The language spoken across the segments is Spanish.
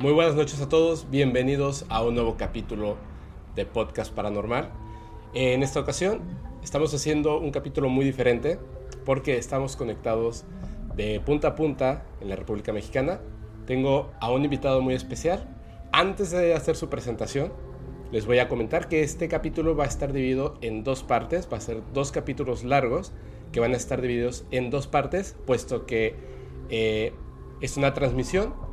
Muy buenas noches a todos, bienvenidos a un nuevo capítulo de Podcast Paranormal. En esta ocasión estamos haciendo un capítulo muy diferente porque estamos conectados de punta a punta en la República Mexicana. Tengo a un invitado muy especial. Antes de hacer su presentación, les voy a comentar que este capítulo va a estar dividido en dos partes, va a ser dos capítulos largos que van a estar divididos en dos partes, puesto que eh, es una transmisión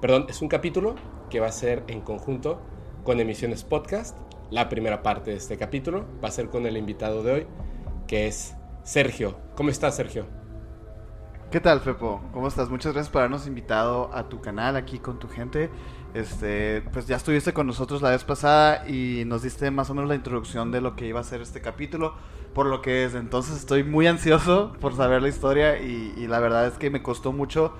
perdón, es un capítulo que va a ser en conjunto con emisiones podcast. La primera parte de este capítulo va a ser con el invitado de hoy, que es Sergio. ¿Cómo estás, Sergio? ¿Qué tal, Fepo? ¿Cómo estás? Muchas gracias por habernos invitado a tu canal aquí con tu gente. Este, pues ya estuviste con nosotros la vez pasada y nos diste más o menos la introducción de lo que iba a ser este capítulo, por lo que desde entonces estoy muy ansioso por saber la historia y, y la verdad es que me costó mucho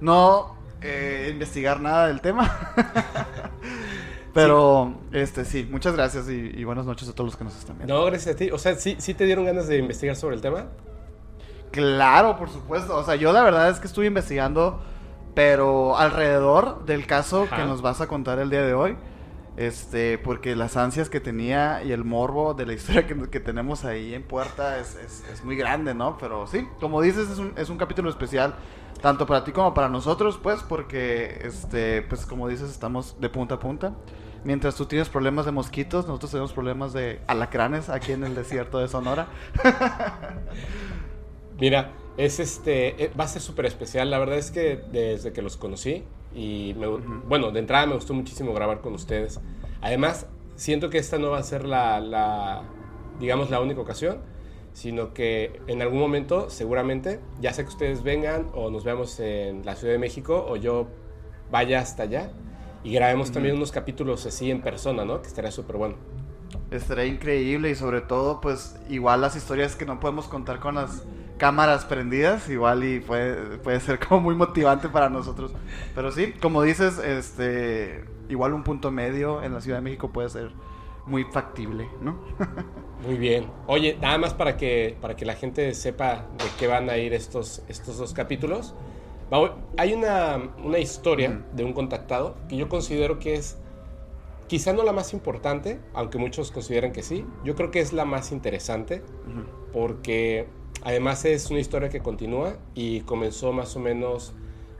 no eh, investigar nada del tema. Pero, este, sí, muchas gracias y, buenas noches a todos los que nos están viendo. No, gracias a ti. O sea, ¿sí, ¿sí te dieron ganas de investigar sobre el tema? Claro, por supuesto. O sea, yo la verdad es que estuve investigando, pero alrededor del caso que nos vas a contar el día de hoy. Este, porque las ansias que tenía y el morbo de la historia que, tenemos ahí en puerta es, es, muy grande, ¿no? Pero sí, como dices, es un, es un capítulo especial tanto para ti como para nosotros, pues, porque, este, pues, como dices, estamos de punta a punta. Mientras tú tienes problemas de mosquitos, nosotros tenemos problemas de alacranes aquí en el desierto de Sonora. Mira, es este, eh, va a ser súper especial. La verdad es que desde que los conocí y, bueno, de entrada me gustó muchísimo grabar con ustedes. Además, siento que esta no va a ser la, la digamos, la única ocasión sino que en algún momento, seguramente, ya sea que ustedes vengan o nos veamos en la Ciudad de México o yo vaya hasta allá y grabemos también unos capítulos así en persona, ¿no? Que estaría súper bueno. Estaría increíble y sobre todo, pues igual las historias que no podemos contar con las cámaras prendidas, igual y puede, puede ser como muy motivante para nosotros. Pero sí, como dices, este, igual un punto medio en la Ciudad de México puede ser muy factible, ¿no? Muy bien. Oye, nada más para que, para que la gente sepa de qué van a ir estos, estos dos capítulos. Hay una, una historia de un contactado que yo considero que es quizá no la más importante, aunque muchos consideran que sí. Yo creo que es la más interesante porque además es una historia que continúa y comenzó más o menos,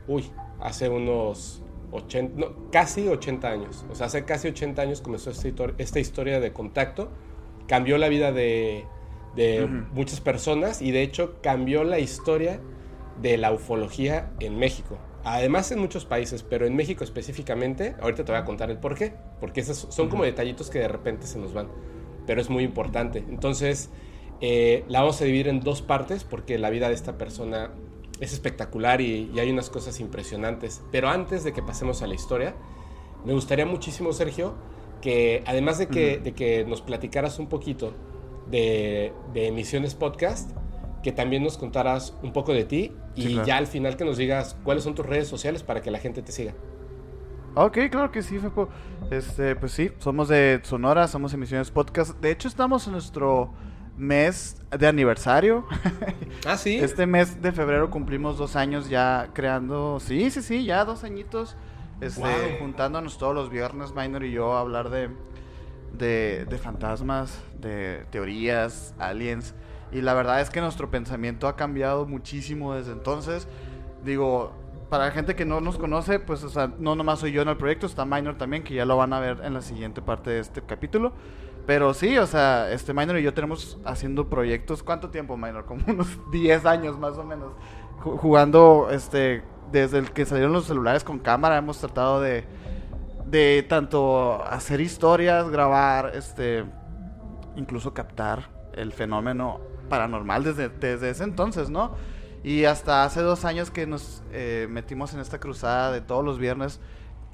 uy, hace unos 80, no, casi 80 años. O sea, hace casi 80 años comenzó esta, esta historia de contacto cambió la vida de, muchas personas y de hecho cambió la historia de la ufología en México. Además en muchos países, pero en México específicamente, ahorita te voy a contar el por qué, porque esos son como detallitos que de repente se nos van, pero es muy importante. Entonces, eh, la vamos a dividir en dos partes porque la vida de esta persona es espectacular y, y, hay unas cosas impresionantes. Pero antes de que pasemos a la historia, me gustaría muchísimo, Sergio, que además de que, de que nos platicaras un poquito de, de, Emisiones Podcast, que también nos contaras un poco de ti y ya al final que nos digas cuáles son tus redes sociales para que la gente te siga. Ok, claro que sí, Fepo. Este, pues sí, somos de Sonora, somos Emisiones Podcast. De hecho, estamos en nuestro mes de aniversario. Ah, sí. Este mes de febrero cumplimos dos años ya creando. Sí, sí, sí, ya dos añitos este, juntándonos todos los viernes, Minor y yo, a hablar de, de, fantasmas, de teorías, aliens. Y la verdad es que nuestro pensamiento ha cambiado muchísimo desde entonces. Digo, para la gente que no nos conoce, pues, o sea, no nomás soy yo en el proyecto, está Minor también, que ya lo van a ver en la siguiente parte de este capítulo. Pero sí, o sea, este Minor y yo tenemos haciendo proyectos, ¿cuánto tiempo, Minor? Como unos 10 años más o menos, jugando, este, desde el que salieron los celulares con cámara hemos tratado de, de tanto hacer historias, grabar, este, incluso captar el fenómeno paranormal desde, desde ese entonces, ¿no? Y hasta hace dos años que nos eh, metimos en esta cruzada de todos los viernes,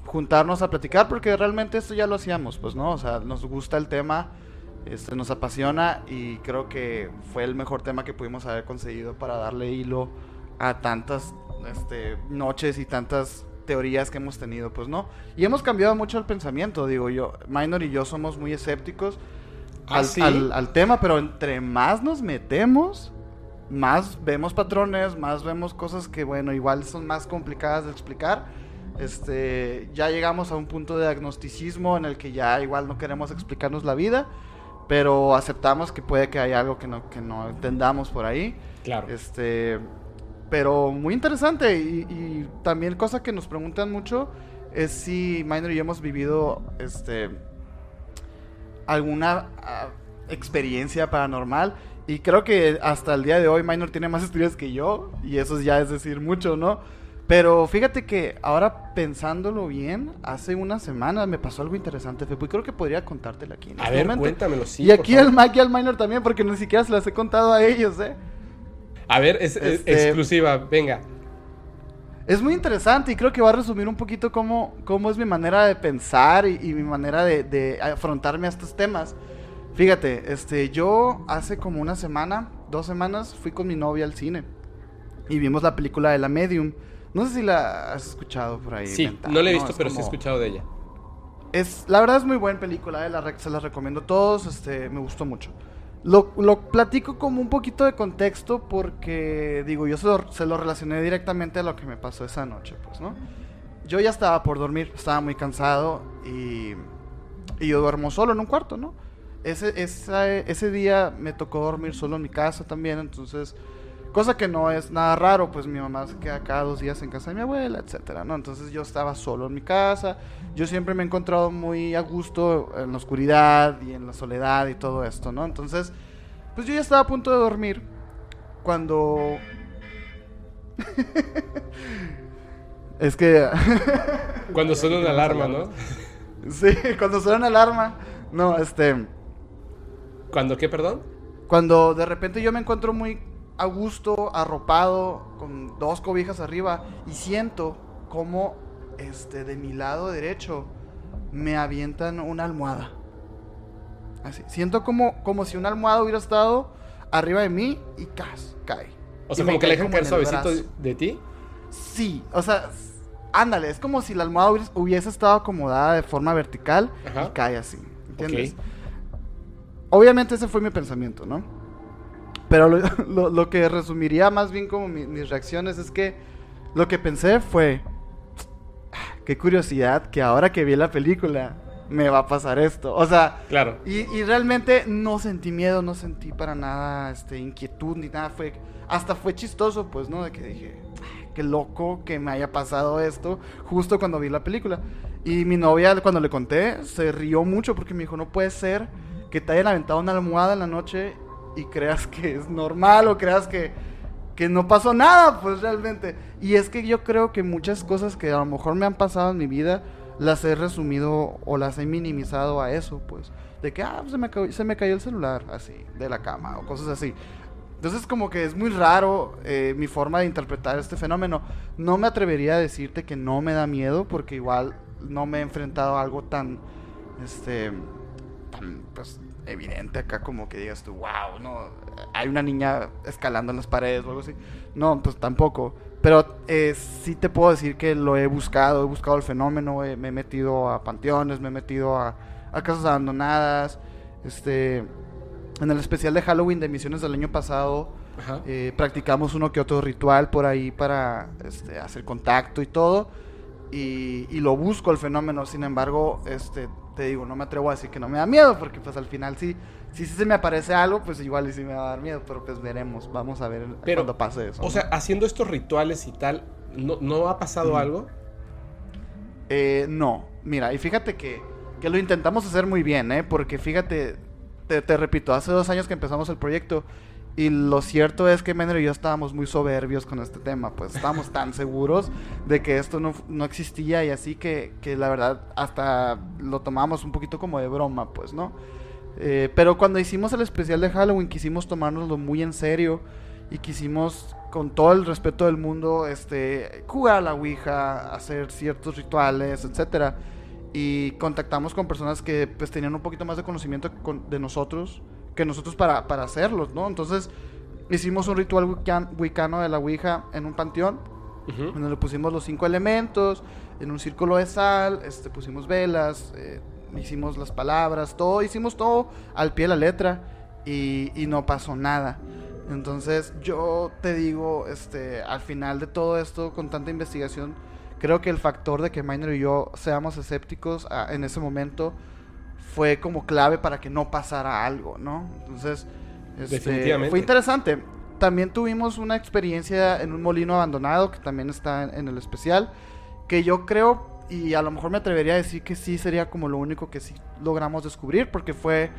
juntarnos a platicar, porque realmente esto ya lo hacíamos, pues, ¿no? O sea, nos gusta el tema, este, nos apasiona y creo que fue el mejor tema que pudimos haber conseguido para darle hilo a tantas este, noches y tantas teorías que hemos tenido, pues no. Y hemos cambiado mucho el pensamiento, digo yo. Minor y yo somos muy escépticos ¿Ah, al, tema, pero entre más nos metemos, más vemos patrones, más vemos cosas que, bueno, igual son más complicadas de explicar. Este, ya llegamos a un punto de agnosticismo en el que ya igual no queremos explicarnos la vida, pero aceptamos que puede que haya algo que no, que no entendamos por ahí. Claro. Este, pero muy interesante y, y también cosa que nos preguntan mucho es si Minor y yo hemos vivido este alguna ah, experiencia paranormal y creo que hasta el día de hoy Minor tiene más historias que yo y eso ya es decir mucho, ¿no? Pero fíjate que ahora pensándolo bien, hace una semana me pasó algo interesante, Fepo, y creo que podría contártelo aquí. En A este ver, momento. cuéntamelo, sí. y aquí al Mac y al Minor también, porque ni siquiera se las he contado a ellos, ¿eh? A ver, es, es Este- exclusiva, venga. Es muy interesante y creo que va a resumir un poquito cómo, cómo es mi manera de pensar y, y mi manera de, de afrontarme a estos temas. Fíjate, este, yo hace como una semana, dos semanas, fui con mi novia al cine y vimos la película de La Medium. No sé si la has escuchado por ahí. Sí, no la he visto, pero sí he escuchado de ella. es, la verdad es muy buena película, eh, la se las recomiendo a todos, este, me gustó mucho. Lo, lo platico como un poquito de contexto porque, digo, yo se lo, se lo relacioné directamente a lo que me pasó esa noche, pues, ¿no? Yo ya estaba por dormir, estaba muy cansado y, y yo duermo solo en un cuarto, ¿no? Ese, esa- ese día me tocó dormir solo en mi casa también, entonces, cosa que no es nada raro, pues mi mamá se queda cada dos días en casa de mi abuela, etcétera, ¿no? Entonces yo estaba solo en mi casa, yo siempre me he encontrado muy a gusto en la oscuridad y en la soledad y todo esto, ¿no? Entonces, pues yo ya estaba a punto de dormir cuando... es que... Cuando suena una alarma, ¿no? sí, cuando suena una alarma. No, este... ¿Cuándo qué, perdón? Cuando de repente yo me encuentro muy a gusto, arropado, con dos cobijas arriba, y siento como este, de mi lado derecho me avientan una almohada. Así. Siento como, como si una almohada hubiera estado arriba de mí y cas, cae. O sea, como que le dejan caer suavecito brazo. de ti. Sí, o sea, ándale, es como si la almohada hubiese, estado acomodada de forma vertical Ajá. y cae así. ¿Entiendes? Obviamente ese fue mi pensamiento, ¿no? Pero lo, lo- lo que resumiría más bien como mi- mis reacciones es que lo que pensé fue, "Ah, qué curiosidad que ahora que vi la película me va a pasar esto. O sea, Claro. y, y realmente no sentí miedo, no sentí para nada este, inquietud ni nada. Fue, hasta fue chistoso, pues, ¿no? De que dije, "Ay, qué loco que me haya pasado esto justo cuando vi la película. Y mi novia, cuando le conté, se rió mucho porque me dijo, no puede ser que te hayan aventado una almohada en la noche y creas que es normal o creas que, que no pasó nada, pues realmente. Y es que yo creo que muchas cosas que a lo mejor me han pasado en mi vida las he resumido o las he minimizado a eso, pues. De que, ah, se, me cayó, se me cayó el celular, así, de la cama o cosas así. Entonces como que es muy raro eh, mi forma de interpretar este fenómeno. No me atrevería a decirte que no me da miedo porque igual no me he enfrentado a algo tan, este, tan, pues, evidente acá como que digas tú, wow, no, hay una niña escalando en las paredes o algo así. No, pues tampoco. Pero eh, sí te puedo decir que lo he buscado, he buscado el fenómeno, eh, me he metido a panteones, me he metido a, a casas abandonadas, este, en el especial de Halloween de Misiones del año pasado, eh, practicamos uno que otro ritual por ahí para este, hacer contacto y todo. Y, y lo busco el fenómeno, sin embargo, este, te digo, no me atrevo a decir que no me da miedo, porque pues al final sí, si se me aparece algo, pues igual y sí me va a dar miedo, pero pues veremos, vamos a ver Pero, cuando pase eso. O ¿no? sea, haciendo estos rituales y tal, ¿no, no ha pasado algo? Eh, no, mira, y fíjate que, que lo intentamos hacer muy bien, ¿eh? Porque fíjate, te, te repito, hace dos años que empezamos el proyecto y lo cierto es que Menor y yo estábamos muy soberbios con este tema, pues estábamos tan seguros de que esto no, no existía y así que, que la verdad hasta lo tomamos un poquito como de broma, pues, ¿no? Eh, pero cuando hicimos el especial de Halloween quisimos tomárnoslo muy en serio y quisimos con todo el respeto del mundo este jugar a la ouija hacer ciertos rituales etcétera y contactamos con personas que pues tenían un poquito más de conocimiento con- de nosotros que nosotros para, para hacerlos no entonces hicimos un ritual wiccan- wicano de la ouija en un panteón Ujú. donde le pusimos los cinco elementos en un círculo de sal, este, pusimos velas, eh, hicimos las palabras, todo, hicimos todo al pie de la letra y, y no pasó nada. Entonces yo te digo, este, al final de todo esto, con tanta investigación, creo que el factor de que Miner y yo seamos escépticos ah, en ese momento fue como clave para que no pasara algo, ¿no? Entonces, este, fue interesante. También tuvimos una experiencia en un molino abandonado, que también está en, el especial, que yo creo, y a lo mejor me atrevería a decir que sí sería como lo único que sí logramos descubrir, porque fue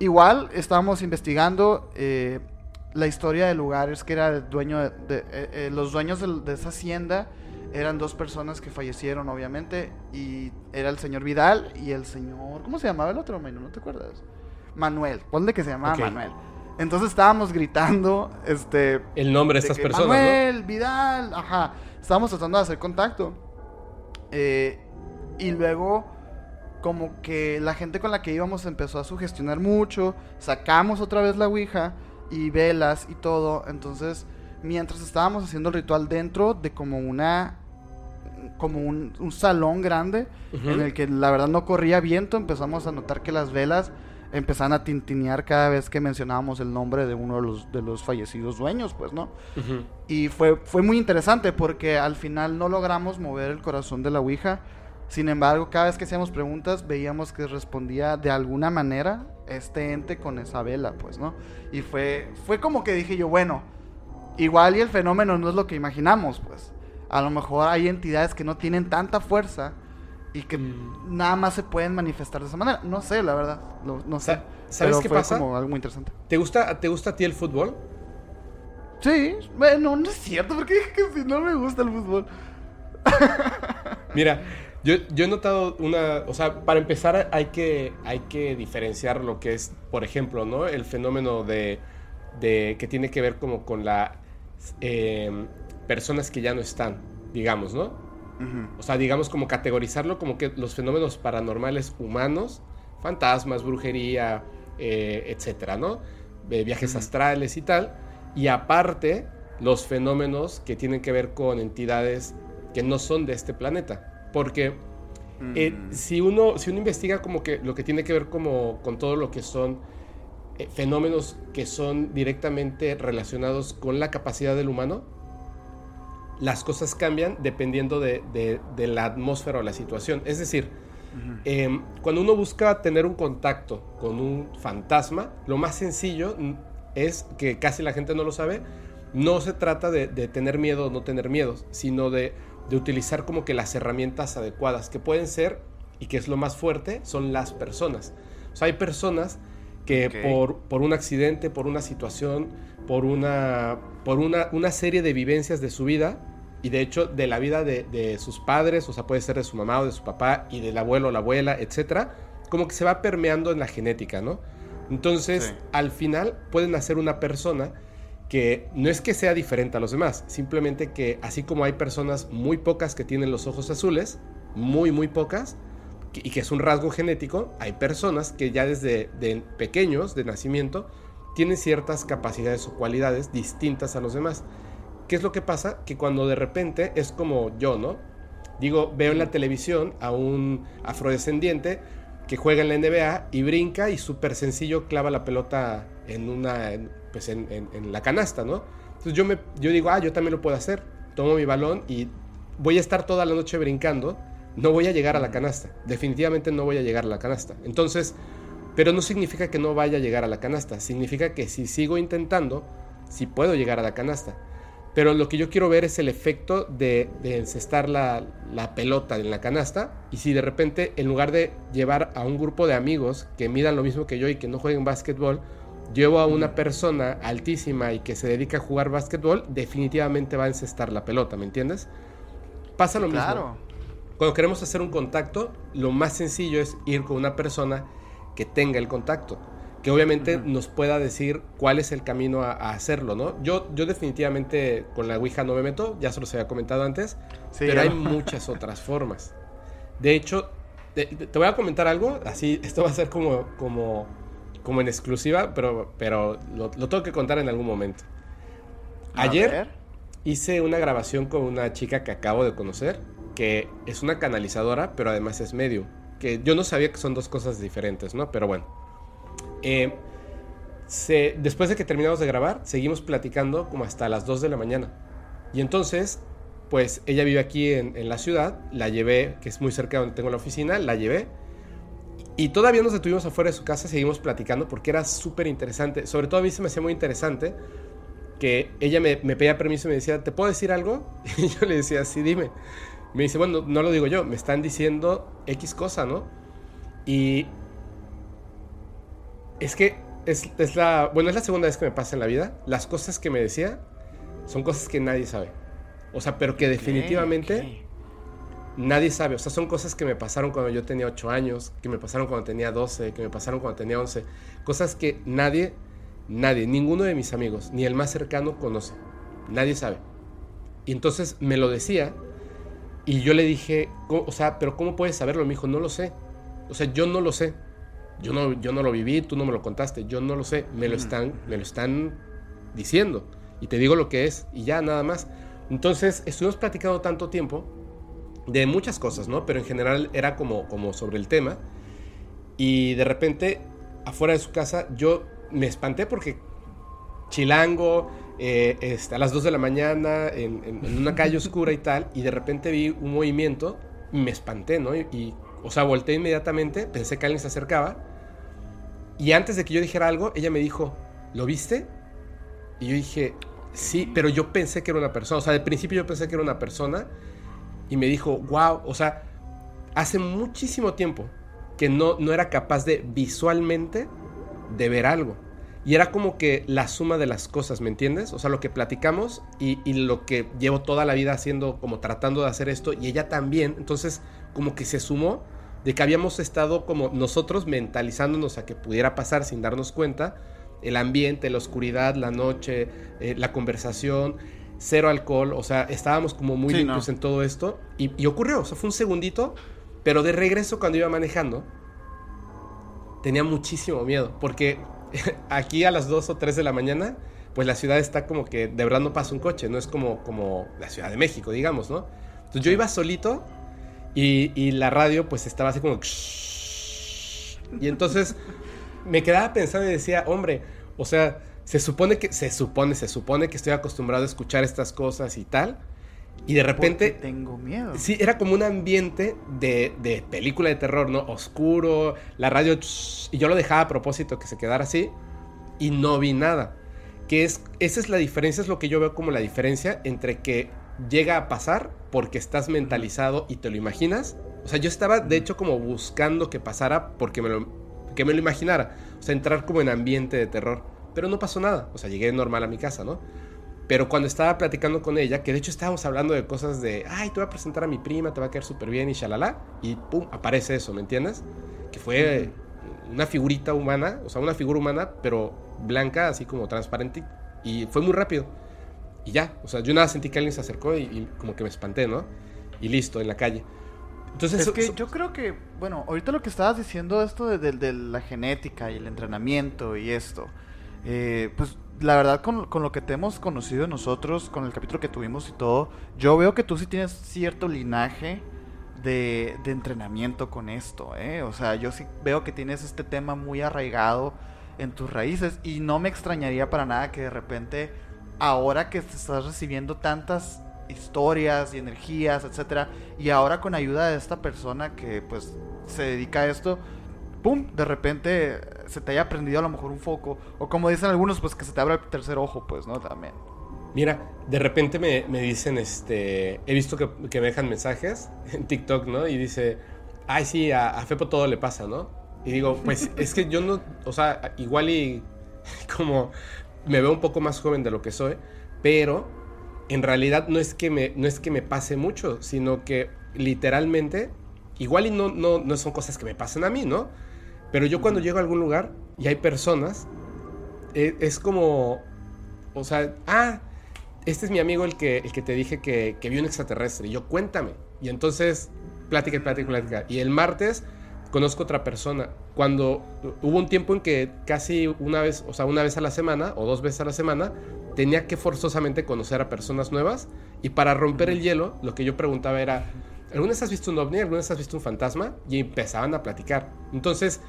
igual, estábamos investigando eh, la historia del lugar, es que era el dueño de, eh, eh, los dueños de esa hacienda eran dos personas que fallecieron, obviamente, y era el señor Vidal y el señor... ¿Cómo se llamaba el otro, ¿No te acuerdas? Manuel, ponle que se llamaba Manuel. Entonces estábamos gritando, este... El nombre de, estas personas, Manuel, Vidal, ajá. Estábamos tratando de hacer contacto. Eh, y luego, como que la gente con la que íbamos empezó a sugestionar mucho. Sacamos otra vez la Ouija y velas y todo. Entonces mientras estábamos haciendo el ritual dentro de como una como un, salón grande en el que la verdad no corría viento, empezamos a notar que las velas empezaban a tintinear cada vez que mencionábamos el nombre de uno de los, de los fallecidos dueños, pues, ¿no? Y fue, fue muy interesante porque al final no logramos mover el corazón de la Ouija. Sin embargo, cada vez que hacíamos preguntas, veíamos que respondía de alguna manera este ente con esa vela, pues, ¿no? Y fue, fue como que dije yo, bueno, igual y el fenómeno no es lo que imaginamos, pues. A lo mejor hay entidades que no tienen tanta fuerza y que mm. nada más se pueden manifestar de esa manera. No sé, la verdad. No, sé. ¿Sabes qué pasa? como algo muy interesante. ¿Te gusta, ¿Te gusta a ti el fútbol? Sí. Bueno, no es cierto, porque dije que si no me gusta el fútbol. Mira, yo, yo, he notado una, o sea, para empezar hay que, hay que diferenciar lo que es, por ejemplo, ¿no? El fenómeno de, de que tiene que ver como con la Em, personas que ya no están, digamos, ¿no? O sea, digamos como categorizarlo como que los fenómenos paranormales humanos, fantasmas, brujería, eh, etcétera, ¿no? viajes astrales y tal. Y aparte, los fenómenos que tienen que ver con entidades que no son de este planeta. Porque eh, si, uno, si uno investiga como que lo que tiene que ver como con todo lo que son eh, fenómenos que son directamente relacionados con la capacidad del humano, las cosas cambian dependiendo de, la atmósfera o la situación. Es decir, em, cuando uno busca tener un contacto con un fantasma, lo más sencillo es que casi la gente no lo sabe. No se trata de, tener miedo o no tener miedo, sino de, utilizar como que las herramientas adecuadas, que pueden ser, y que es lo más fuerte, son las personas. O sea, hay personas que por, por, un accidente, por una situación, por una, por una, una, serie de vivencias de su vida, y de hecho de la vida de, de, sus padres, o sea, puede ser de su mamá o de su papá, y del abuelo o la abuela, etcétera, como que se va permeando en la genética, ¿no? Entonces, al final pueden hacer una persona que no es que sea diferente a los demás, simplemente que así como hay personas muy pocas que tienen los ojos azules, muy, muy pocas, y que es un rasgo genético, hay personas que ya desde pequeños, de nacimiento, tienen ciertas capacidades o cualidades distintas a los demás. ¿Qué es lo que pasa? Que cuando de repente es como yo, ¿no? Digo, veo en la televisión a un afrodescendiente que juega en la NBA y brinca y súper sencillo clava la pelota en una, pues en, en, la canasta, ¿no? Entonces yo, me, yo digo, ah, yo también lo puedo hacer. Tomo mi balón y voy a estar toda la noche brincando no voy a llegar a la canasta. Definitivamente no voy a llegar a la canasta. Entonces, pero no significa que no vaya a llegar a la canasta. Significa que si sigo intentando, sí puedo llegar a la canasta. Pero lo que yo quiero ver es el efecto de, encestar la, pelota en la canasta. Y si de repente, en lugar de llevar a un grupo de amigos que midan lo mismo que yo y que no jueguen básquetbol, llevo a una persona altísima y que se dedica a jugar básquetbol, definitivamente va a encestar la pelota, ¿me entiendes? Pasa lo mismo. Cuando queremos hacer un contacto, lo más sencillo es ir con una persona que tenga el contacto, que obviamente nos pueda decir cuál es el camino a, hacerlo, ¿no? Yo, yo definitivamente con la Ouija no me meto, ya se los había comentado antes, pero hay muchas otras formas. De hecho, te, voy a comentar algo, así, esto va a ser como, como, como en exclusiva, pero, pero lo, tengo que contar en algún momento. Ayer hice una grabación con una chica que acabo de conocer que es una canalizadora, pero además es medio. Que yo no sabía que son dos cosas diferentes, ¿no? Pero bueno. Eh, después de que terminamos de grabar, seguimos platicando como hasta las 2 de la mañana. Y entonces pues ella vive aquí en, la ciudad, la llevé, que es muy cerca de donde tengo la oficina, la llevé. Y todavía nos detuvimos afuera de su casa, seguimos platicando porque era súper interesante. Sobre todo a mí se me hacía muy interesante que ella me, me, pedía permiso y me decía, ¿te puedo decir algo? Y yo le decía, sí, dime. Me dice, bueno, no lo digo yo, me están diciendo X cosa, ¿no? Y es que es, es, la, bueno, es la segunda vez que me pasa en la vida. Las cosas que me decía son cosas que nadie sabe. O sea, pero que definitivamente okay, okay. nadie sabe. O sea, son cosas que me pasaron cuando yo tenía 8 años, que me pasaron cuando tenía 12, que me pasaron cuando tenía 11. Cosas que nadie, nadie, ninguno de mis amigos, ni el más cercano conoce. Nadie sabe. Y entonces me lo decía y yo le dije, o sea, pero ¿cómo puedes saberlo? Me dijo, no lo sé. O sea, yo no lo sé. Yo no, yo no lo viví, tú no me lo contaste, yo no lo sé. Me lo están, me lo están diciendo. Y te digo lo que es y ya nada más. Entonces, estuvimos platicando tanto tiempo de muchas cosas, ¿no? Pero en general era como, como sobre el tema. Y de repente, afuera de su casa, yo me espanté porque chilango, eh, este, a las 2 de la mañana, en, una calle oscura y tal, y de repente vi un movimiento y me espanté, ¿no? Y, y, o sea, volteé inmediatamente, pensé que alguien se acercaba, y antes de que yo dijera algo, ella me dijo, ¿lo viste? Y yo dije, sí, pero yo pensé que era una persona, o sea, de principio yo pensé que era una persona, y me dijo, wow, o sea, hace muchísimo tiempo que no, no era capaz de visualmente de ver algo. Y era como que la suma de las cosas, ¿me entiendes? O sea, lo que platicamos y, y, lo que llevo toda la vida haciendo, como tratando de hacer esto, y ella también. Entonces, como que se sumó de que habíamos estado como nosotros mentalizándonos a que pudiera pasar sin darnos cuenta. El ambiente, la oscuridad, la noche, eh, la conversación, cero alcohol. O sea, estábamos como muy sí, limpios no. en todo esto. Y, y ocurrió, o sea, fue un segundito. Pero de regreso, cuando iba manejando, tenía muchísimo miedo. Porque aquí a las 2 o 3 de la mañana, pues la ciudad está como que de verdad no pasa un coche, no es como, como la Ciudad de México, digamos, ¿no? Entonces yo iba solito y, y la radio pues estaba así como... Y entonces me quedaba pensando y decía, hombre, o sea, se supone que, se supone, se supone que estoy acostumbrado a escuchar estas cosas y tal. Y de repente... Porque tengo miedo. Sí, era como un ambiente de, de, película de terror, ¿no? Oscuro, la radio... Y yo lo dejaba a propósito que se quedara así. Y no vi nada. Que es... Esa es la diferencia, es lo que yo veo como la diferencia entre que llega a pasar porque estás mentalizado y te lo imaginas. O sea, yo estaba de hecho como buscando que pasara porque me lo, que me lo imaginara. O sea, entrar como en ambiente de terror. Pero no pasó nada. O sea, llegué normal a mi casa, ¿no? Pero cuando estaba platicando con ella, que de hecho estábamos hablando de cosas de, ay, te voy a presentar a mi prima, te va a quedar súper bien y shalala, y pum, aparece eso, ¿me entiendes? Que fue una figurita humana, o sea, una figura humana, pero blanca, así como transparente, y fue muy rápido. Y ya, o sea, yo nada sentí que alguien se acercó y, y como que me espanté, ¿no? Y listo, en la calle. Entonces, es que so, yo creo que, bueno, ahorita lo que estabas diciendo, esto de, de, de la genética y el entrenamiento y esto, eh, pues la verdad, con, con, lo que te hemos conocido nosotros, con el capítulo que tuvimos y todo, yo veo que tú sí tienes cierto linaje de, de entrenamiento con esto, ¿eh? O sea, yo sí veo que tienes este tema muy arraigado en tus raíces y no me extrañaría para nada que de repente, ahora que estás recibiendo tantas historias y energías, etcétera, y ahora con ayuda de esta persona que pues se dedica a esto, pum, de repente se te haya prendido a lo mejor un foco. O como dicen algunos, pues que se te abra el tercer ojo, pues, ¿no? También. Mira, de repente me, me dicen, este, he visto que, que, me dejan mensajes en TikTok, ¿no? Y dice, ay, sí, a, a Fepo todo le pasa, ¿no? Y digo, pues es que yo no, o sea, igual y como me veo un poco más joven de lo que soy, pero en realidad no es que me, no es que me pase mucho, sino que literalmente, igual y no, no, no son cosas que me pasen a mí, ¿no? Pero yo cuando llego a algún lugar y hay personas, es, es como, o sea, ah, este es mi amigo el que, el que te dije que, que vio un extraterrestre. Yo, cuéntame. Y entonces, plática, plática, plática. Y el martes conozco otra persona. Cuando hubo un tiempo en que casi una vez, o sea, una vez a la semana o dos veces a la semana, tenía que forzosamente conocer a personas nuevas. Y para romper el hielo, lo que yo preguntaba era, ¿alguna vez has visto un ovni? ¿Alguna vez has visto un fantasma? Y empezaban a platicar. Entonces,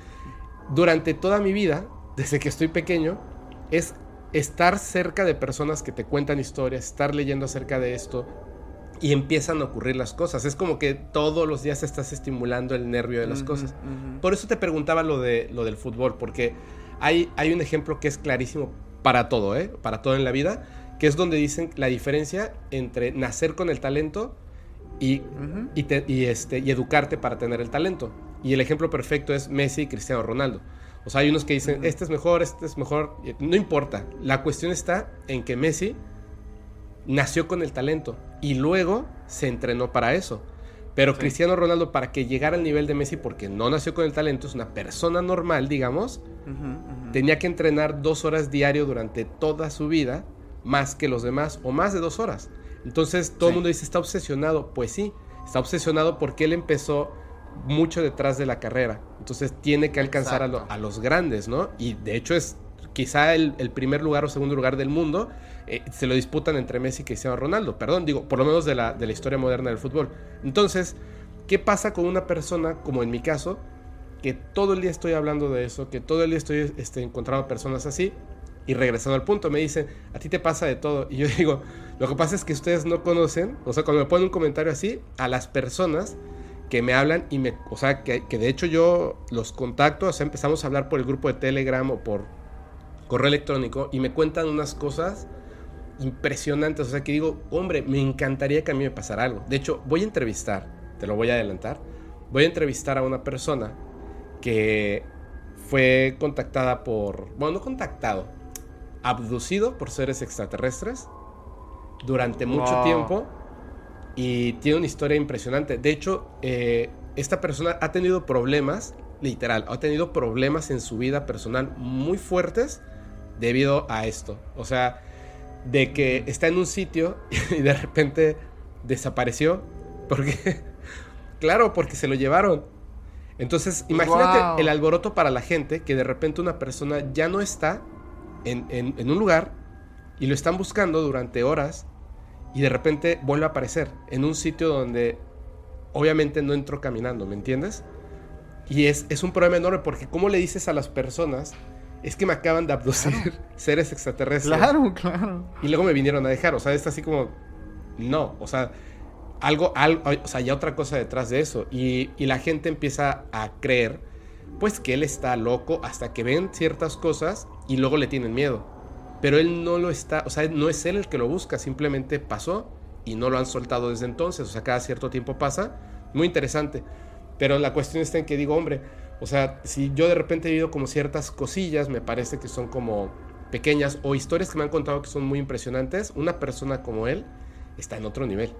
durante toda mi vida, desde que estoy pequeño, es estar cerca de personas que te cuentan historias, estar leyendo acerca de esto, y empiezan a ocurrir las cosas. Es como que todos los días estás estimulando el nervio de las cosas. Por eso te preguntaba lo, de, lo del fútbol, porque hay, hay un ejemplo que es clarísimo para todo, ¿eh? para todo en la vida, que es donde dicen la diferencia entre nacer con el talento y, y, este, y educarte para tener el talento. Y el ejemplo perfecto es Messi y Cristiano Ronaldo. O sea, hay unos que dicen, este es mejor, este es mejor. No importa. La cuestión está en que Messi nació con el talento y luego se entrenó para eso. Pero Cristiano Ronaldo, para que llegara al nivel de Messi, porque no nació con el talento, es una persona normal, digamos, tenía que entrenar dos horas diario durante toda su vida, más que los demás, o más de dos horas. Entonces todo el mundo dice, está obsesionado. Pues sí, está obsesionado porque él empezó mucho detrás de la carrera. Entonces tiene que alcanzar a, los grandes, ¿no? Y de hecho es quizá el, primer lugar o segundo lugar del mundo. Eh, se lo disputan entre Messi y Cristiano Ronaldo. Perdón, digo, por lo menos de la, de la historia moderna del fútbol. Entonces, ¿qué pasa con una persona, como en mi caso, que todo el día estoy hablando de eso, que todo el día estoy este, encontrando personas así? Y regresando al punto, me dicen, a ti te pasa de todo. Y yo digo, lo que pasa es que ustedes no conocen, o sea, cuando me ponen un comentario así, a las personas que me hablan y me, o sea, que, de hecho yo los contacto, o sea, empezamos a hablar por el grupo de Telegram o por correo electrónico y me cuentan unas cosas impresionantes, o sea, que digo, hombre, me encantaría que a mí me pasara algo. De hecho, voy a entrevistar, te lo voy a adelantar, voy a entrevistar a una persona que fue contactada por, bueno, no contactado, abducido por seres extraterrestres durante mucho tiempo y tiene una historia impresionante. De hecho, eh, esta persona ha tenido problemas, literal, ha tenido problemas en su vida personal muy fuertes debido a esto. O sea, de que está en un sitio y de repente desapareció. Porque, claro, porque se lo llevaron. Entonces, imagínate el alboroto para la gente que de repente una persona ya no está en, en un lugar y lo están buscando durante horas y de repente vuelve a aparecer en un sitio donde obviamente no entró caminando, ¿me entiendes? Y es, es un problema enorme porque ¿cómo le dices a las personas? Es que me acaban de abducir seres extraterrestres. Claro, claro. Y luego me vinieron a dejar, o sea, es así como, no, o sea, algo, algo o sea, hay otra cosa detrás de eso. Y, y la gente empieza a creer, pues, que él está loco hasta que ven ciertas cosas y luego le tienen miedo. Pero él no lo está, o sea, no es él el que lo busca, simplemente pasó y no lo han soltado desde entonces, o sea, cada cierto tiempo pasa. Muy interesante. Pero la cuestión está en que digo, hombre, o sea, si yo de repente he vivido como ciertas cosillas, me parece que son como pequeñas o historias que me han contado que son muy impresionantes, una persona como él está en otro nivel.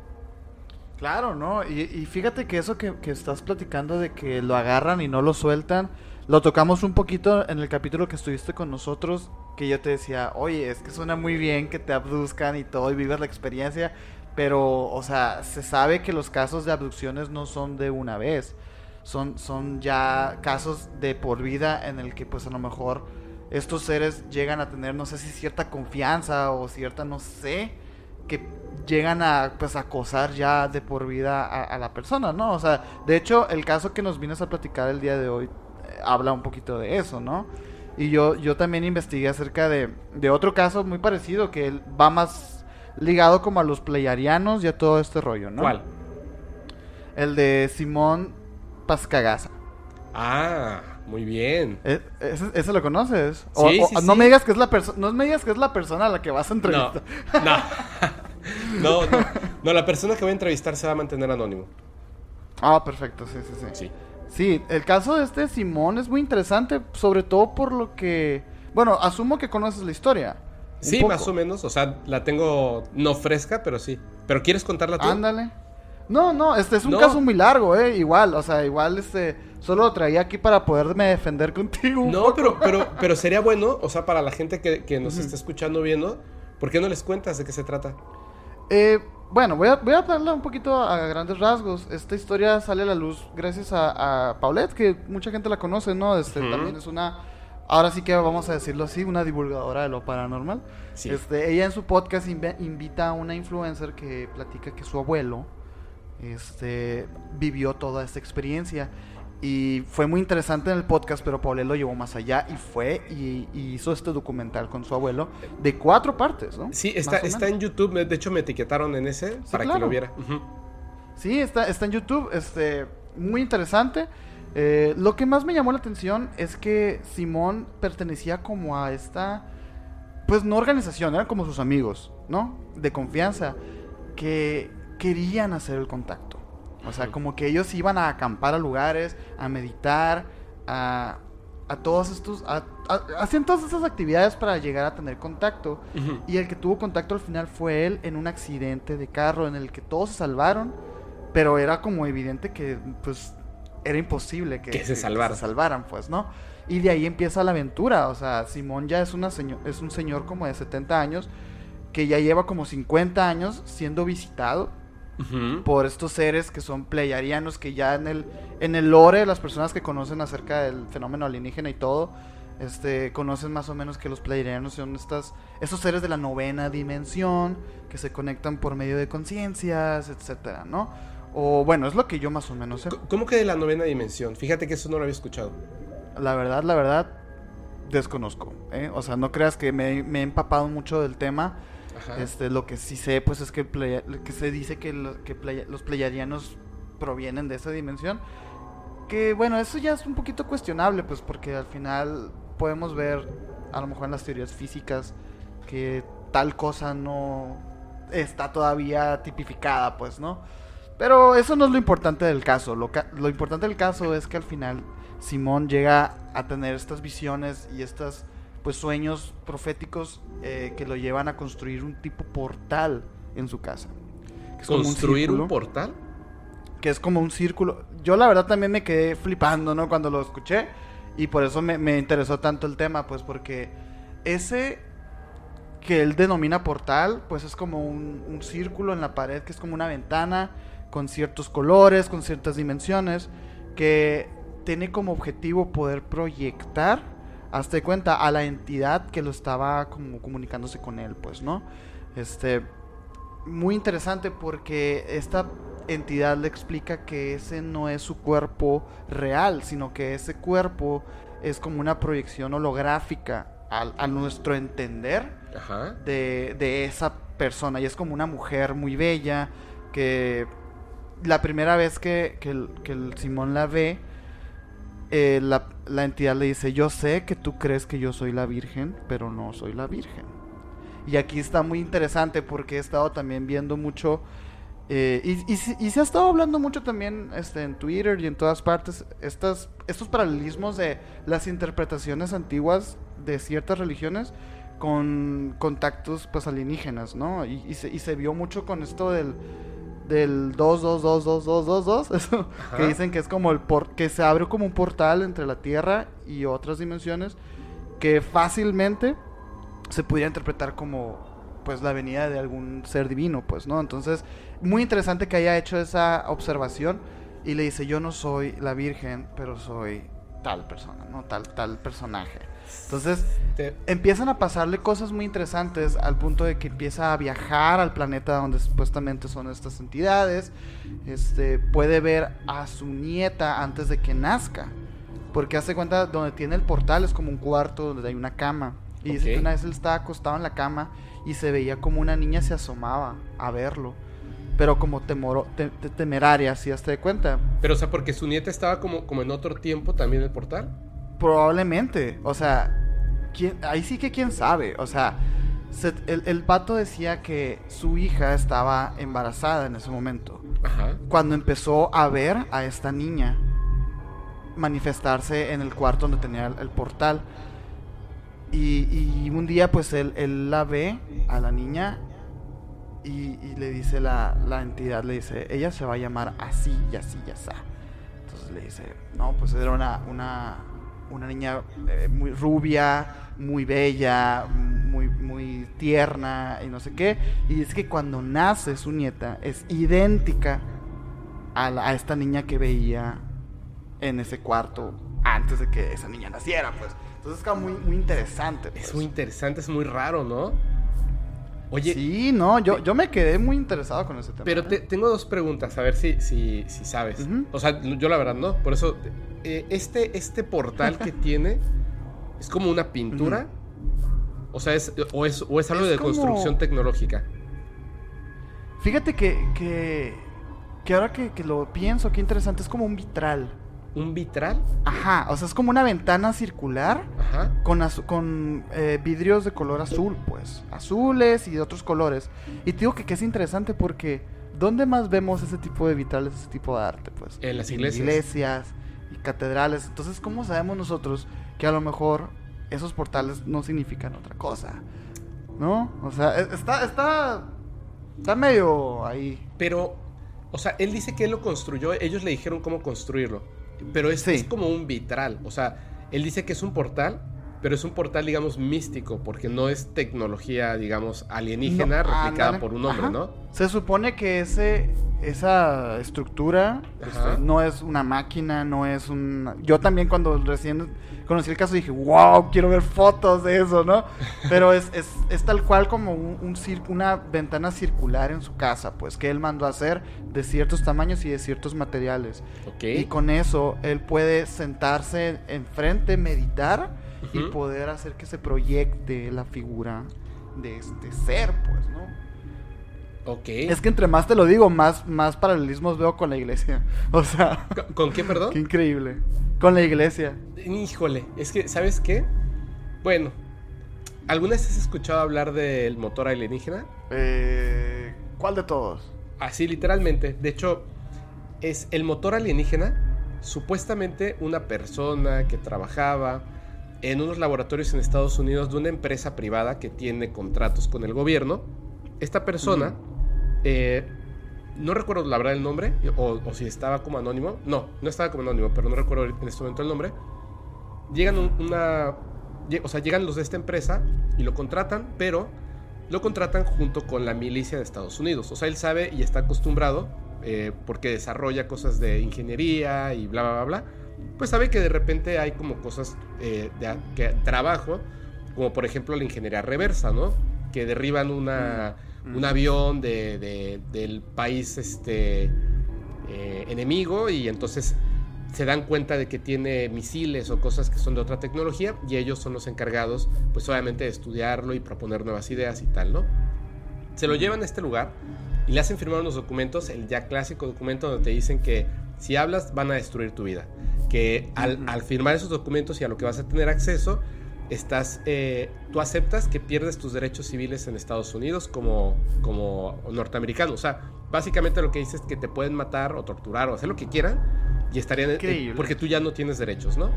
Claro, ¿no? Y, fíjate que eso que, que, estás platicando de que lo agarran y no lo sueltan, lo tocamos un poquito en el capítulo que estuviste con nosotros que yo te decía, oye, es que suena muy bien que te abduzcan y todo y vivas la experiencia, pero, o sea, se sabe que los casos de abducciones no son de una vez, son, son ya casos de por vida en el que pues a lo mejor estos seres llegan a tener, no sé si cierta confianza o cierta, no sé, que llegan a pues acosar ya de por vida a, la persona, ¿no? O sea, de hecho, el caso que nos vienes a platicar el día de hoy habla un poquito de eso, ¿no? Y yo, yo también investigué acerca de, otro caso muy parecido que va más ligado como a los pleiarianos y a todo este rollo, ¿no? ¿Cuál? El de Simón Pascagasa. Ah, muy bien. ¿E-, ¿Ese, lo conoces? sí, sí, no me digas que es la persona, no me digas que es la persona a la que vas a entrevistar. No. no. no, no, la persona que voy a entrevistar se va a mantener anónimo. Ah, perfecto, sí, sí, sí. Sí. Sí, el caso de este Simón es muy interesante, sobre todo por lo que... Bueno, asumo que conoces la historia. Sí, más o menos, o sea, la tengo no fresca, pero sí. ¿Pero quieres contarla tú? Ándale. No, no, este es un caso muy largo, eh, igual, o sea, igual este solo lo traía aquí para poderme defender contigo. no, pero pero pero sería bueno, o sea, para la gente que, que nos está escuchando viendo, ¿por qué no les cuentas de qué se trata? Eh, bueno, voy a, voy a hablarle un poquito a grandes rasgos. Esta historia sale a la luz gracias a, Paulette, que mucha gente la conoce, ¿no? Este, También es una, ahora sí que vamos a decirlo así, una divulgadora de lo paranormal. Este, ella en su podcast invita a una influencer que platica que su abuelo este, vivió toda esta experiencia. Y fue muy interesante en el podcast, pero Paulette lo llevó más allá y fue y, y hizo este documental con su abuelo de cuatro partes, ¿no? Sí, está, está en YouTube. De hecho, me etiquetaron en ese para que lo viera. Sí, está, está en YouTube, este, muy interesante. Eh, lo que más me llamó la atención es que Simón pertenecía como a esta, pues no organización, eran como sus amigos, ¿no? De confianza, que querían hacer el contacto. O sea, como que ellos iban a acampar a lugares, a meditar, a, a todos estos, a- a- hacían todas esas actividades para llegar a tener contacto. Y el que tuvo contacto al final fue él en un accidente de carro en el que todos se salvaron, pero era como evidente que pues era imposible que, Que se salvaran. salvaran, pues, ¿no? Y de ahí empieza la aventura, o sea, Simón ya es, una seño- es un señor como de 70 años que ya lleva como 50 años siendo visitado Por estos seres que son pleiadianos, que ya en el, en el lore, las personas que conocen acerca del fenómeno alienígena y todo, este, conocen más o menos que los pleiadianos son estas, estos seres de la novena dimensión, que se conectan por medio de conciencias, etcétera, ¿no? O bueno, es lo que yo más o menos sé. ¿Cómo que de la novena dimensión? Fíjate que eso no lo había escuchado. La verdad, la verdad, desconozco. ¿eh? O sea, no creas que me, me he empapado mucho del tema. Este, lo que sí sé, pues es que, que se dice que, los pleiadianos provienen de esa dimensión. Que bueno, eso ya es un poquito cuestionable, pues porque al final podemos ver, a lo mejor en las teorías físicas, que tal cosa no está todavía tipificada, pues, ¿no? Pero eso no es lo importante del caso. Lo, lo importante del caso es que al final Simón llega a tener estas visiones y estas pues sueños proféticos eh, que lo llevan a construir un tipo portal en su casa. Que es como ¿Construir un, círculo, portal? que es como un círculo. Yo la verdad también me quedé flipando, ¿no? Cuando lo escuché. Y por eso me, me interesó tanto el tema, pues porque ese que él denomina portal, pues es como un, un círculo en la pared, que es como una ventana con ciertos colores, con ciertas dimensiones, que tiene como objetivo poder proyectar, hasta de cuenta, a la entidad que lo estaba como comunicándose con él, pues, ¿no? Este, muy interesante porque esta entidad le explica que ese no es su cuerpo real, sino que ese cuerpo es como una proyección holográfica al- a, nuestro entender Ajá. de, de esa persona. Y es como una mujer muy bella que la primera vez que, que el Simón la ve, eh, la, la entidad le dice, yo sé que tú crees que yo soy la Virgen, pero no soy la Virgen. Y aquí está muy interesante porque he estado también viendo mucho, eh, y, se- ha estado hablando mucho también este, en Twitter y en todas partes, estas, estos paralelismos de las interpretaciones antiguas de ciertas religiones con contactos pues alienígenas, ¿no? Y, y se, y se vio mucho con esto del del 2-2-2-2-2-2-2, eso Ajá. que dicen que es como el por que se abre como un portal entre la Tierra y otras dimensiones que fácilmente se pudiera interpretar como pues la venida de algún ser divino, pues, ¿no? Entonces, muy interesante que haya hecho esa observación y le dice, "Yo no soy la Virgen, pero soy tal persona, ¿no? Tal tal personaje." Entonces, empiezan a pasarle cosas muy interesantes al punto de que empieza a viajar al planeta donde supuestamente son estas entidades. Este puede ver a su nieta antes de que nazca. Porque hace cuenta donde tiene el portal es como un cuarto donde hay una cama. Y dice Ok. que una vez él estaba acostado en la cama y se veía como una niña se asomaba a verlo. Pero como temoro, te- te- temeraria, si hasta de cuenta. Pero, o sea, porque su nieta estaba como, como en otro tiempo también en el portal. Probablemente, o sea, ¿quién- ahí sí que quién sabe, o sea, se- el, el pato decía que su hija estaba embarazada en ese momento, Ajá. cuando empezó a ver a esta niña manifestarse en el cuarto donde tenía el, el portal. Y, y un día pues él, él la ve a la niña y, y le dice la, la entidad, le dice, ella se va a llamar así y así y así. Entonces le dice, no, pues era una, una, una niña eh, muy rubia, muy bella, muy, muy tierna y no sé qué. Y dice que cuando nace su nieta es idéntica a, la- a esta niña que veía en ese cuarto antes de que esa niña naciera, pues. Entonces es como muy, muy interesante. Es pues. muy interesante, es muy raro, ¿no? Oye, Sí, no, yo, yo me quedé muy interesado con ese tema. pero ¿eh? te- tengo dos preguntas, a ver si, si, si sabes. O sea, yo la verdad no, por eso eh, este, este portal que tiene es como una pintura. O sea, es, o, es, o es algo de construcción tecnológica. Fíjate que, que, que ahora que, que, lo pienso, qué interesante, es como un vitral. ¿Un vitral? Ajá, o sea, es como una ventana circular Ajá. con, con eh, vidrios de color azul, pues. Azules y de otros colores. Y te digo que, que es interesante porque ¿dónde más vemos ese tipo de vitrales, ese tipo de arte? Pues en las iglesias. iglesias y catedrales. Entonces, ¿cómo sabemos nosotros que a lo mejor esos portales no significan otra cosa? ¿No? O sea, e, está, está, está medio ahí. Pero, o sea, él dice que él lo construyó, ellos le dijeron cómo construirlo. Pero es, es como un vitral. O sea, él dice que es un portal pero es un portal, digamos, místico, porque no es tecnología, digamos, alienígena replicada por un hombre, ¿no? Se supone que ese, esa estructura este, no es una máquina, no es un... Yo también cuando recién conocí el caso dije, wow, quiero ver fotos de eso, ¿no? Pero es, es, es tal cual como un, un una ventana circular en su casa, pues, que él mandó a hacer de ciertos tamaños y de ciertos materiales. Y con eso él puede sentarse enfrente, meditar y poder hacer que se proyecte la figura de este ser, pues, ¿no? Ok. Es que entre más te lo digo, más, más paralelismos veo con la iglesia. O sea. ¿Con, qué, perdón? Qué increíble. Con la iglesia. Híjole, es que, ¿sabes qué? Bueno, ¿alguna vez has escuchado hablar del motor alienígena? Eh, ¿Cuál de todos? Así, literalmente. De hecho, es el motor alienígena. Supuestamente una persona que trabajaba en unos laboratorios en Estados Unidos de una empresa privada que tiene contratos con el gobierno. Esta persona, eh, no recuerdo la verdad el nombre, o, si estaba como anónimo. No, no estaba como anónimo, pero no recuerdo en este momento el nombre. Llegan una. O sea, llegan los de esta empresa y lo contratan, pero lo contratan junto con la milicia de Estados Unidos. O sea, él sabe y está acostumbrado, eh, porque desarrolla cosas de ingeniería y bla, bla, bla, bla pues sabe que de repente hay como cosas eh, de que, trabajo, como por ejemplo la ingeniería reversa, ¿no? Que derriban una, mm. un avión de, del país este, eh, enemigo y entonces se dan cuenta de que tiene misiles o cosas que son de otra tecnología y ellos son los encargados, pues obviamente, de estudiarlo y proponer nuevas ideas y tal, ¿no? Se lo llevan a este lugar y le hacen firmar unos documentos, el ya clásico documento donde te dicen que si hablas van a destruir tu vida que al, firmar esos documentos y a lo que vas a tener acceso, estás, eh, tú aceptas que pierdes tus derechos civiles en Estados Unidos como, como norteamericano. O sea, básicamente lo que dices es que te pueden matar o torturar o hacer lo que quieran y estarían... Eh, porque tú ya no tienes derechos, ¿no?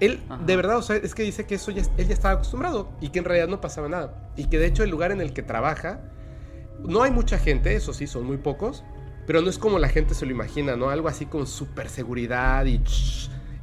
Él, de verdad, o sea, es que dice que eso ya, él ya estaba acostumbrado y que en realidad no pasaba nada. Y que de hecho el lugar en el que trabaja, no hay mucha gente, eso sí, son muy pocos, pero no es como la gente se lo imagina, ¿no? Algo así con super seguridad y,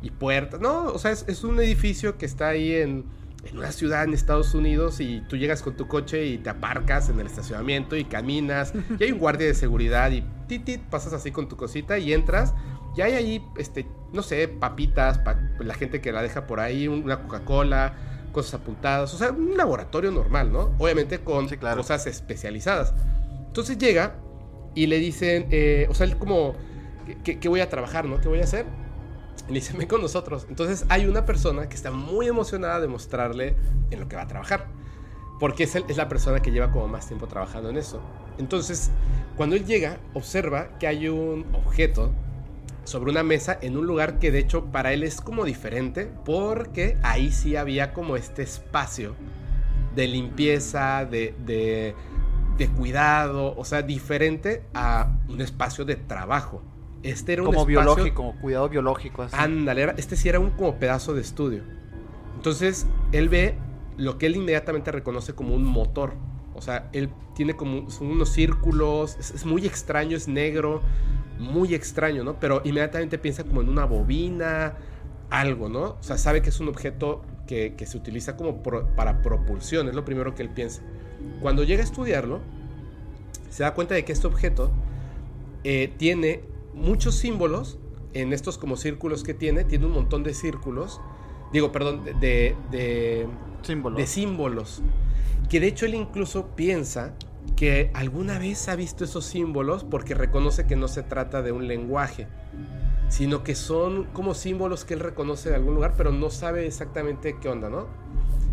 y puertas. No, o sea, es, un edificio que está ahí en, en, una ciudad en Estados Unidos y tú llegas con tu coche y te aparcas en el estacionamiento y caminas y hay un guardia de seguridad y titit, pasas así con tu cosita y entras y hay ahí, este, no sé, papitas, la gente que la deja por ahí, una Coca-Cola, cosas apuntadas, o sea, un laboratorio normal, ¿no? Obviamente con cosas especializadas. Entonces llega y le dicen, eh, o sea, él como, ¿qué, voy a trabajar, no? ¿Qué voy a hacer? Y le dicen, ven con nosotros. Entonces hay una persona que está muy emocionada de mostrarle en lo que va a trabajar. Porque es, es la persona que lleva como más tiempo trabajando en eso. Entonces, cuando él llega, observa que hay un objeto sobre una mesa en un lugar que de hecho para él es como diferente porque ahí sí había como este espacio de limpieza, de, de de cuidado, o sea, diferente a un espacio de trabajo. Este era un como biológico, cuidado biológico. Así. Ándale, este sí era un como pedazo de estudio. Entonces, él ve lo que él inmediatamente reconoce como un motor. O sea, él tiene como unos círculos, es, muy extraño, es negro, muy extraño, ¿no? Pero inmediatamente piensa como en una bobina, algo, ¿no? O sea, sabe que es un objeto que, se utiliza como para propulsión, es lo primero que él piensa. Cuando llega a estudiarlo, se da cuenta de que este objeto eh, tiene muchos símbolos en estos como círculos que tiene, tiene un montón de círculos, digo, perdón, de, de, símbolos. de símbolos, que de hecho él incluso piensa que alguna vez ha visto esos símbolos porque reconoce que no se trata de un lenguaje, sino que son como símbolos que él reconoce de algún lugar, pero no sabe exactamente qué onda, ¿no?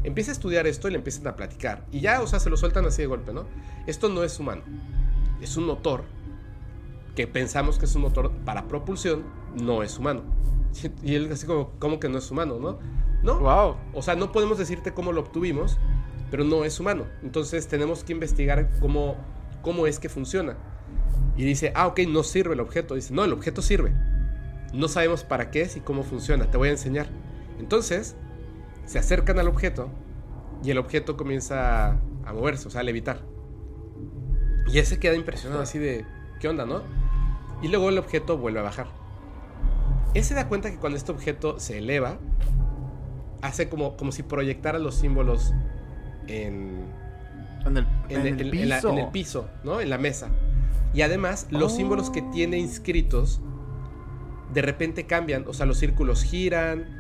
Empieza a estudiar esto y le empiezan a platicar. Y ya, o sea, se lo sueltan así de golpe, ¿no? Esto no es humano. Es un motor que pensamos que es un motor para propulsión, no es humano. Y él así como, ¿cómo que no es humano, no? No. Wow. O sea, no podemos decirte cómo lo obtuvimos, pero no es humano. Entonces tenemos que investigar cómo, cómo es que funciona. Y dice, ah, ok, no sirve el objeto. Dice, no, el objeto sirve. No sabemos para qué es y cómo funciona. Te voy a enseñar. Entonces, se acercan al objeto y el objeto comienza a moverse, o sea, a levitar. Y él se queda impresionado así de, ¿qué onda, no? Y luego el objeto vuelve a bajar. Él se da cuenta que cuando este objeto se eleva, hace como, como si proyectara los símbolos en, En el, en, en el, el en la- piso. en el piso, ¿no? En la mesa. Y además, los Oh. símbolos que tiene inscritos de repente cambian. O sea, los círculos giran.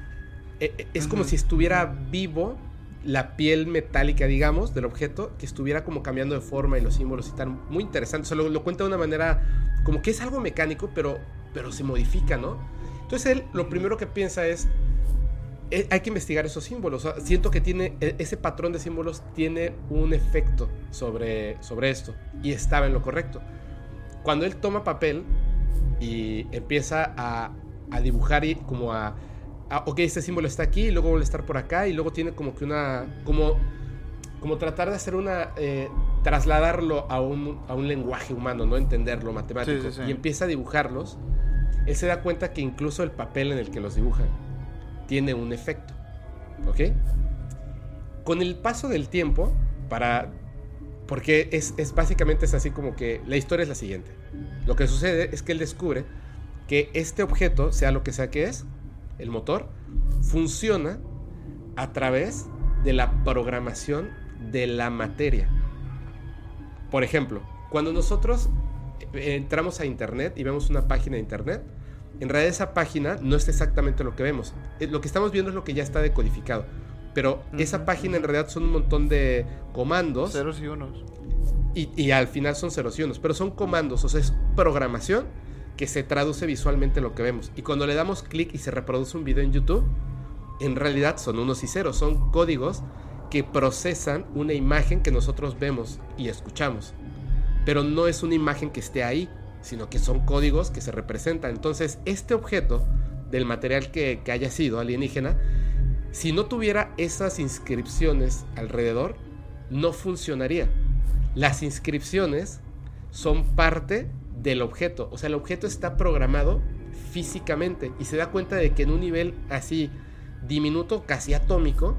E- e- Es como si estuviera vivo la piel metálica, digamos, del objeto, que estuviera como cambiando de forma y los símbolos y tal. Muy interesante. O sea, lo, lo cuenta de una manera como que es algo mecánico, pero, pero se modifica, ¿no? Entonces él lo primero que piensa es, eh, hay que investigar esos símbolos. O sea, siento que tiene e- ese patrón de símbolos tiene un efecto sobre, sobre esto y estaba en lo correcto. Cuando él toma papel y empieza a, a dibujar y como a, a, ok, este símbolo está aquí y luego vuelve a estar por acá y luego tiene como que una, como, como tratar de hacer una, eh, trasladarlo a un, a un lenguaje humano, no entenderlo matemático. Sí, sí, sí. Y empieza a dibujarlos. Él se da cuenta que incluso el papel en el que los dibuja tiene un efecto. ¿Ok? Con el paso del tiempo, para. Porque es, es básicamente es así como que la historia es la siguiente. Lo que sucede es que él descubre que este objeto, sea lo que sea que es, el motor, funciona a través de la programación de la materia. Por ejemplo, cuando nosotros eh, entramos a internet y vemos una página de internet, en realidad esa página no es exactamente lo que vemos. Eh, Lo que estamos viendo es lo que ya está decodificado. Pero esa página en realidad son un montón de comandos Ceros y unos. y, y al final son ceros y unos, pero son comandos, o sea, es programación que se traduce visualmente en lo que vemos. Y cuando le damos clic y se reproduce un video en YouTube, en realidad son unos y ceros, son códigos que procesan una imagen que nosotros vemos y escuchamos. Pero no es una imagen que esté ahí, sino que son códigos que se representan. Entonces, este objeto del material que, que haya sido alienígena, si no tuviera esas inscripciones alrededor, no funcionaría. Las inscripciones son parte del objeto. O sea, el objeto está programado físicamente y se da cuenta de que en un nivel así diminuto, casi atómico,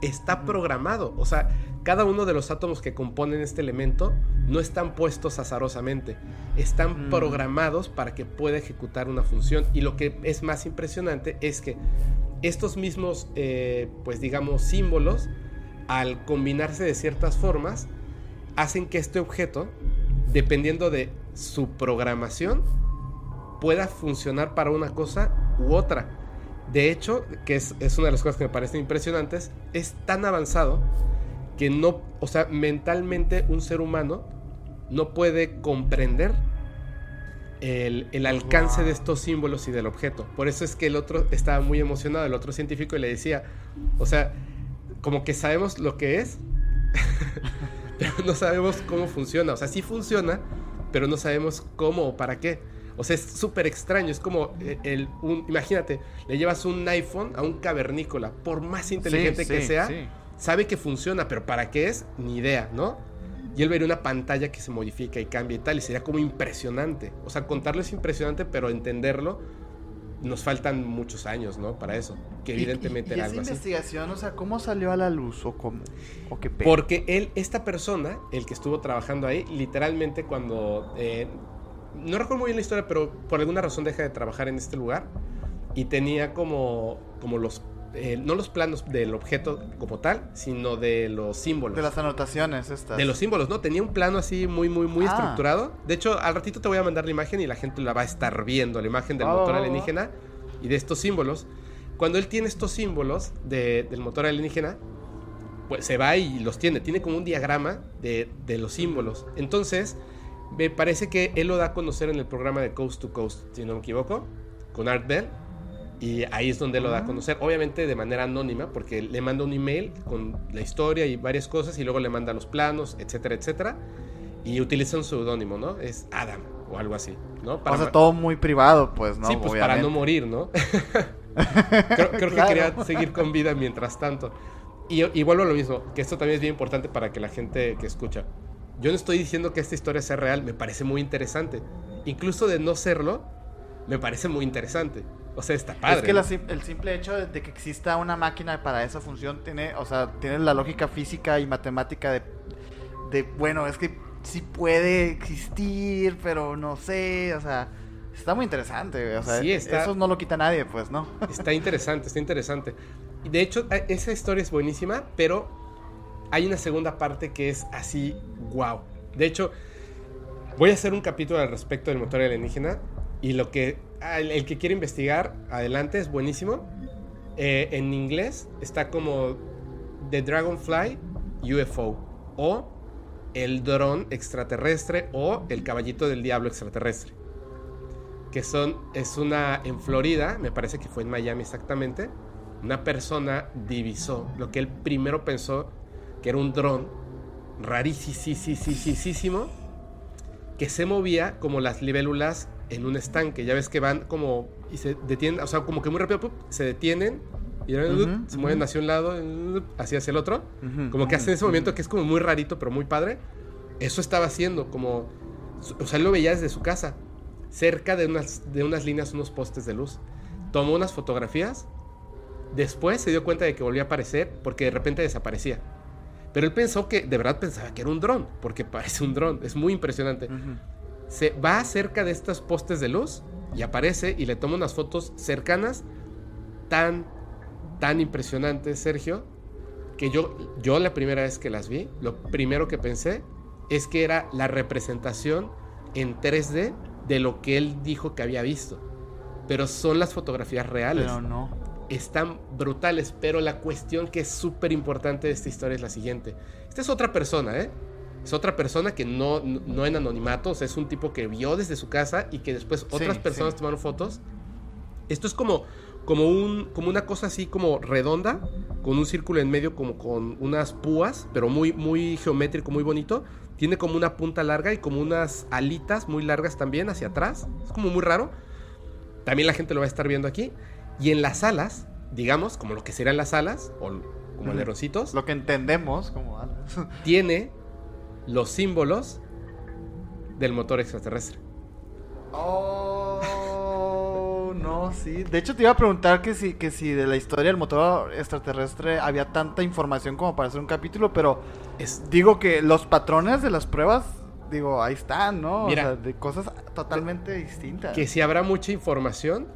está programado. O sea, cada uno de los átomos que componen este elemento no están puestos azarosamente. Están Mm. programados para que pueda ejecutar una función. Y lo que es más impresionante es que estos mismos, eh, pues digamos, símbolos, al combinarse de ciertas formas, hacen que este objeto, dependiendo de su programación, pueda funcionar para una cosa u otra. De hecho, que es, es una de las cosas que me parecen impresionantes, es tan avanzado que no, o sea, mentalmente un ser humano no puede comprender el, el alcance Wow. de estos símbolos y del objeto. Por eso es que el otro estaba muy emocionado, el otro científico, y le decía, o sea, como que sabemos lo que es, pero no sabemos cómo funciona. O sea, sí funciona, pero no sabemos cómo o para qué. O sea, es súper extraño. Es como eh, el, un, imagínate, le llevas un iPhone a un cavernícola, por más inteligente Sí, que sí, sea, sí. sabe que funciona, pero para qué es, ni idea, ¿no? Y él vería una pantalla que se modifica y cambia y tal, y sería como impresionante. O sea, contarlo es impresionante, pero entenderlo nos faltan muchos años, ¿no? Para eso. Que evidentemente y, y era esa algo así. investigación, o sea, ¿cómo salió a la luz o cómo? ¿O qué pedo? Porque él, esta persona, el que estuvo trabajando ahí, literalmente cuando... eh, no recuerdo muy bien la historia, pero por alguna razón deja de trabajar en este lugar y tenía como, como los... eh, no los planos del objeto como tal, sino de los símbolos. De las anotaciones estas. De los símbolos, ¿no? Tenía un plano así muy, muy, muy Ah. estructurado. De hecho, al ratito te voy a mandar la imagen y la gente la va a estar viendo, la imagen del Oh, motor alienígena y de estos símbolos. Cuando él tiene estos símbolos de- del motor alienígena, pues se va y los tiene. Tiene como un diagrama de, de los símbolos. Entonces, me parece que él lo da a conocer en el programa de Coast to Coast, si no me equivoco. con Art Bell. Y ahí es donde lo da a Ah. conocer, obviamente de manera anónima, porque le manda un email con la historia y varias cosas, y luego le manda los planos, etcétera, etcétera. Y utiliza un seudónimo, ¿no? Es Adam o algo así, ¿no? o sea, todo muy privado, pues, ¿no? sí, pues para no Obviamente. morir, ¿no? creo creo Claro. que quería seguir con vida mientras tanto. Y, y vuelvo a lo mismo, que esto también es bien importante para que la gente que escucha. Yo no estoy diciendo que esta historia sea real, me parece muy interesante. Incluso de no serlo, me parece muy interesante. O sea, está padre. Es que ¿no? la sim- el simple hecho de, de que exista una máquina para esa función tiene, o sea, tiene la lógica física y matemática de, de bueno, es que sí puede existir, pero no sé, o sea, está muy interesante, o sea, Sí, está- eso no lo quita nadie, pues, ¿no? Está interesante, está interesante. De hecho, a- esa historia es buenísima, pero hay una segunda parte que es así, wow. De hecho, voy a hacer un capítulo al respecto del motor alienígena y lo que el, que quiere investigar, adelante, es buenísimo. Eh, en inglés está como The Dragonfly UFO o el dron extraterrestre o el caballito del diablo extraterrestre. Que son, es una, en Florida, me parece que fue en Miami exactamente, una persona divisó lo que él primero pensó que era un dron rarísimo que se movía como las libélulas en un estanque. Ya ves que van como y se detienen, o sea, como que muy rápido ¡pup! se detienen y Ujú, se mueven hacia un lado, hacia hacia el otro. Como que hacen ese movimiento que es como muy rarito, pero muy padre. Eso estaba haciendo, como. O sea, él lo veía desde su casa, cerca de unas, de unas líneas, unos postes de luz. Tomó unas fotografías. Después se dio cuenta de que volvía a aparecer porque de repente desaparecía. Pero él pensó que, de verdad pensaba que era un dron, porque parece un dron. Es muy impresionante. Se va cerca de estos postes de luz y aparece y le toma unas fotos cercanas tan, tan impresionantes, Sergio, que yo, yo la primera vez que las vi, lo primero que pensé es que era la representación en 3D de lo que él dijo que había visto. Pero son las fotografías reales. Pero no. Están brutales, pero la cuestión que es súper importante de esta historia es la siguiente. Esta es otra persona, ¿eh? Es otra persona que no, no, no en anonimato, o sea, es un tipo que vio desde su casa y que después otras Sí, personas sí. tomaron fotos. Esto es como, como, un, como una cosa así como redonda, con un círculo en medio, como con unas púas, pero muy, muy geométrico, muy bonito. Tiene como una punta larga y como unas alitas muy largas también hacia atrás. Es como muy raro. También la gente lo va a estar viendo aquí. Y en las alas, digamos, como lo que serían las alas, o como aleroncitos, Lo que entendemos como alas. tiene los símbolos del motor extraterrestre. Oh, no, sí. De hecho, te iba a preguntar que si, que si de la historia del motor extraterrestre había tanta información como para hacer un capítulo, pero Es, digo que los patrones de las pruebas, digo, ahí están, ¿no? Mira. o sea, de cosas totalmente distintas. que si habrá mucha información,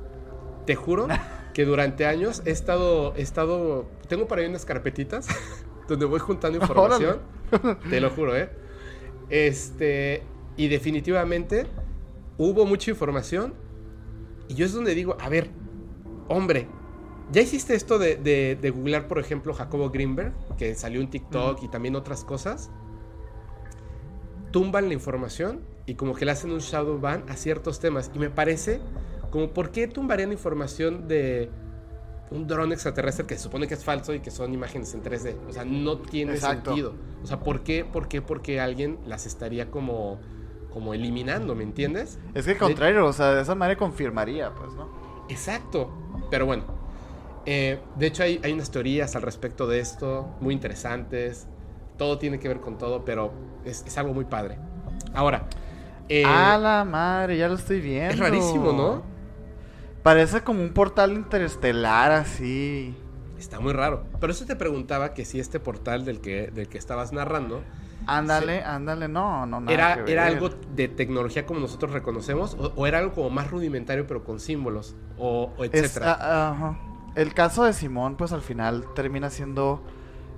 te juro que durante años he estado, he estado, tengo por ahí unas carpetitas donde voy juntando información, te lo juro, ¿eh? Este, y definitivamente hubo mucha información y yo es donde digo, a ver, hombre, ¿ya hiciste esto de, de, de googlear, por ejemplo, Jacobo Greenberg, que salió en TikTok y también otras cosas? Tumban la información y como que le hacen un shadow ban a ciertos temas. Y me parece como, ¿por qué tumbarían información de un dron extraterrestre que se supone que es falso y que son imágenes en 3D? O sea, no tiene Exacto. sentido. O sea, ¿por qué, por qué, por qué alguien las estaría como, como eliminando, ¿me entiendes? Es que al contrario, o sea, de esa manera confirmaría, pues, ¿no? Exacto. Pero bueno. eh, de hecho, hay, hay unas teorías al respecto de esto, muy interesantes. Todo tiene que ver con todo, pero es, es algo muy padre. Ahora, eh, a la madre, ya lo estoy viendo. es rarísimo, ¿no? Parece como un portal interestelar así. está muy raro. Pero eso te preguntaba que si este portal del que, del que estabas narrando Ándale, ándale, no, no, nada era, que era algo de tecnología como nosotros reconocemos o, o era algo como más rudimentario pero con símbolos o, o Es- etcétera. ah. El caso de Simón, pues al final termina siendo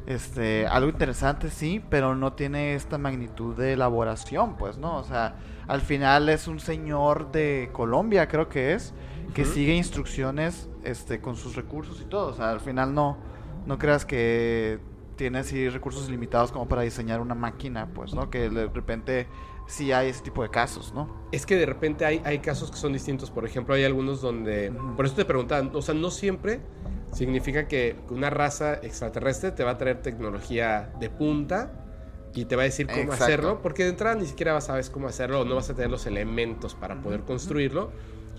este algo interesante, sí, pero no tiene esta magnitud de elaboración, pues, ¿no? O sea, al final es un señor de Colombia, creo que es, que sigue instrucciones este con sus recursos y todo. O sea, al final no, no creas que tiene así recursos limitados como para diseñar una máquina, pues, ¿no? Que de repente sí hay ese tipo de casos, ¿no? Es que de repente hay, hay casos que son distintos. Por ejemplo, hay algunos donde. Por eso te preguntaban, o sea, no siempre significa que una raza extraterrestre te va a traer tecnología de punta y te va a decir cómo hacerlo, porque de entrada ni siquiera sabes cómo hacerlo o no vas a tener los elementos para poder construirlo.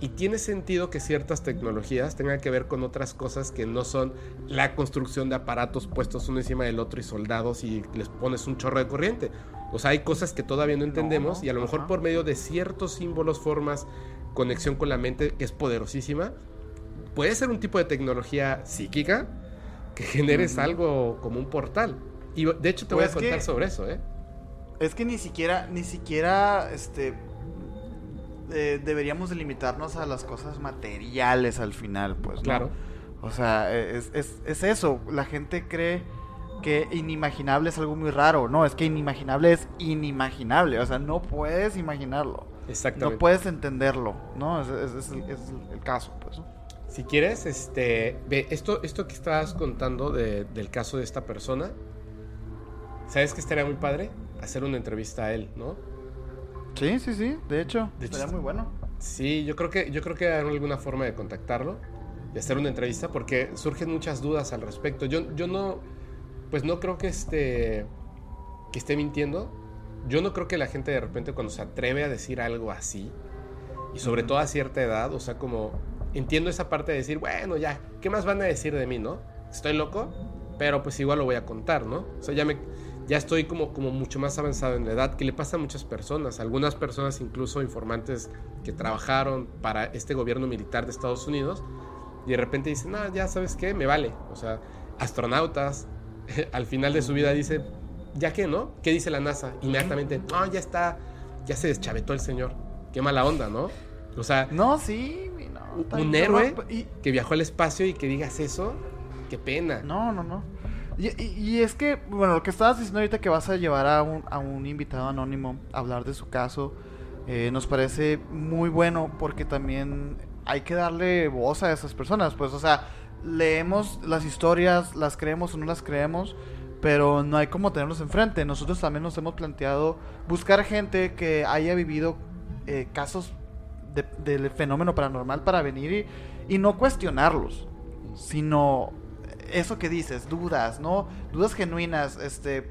Y tiene sentido que ciertas tecnologías tengan que ver con otras cosas que no son la construcción de aparatos puestos uno encima del otro y soldados y les pones un chorro de corriente. O sea, hay cosas que todavía no entendemos y a lo mejor por medio de ciertos símbolos, formas, conexión con la mente, que es poderosísima, puede ser un tipo de tecnología psíquica que generes algo como un portal. Y de hecho te voy a pues contar sobre eso, ¿eh? Es que ni siquiera, ni siquiera, este, eh, deberíamos delimitarnos a las cosas materiales al final, pues. Claro. O sea, es, es, eso. La gente cree que inimaginable es algo muy raro. No, es que inimaginable es inimaginable. O sea, no puedes imaginarlo. Exactamente. No puedes entenderlo, ¿no? Es, el caso, pues. Si quieres, este, ve, esto, esto que estabas contando del caso de esta persona, ¿sabes que estaría muy padre? Hacer una entrevista a él, ¿no? Sí, sí, sí, de hecho, estaría muy bueno. Sí, yo creo que yo creo que hay alguna forma de contactarlo y hacer una entrevista porque surgen muchas dudas al respecto. Yo, yo no, pues no creo que esté, que esté mintiendo. Yo no creo que la gente de repente cuando se atreve a decir algo así, y sobre todo a cierta edad, o sea, como entiendo esa parte de decir, bueno, ya, ¿qué más van a decir de mí, no? Estoy loco, pero pues igual lo voy a contar, ¿no? O sea, ya me ya estoy como, como mucho más avanzado en la edad, que le pasa a muchas personas, algunas personas incluso informantes que trabajaron para este gobierno militar de Estados Unidos, y de repente dicen, no, ya sabes qué, me vale. O sea, astronautas, al final de su vida dice, ¿ya qué, no? ¿Qué dice la NASA? Inmediatamente, no, ya está, ya se deschavetó el señor. Qué mala onda, ¿no? O sea, no, sí, un héroe que viajó al espacio y que digas eso, qué pena. No, no, no. Y, es que, bueno, lo que estabas diciendo ahorita que vas a llevar a un, a un invitado anónimo a hablar de su caso, eh, nos parece muy bueno porque también hay que darle voz a esas personas. Pues, o sea, leemos las historias, las creemos o no las creemos, pero no hay como tenerlos enfrente. Nosotros también nos hemos planteado buscar gente que haya vivido eh, casos del fenómeno paranormal para venir y, y no cuestionarlos, sino eso que dices, dudas, ¿no? Dudas genuinas, este,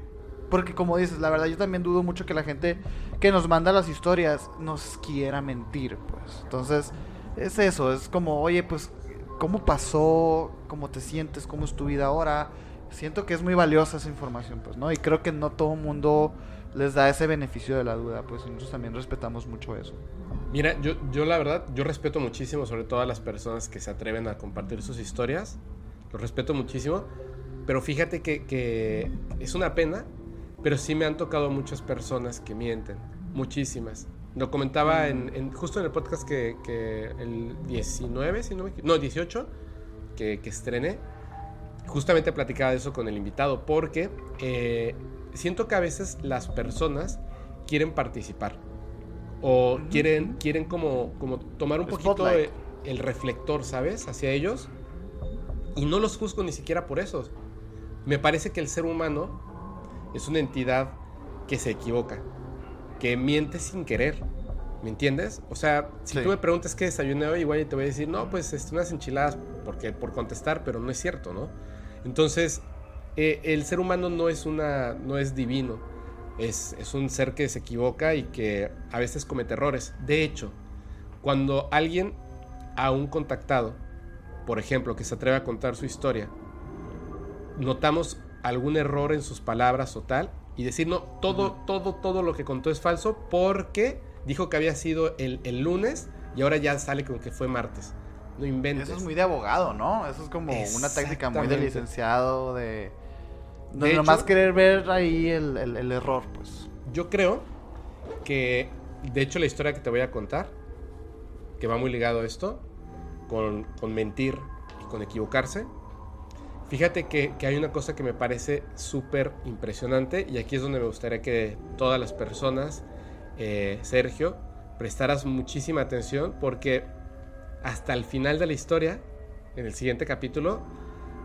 porque como dices, la verdad yo también dudo mucho que la gente que nos manda las historias nos quiera mentir, pues. Entonces, es eso, es como, oye, pues, ¿cómo pasó? ¿Cómo te sientes? ¿Cómo es tu vida ahora? Siento que es muy valiosa esa información, pues, ¿no? Y creo que no todo el mundo les da ese beneficio de la duda, pues nosotros también respetamos mucho eso. Mira, yo, yo la verdad, yo respeto muchísimo sobre todo a las personas que se atreven a compartir sus historias lo respeto muchísimo, pero fíjate que, es una pena, pero sí me han tocado muchas personas que mienten, muchísimas. Lo comentaba en, justo en el podcast que, el 19, si no me no, 18, que, que estrené, justamente platicaba de eso con el invitado, porque eh, siento que a veces las personas quieren participar o quieren, quieren como, como tomar un poquito el reflector, ¿sabes? Hacia ellos y no los juzgo ni siquiera por eso. Me parece que el ser humano es una entidad que se equivoca, que miente sin querer. ¿Me entiendes? O sea, si tú me preguntas qué desayuné hoy, igual te voy a decir, no, pues este, unas enchiladas porque, por contestar, pero no es cierto, ¿no? Entonces, eh, el ser humano no es, una, no es divino, es, es un ser que se equivoca y que a veces comete errores. De hecho, cuando alguien a un contactado por ejemplo, que se atreve a contar su historia, notamos algún error en sus palabras o tal, y decir, no, todo, todo, todo lo que contó es falso porque dijo que había sido el, lunes y ahora ya sale con que fue martes. No inventes. Eso es muy de abogado, ¿no? Eso es como una táctica muy de licenciado, de... No, nomás querer ver ahí el, el error, pues. Yo creo que, de hecho, la historia que te voy a contar, que va muy ligado a esto, con, mentir y con equivocarse. Fíjate que, hay una cosa que me parece súper impresionante y aquí es donde me gustaría que todas las personas, eh, Sergio, prestaras muchísima atención porque hasta el final de la historia, en el siguiente capítulo,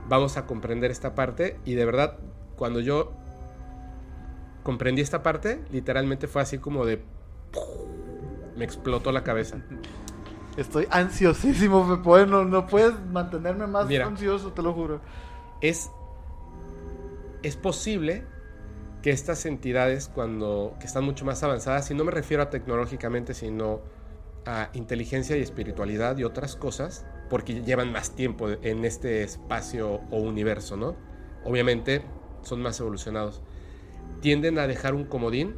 vamos a comprender esta parte y de verdad, cuando yo comprendí esta parte, literalmente fue así como de me explotó la cabeza. Estoy ansiosísimo, me puede, no, puedes mantenerme más ansioso, te lo juro. Es, es posible que estas entidades, cuando que están mucho más avanzadas, y no me refiero a tecnológicamente, sino a inteligencia y espiritualidad y otras cosas, porque llevan más tiempo en este espacio o universo, ¿no? Obviamente son más evolucionados. Tienden a dejar un comodín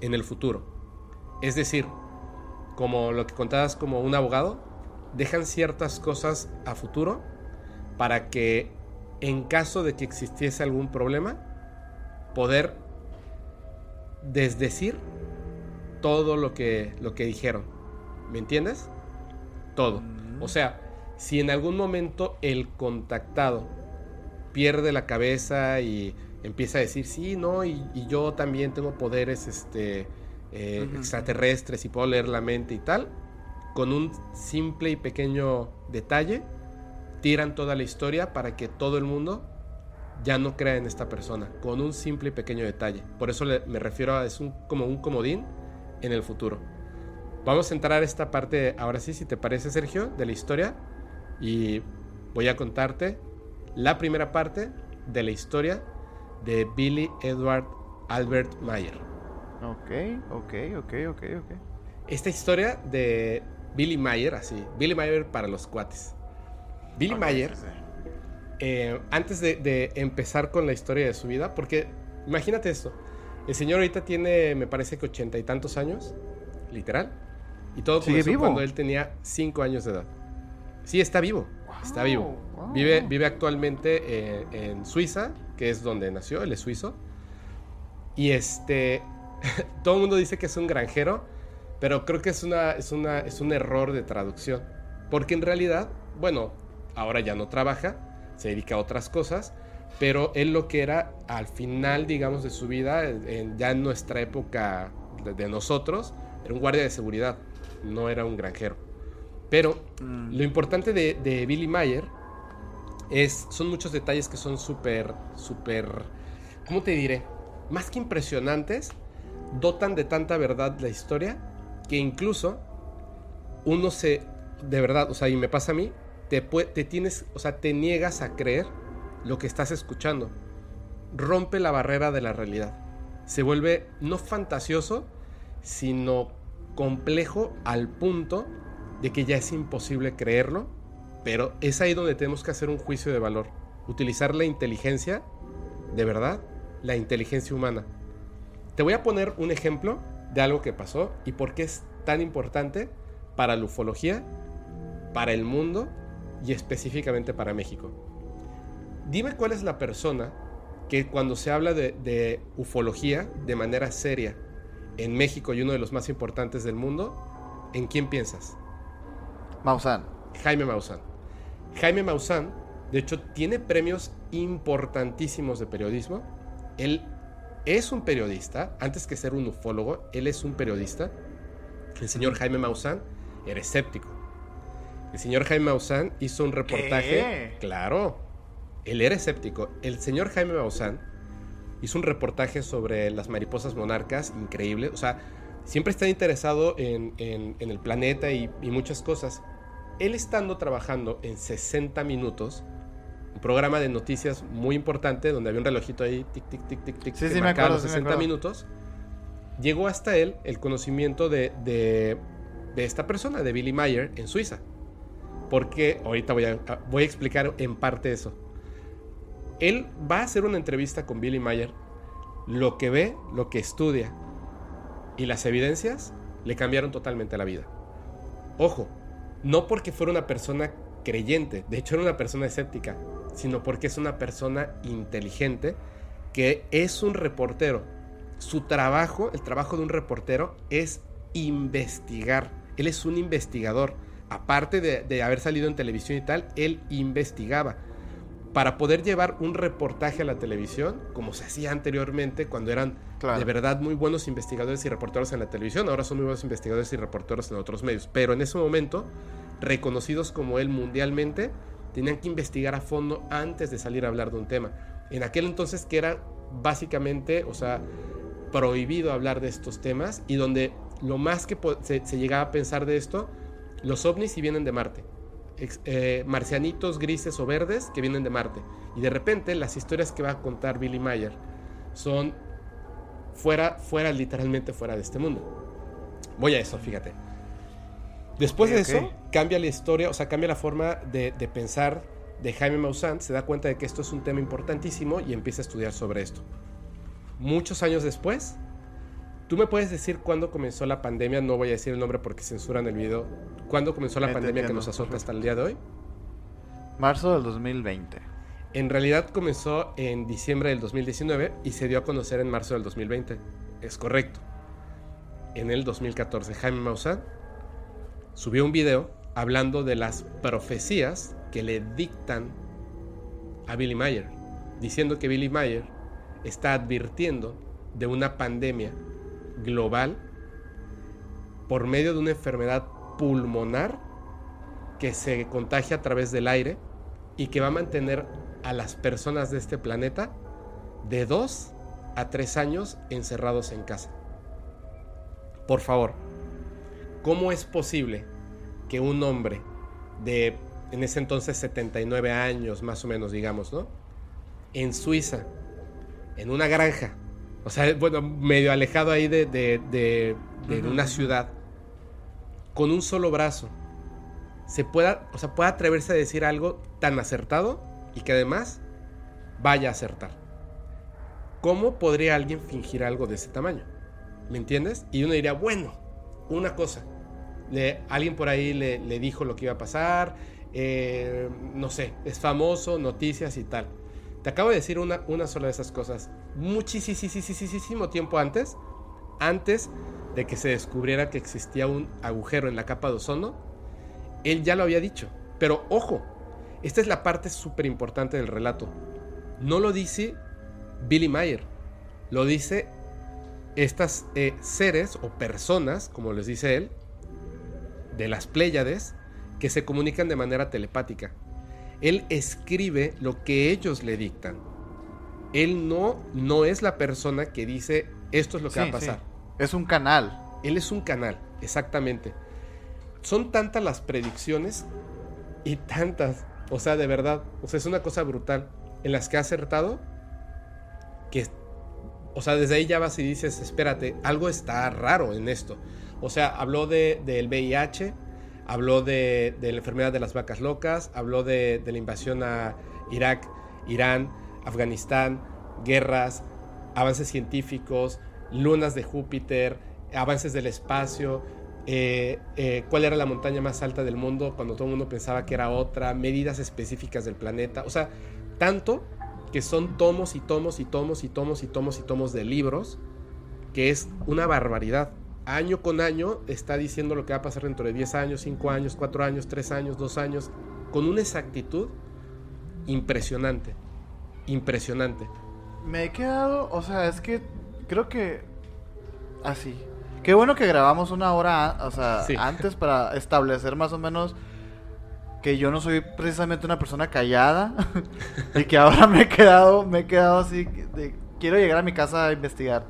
en el futuro. Es decir, como lo que contabas como un abogado, dejan ciertas cosas a futuro para que en caso de que existiese algún problema, poder desdecir todo lo que, lo que dijeron. ¿Me entiendes? Todo. O sea, si en algún momento el contactado pierde la cabeza y empieza a decir, sí, no, y, yo también tengo poderes este, eh, extraterrestres y puedo leer la mente y tal, con un simple y pequeño detalle, tiran toda la historia para que todo el mundo ya no crea en esta persona, con un simple y pequeño detalle. Por eso me refiero a, es un, como un comodín en el futuro. Vamos a entrar a esta parte, ahora sí, si te parece, Sergio, de la historia. Y voy a contarte la primera parte de la historia de Billy Edward Albert Mayer. Ok, ok, ok, ok, ok. Esta historia de Billy Mayer, así, Billy Mayer para los cuates. Billy Mayer, eh, antes de, de, empezar con la historia de su vida, porque imagínate esto, el señor ahorita tiene, me parece que ochenta y tantos años, literal. Y todo comenzó cuando él tenía cinco años de edad. Sí, está vivo, está vivo. Vive, vive actualmente eh, en Suiza, que es donde nació, él es suizo. Y este, todo el mundo dice que es un granjero, pero creo que es, una, es, una, es un error de traducción. Porque en realidad, bueno, ahora ya no trabaja, se dedica a otras cosas, pero él lo que era al final, digamos, de su vida, ya en nuestra época de, nosotros, era un guardia de seguridad, no era un granjero. Pero mm. lo importante de, Billy Mayer es, son muchos detalles que son súper, súper, ¿cómo te diré? Más que impresionantes, dotan de tanta verdad la historia que incluso uno se, de verdad, o sea, y me pasa a mí, te, te tienes, o sea, te niegas a creer lo que estás escuchando. Rompe la barrera de la realidad. Se vuelve no fantasioso, sino complejo al punto de que ya es imposible creerlo, pero es ahí donde tenemos que hacer un juicio de valor. Utilizar la inteligencia, de verdad, la inteligencia humana. Te voy a poner un ejemplo de algo que pasó y por qué es tan importante para la ufología, para el mundo y específicamente para México. Dime cuál es la persona que cuando se habla de, ufología de manera seria en México y uno de los más importantes del mundo, ¿en quién piensas? Maussan. Jaime Maussan. Jaime Maussan, de hecho, tiene premios importantísimos de periodismo. Él es un periodista, antes que ser un ufólogo, él es un periodista. El señor Jaime Maussan era escéptico. El señor Jaime Maussan hizo un reportaje. Claro, él era escéptico. El señor Jaime Maussan hizo un reportaje sobre las mariposas monarcas increíble. O sea, siempre está interesado en, el planeta y, muchas cosas. Él estando trabajando en 60 minutos, programa de noticias muy importante donde había un relojito ahí, tic, tic, tic, tic, tic, sí, sí, me acuerdo, 60 minutos, llegó hasta él el conocimiento de, de, de, esta persona, de Billy Mayer, en Suiza. Porque ahorita voy a, voy a explicar en parte eso él va a hacer una entrevista con Billy Mayer, lo que ve, lo que estudia y las evidencias le cambiaron totalmente la vida. Ojo, no porque fuera una persona creyente, de hecho era una persona escéptica, sino porque es una persona inteligente que es un reportero. Su trabajo, el trabajo de un reportero, es investigar. Él es un investigador. Aparte de, de haber salido en televisión y tal, él investigaba para poder llevar un reportaje a la televisión, como se hacía anteriormente cuando eran de verdad muy buenos investigadores y reporteros en la televisión, ahora son muy buenos investigadores y reporteros en otros medios, pero en ese momento, reconocidos como él mundialmente, tenían que investigar a fondo antes de salir a hablar de un tema. En aquel entonces que era básicamente, o sea, prohibido hablar de estos temas y donde lo más que se, llegaba a pensar de esto, los ovnis si vienen de Marte. Eh, marcianitos grises o verdes que vienen de Marte. Y de repente las historias que va a contar Billy Mayer son fuera, fuera, literalmente fuera de este mundo. Voy a eso, fíjate. Después de eso, cambia la historia, o sea, cambia la forma de, de pensar de Jaime Maussan, se da cuenta de que esto es un tema importantísimo y empieza a estudiar sobre esto. Muchos años después, ¿tú me puedes decir cuándo comenzó la pandemia? No voy a decir el nombre porque censuran el video. ¿Cuándo comenzó la pandemia que nos azota hasta el día de hoy? Marzo del 2020. En realidad comenzó en diciembre del 2019 y se dio a conocer en marzo del 2020. Es correcto. En el 2014, Jaime Maussan subió un video hablando de las profecías que le dictan a Billy Mayer, diciendo que Billy Mayer está advirtiendo de una pandemia global por medio de una enfermedad pulmonar que se contagia a través del aire y que va a mantener a las personas de este planeta de dos a tres años encerrados en casa. Por favor, ¿cómo es posible que un hombre de en ese entonces 79 años más o menos, digamos, ¿no? En Suiza, en una granja, o sea, bueno, medio alejado ahí de, de, una ciudad, con un solo brazo, se pueda, o sea, pueda atreverse a decir algo tan acertado y que además vaya a acertar. ¿Cómo podría alguien fingir algo de ese tamaño? ¿Me entiendes? Y uno diría, bueno, una cosa, alguien por ahí le, le, dijo lo que iba a pasar, eh, no sé, es famoso, noticias y tal. Te acabo de decir una, una sola de esas cosas. Muchísimo tiempo antes, antes de que se descubriera que existía un agujero en la capa de ozono, él ya lo había dicho. Pero ojo, esta es la parte súper importante del relato. No lo dice Billy Mayer, lo dice estas eh, seres o personas, como les dice él, de las Pléyades, que se comunican de manera telepática. Él escribe lo que ellos le dictan. Él no, no es la persona que dice esto es lo que va a pasar. Es un canal. Él es un canal, exactamente. Son tantas las predicciones y tantas, o sea, de verdad, o sea, es una cosa brutal en las que ha acertado que, o sea, desde ahí ya vas y dices, espérate, algo está raro en esto. O sea, habló de, del VIH, habló de, la enfermedad de las vacas locas, habló de, la invasión a Irak, Irán, Afganistán, guerras, avances científicos, lunas de Júpiter, avances del espacio, eh, eh, cuál era la montaña más alta del mundo cuando todo el mundo pensaba que era otra, medidas específicas del planeta, o sea, tanto que son tomos y tomos y tomos y tomos y tomos y tomos de libros, que es una barbaridad año con año está diciendo lo que va a pasar dentro de 10 años, 5 años, 4 años, 3 años, 2 años, con una exactitud impresionante. Impresionante. Me he quedado, o sea, es que creo que así. Qué bueno que grabamos una hora, o sea, antes para establecer más o menos que yo no soy precisamente una persona callada y que ahora me he quedado, me he quedado así de, quiero llegar a mi casa a investigar.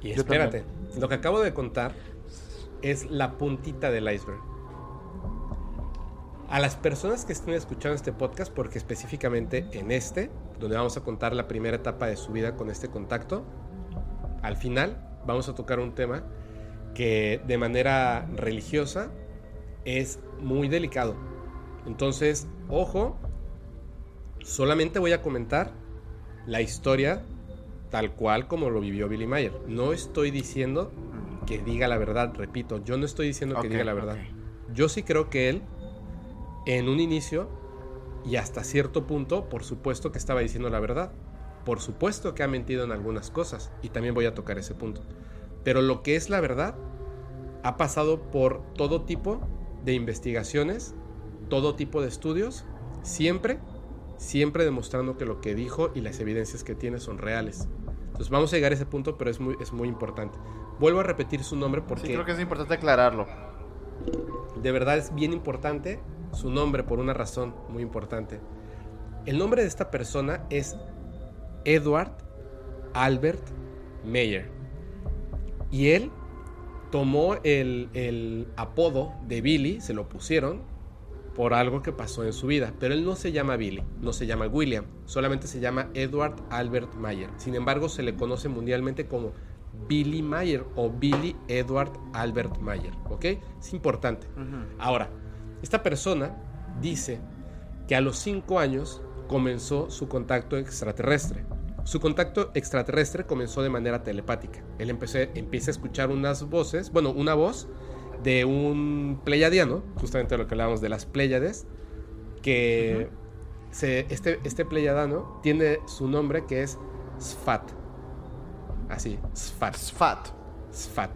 Y espérate, lo que acabo de contar es la puntita del iceberg. A las personas que estén escuchando este podcast, porque específicamente en este, donde vamos a contar la primera etapa de su vida con este contacto, al final vamos a tocar un tema que de manera religiosa es muy delicado. Entonces, ojo, solamente voy a comentar la historia tal cual como lo vivió Billy Mayer. No estoy diciendo que diga la verdad, repito, yo no estoy diciendo que diga la verdad. Yo sí creo que él, en un inicio y hasta cierto punto, por supuesto que estaba diciendo la verdad. Por supuesto que ha mentido en algunas cosas y también voy a tocar ese punto. Pero lo que es la verdad ha pasado por todo tipo de investigaciones, todo tipo de estudios, siempre siempre demostrando que lo que dijo y las evidencias que tiene son reales. Entonces vamos a llegar a ese punto, pero es muy, es muy importante. Vuelvo a repetir su nombre porque... Sí, creo que es importante aclararlo. De verdad es bien importante su nombre por una razón muy importante. El nombre de esta persona es Edward Albert Meyer. Y él tomó el, el apodo de Billy, se lo pusieron por algo que pasó en su vida. Pero él no se llama Billy, no se llama William, solamente se llama Edward Albert Mayer. Sin embargo, se le conoce mundialmente como Billy Mayer o Billy Edward Albert Mayer. ¿Ok? Es importante. Ahora, esta persona dice que a los 5 años comenzó su contacto extraterrestre. Su contacto extraterrestre comenzó de manera telepática. Él empezó, empieza a escuchar unas voces, bueno, una voz de un pleiadiano, justamente lo que hablábamos de las Pléyades, que este, este pleiadiano tiene su nombre que es Sfat. Así, Sfat. Sfat. Sfat.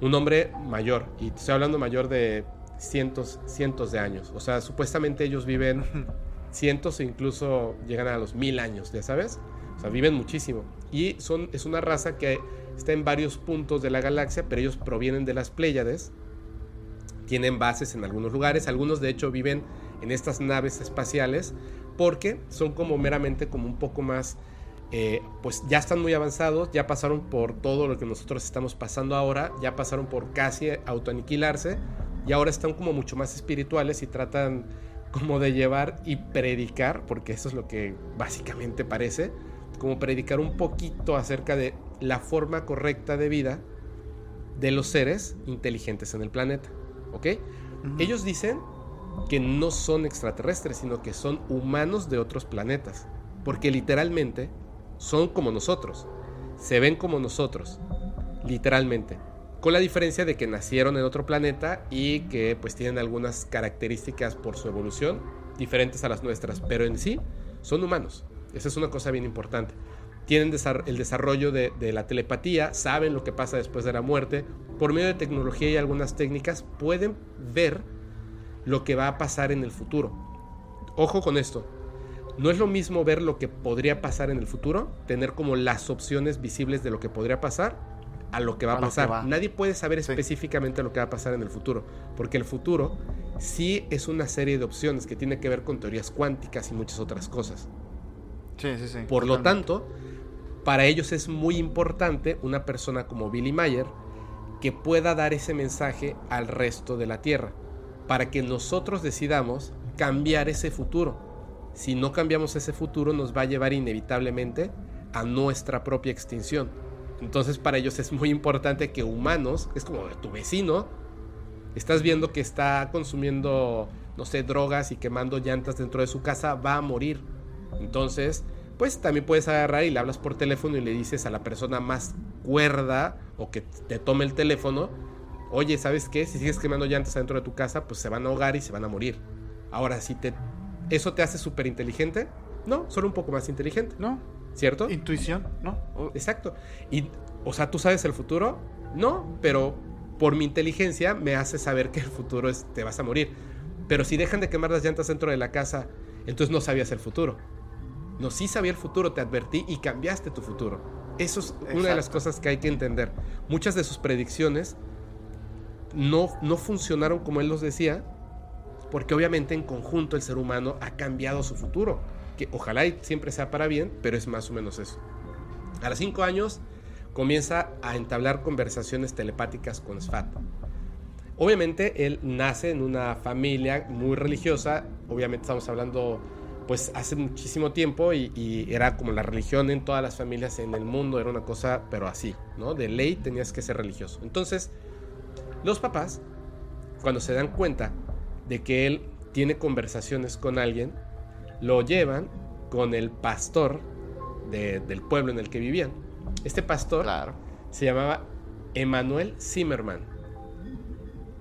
Un hombre mayor, y estoy hablando mayor de cientos, cientos de años. O sea, supuestamente ellos viven cientos e incluso llegan a los mil años, ya sabes. O sea, viven muchísimo. Y son, es una raza que está en varios puntos de la galaxia, pero ellos provienen de las Pléyades. Tienen bases en algunos lugares. Algunos, de hecho, viven en estas naves espaciales porque son como meramente como un poco más... Eh, pues ya están muy avanzados, ya pasaron por todo lo que nosotros estamos pasando ahora, ya pasaron por casi autoaniquilarse y ahora están como mucho más espirituales y tratan como de llevar y predicar, porque eso es lo que básicamente parece, como predicar un poquito acerca de la forma correcta de vida de los seres inteligentes en el planeta. ¿Ok? Ellos dicen que no son extraterrestres, sino que son humanos de otros planetas. Porque literalmente son como nosotros. Se ven como nosotros. Literalmente. Con la diferencia de que nacieron en otro planeta y que pues tienen algunas características por su evolución diferentes a las nuestras. Pero en sí son humanos. Esa es una cosa bien importante. Tienen el desarrollo de, la telepatía, saben lo que pasa después de la muerte. Por medio de tecnología y algunas técnicas pueden ver lo que va a pasar en el futuro. Ojo con esto. No es lo mismo ver lo que podría pasar en el futuro, tener como las opciones visibles de lo que podría pasar, a lo que va a, pasar. Nadie puede saber específicamente lo que va a pasar en el futuro, porque el futuro sí es una serie de opciones que tiene que ver con teorías cuánticas y muchas otras cosas. Por lo tanto, para ellos es muy importante una persona como Billy Mayer que pueda dar ese mensaje al resto de la Tierra, para que nosotros decidamos cambiar ese futuro. Si no cambiamos ese futuro nos va a llevar inevitablemente a nuestra propia extinción. Entonces para ellos es muy importante que humanos, es como tu vecino, estás viendo que está consumiendo, no sé, drogas y quemando llantas dentro de su casa, va a morir entonces, pues también puedes agarrar y le hablas por teléfono y le dices a la persona más cuerda o que te tome el teléfono, oye, ¿sabes qué? Si sigues quemando llantas dentro de tu casa, pues se van a ahogar y se van a morir. Ahora, si te, eso te hace súper inteligente, no, solo un poco más inteligente. No. ¿Cierto? Intuición, ¿no? Exacto. Y, o sea, ¿tú sabes el futuro? No, pero por mi inteligencia me hace saber que el futuro es, te vas a morir. Pero si dejan de quemar las llantas dentro de la casa, entonces no sabías el futuro. No, sí sabía el futuro, te advertí y cambiaste tu futuro. Eso es una de las cosas que hay que entender. Muchas de sus predicciones no, no funcionaron como él los decía, porque obviamente en conjunto el ser humano ha cambiado su futuro, que ojalá siempre sea para bien, pero es más o menos eso. A los cinco años comienza a entablar conversaciones telepáticas con Sfat. Obviamente él nace en una familia muy religiosa, obviamente estamos hablando pues hace muchísimo tiempo y, era como la religión en todas las familias en el mundo, era una cosa, pero así, ¿no? De ley tenías que ser religioso. Entonces, los papás, cuando se dan cuenta de que él tiene conversaciones con alguien, lo llevan con el pastor del pueblo en el que vivían. Este pastor se llamaba Emanuel Zimmerman.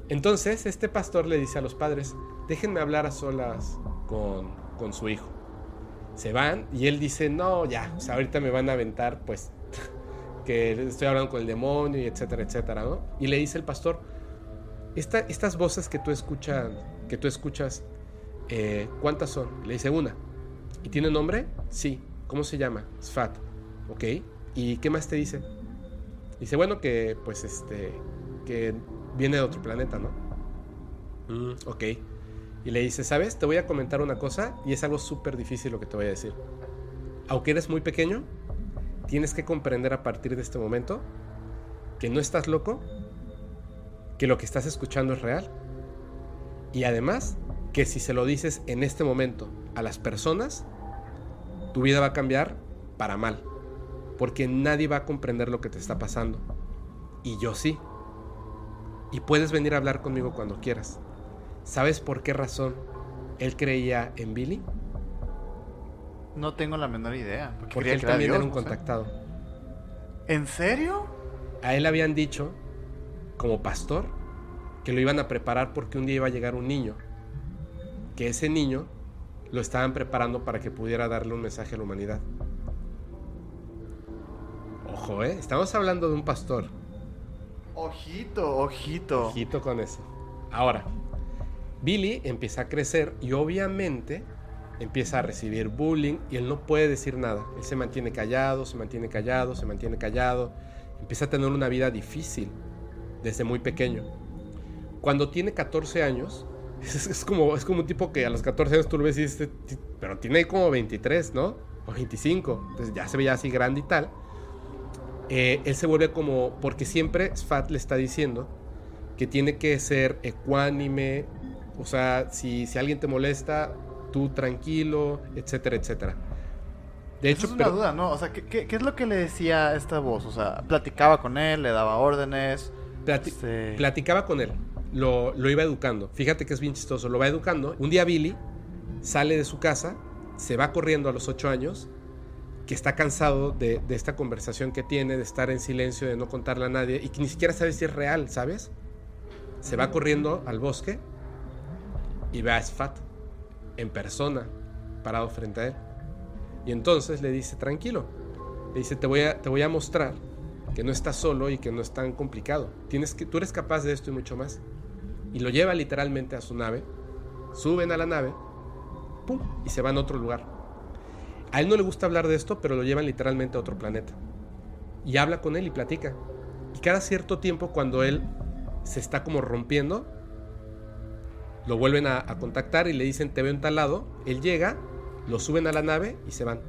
Entonces, este pastor le dice a los padres, déjenme hablar a solas con, con su hijo. Se van y él dice, no, ya, ahorita me van a aventar, pues, que estoy hablando con el demonio y etcétera, etcétera, ¿no? Y le dice el pastor, estas voces que tú escuchas, que tú escuchas, eh, ¿cuántas son? Le dice una. ¿Y tiene nombre? Sí. ¿Cómo se llama? Sfat. ¿Ok? ¿Y qué más te dice? Dice, bueno, que pues este, que viene de otro planeta, ¿no? Mm, ok y le dice, ¿sabes? Te voy a comentar una cosa y es algo súper difícil lo que te voy a decir. Aunque eres muy pequeño, tienes que comprender a partir de este momento que no estás loco, que lo que estás escuchando es real. Y además, que si se lo dices en este momento a las personas, tu vida va a cambiar para mal. Porque nadie va a comprender lo que te está pasando. Y yo sí. Y puedes venir a hablar conmigo cuando quieras. ¿Sabes por qué razón él creía en Billy? No tengo la menor idea. Porque, él también era un contactado. ¿En serio? A él habían dicho, como pastor, que lo iban a preparar porque un día iba a llegar un niño. Que ese niño lo estaban preparando para que pudiera darle un mensaje a la humanidad. Ojo, ¿eh? Estamos hablando de un pastor. Ojito, ojito. Ojito con eso. Ahora, Billy empieza a crecer y obviamente empieza a recibir bullying y él no puede decir nada. Él se mantiene callado, se mantiene callado, se mantiene callado. Empieza a tener una vida difícil desde muy pequeño. Cuando tiene 14 años, es, como, es como un tipo que a los 14 años tú lo ves y dices, pero tiene como 23, ¿no? O 25. Entonces ya se veía así grande y tal. Eh, él se vuelve como, porque siempre Sfat le está diciendo que tiene que ser ecuánime, o sea, si, si alguien te molesta, tú tranquilo, etcétera, etcétera. De hecho, es una duda, ¿no? O sea, ¿qué, ¿qué, es lo que le decía esta voz? O sea, platicaba con él, le daba órdenes. Este platicaba con él, lo, lo, iba educando. Fíjate que es bien chistoso, lo va educando. Un día Billy sale de su casa, se va corriendo a los ocho años que está cansado de, esta conversación que tiene, de estar en silencio, de no contarle a nadie y que ni siquiera sabe si es real, ¿sabes? Se va corriendo al bosque y ve a Sfat en persona, parado frente a él. Y entonces le dice, tranquilo, le dice, te voy a, te voy a mostrar que no estás solo y que no es tan complicado. Tienes que, tú eres capaz de esto y mucho más. Y lo lleva literalmente a su nave, suben a la nave, ¡pum! y se van a otro lugar a él no le gusta hablar de esto, pero lo llevan literalmente a otro planeta. Y habla con él y platica. Y cada cierto tiempo, cuando él se está como rompiendo, lo vuelven a, contactar y le dicen, te veo en tal lado. Él llega, lo suben a la nave y se van.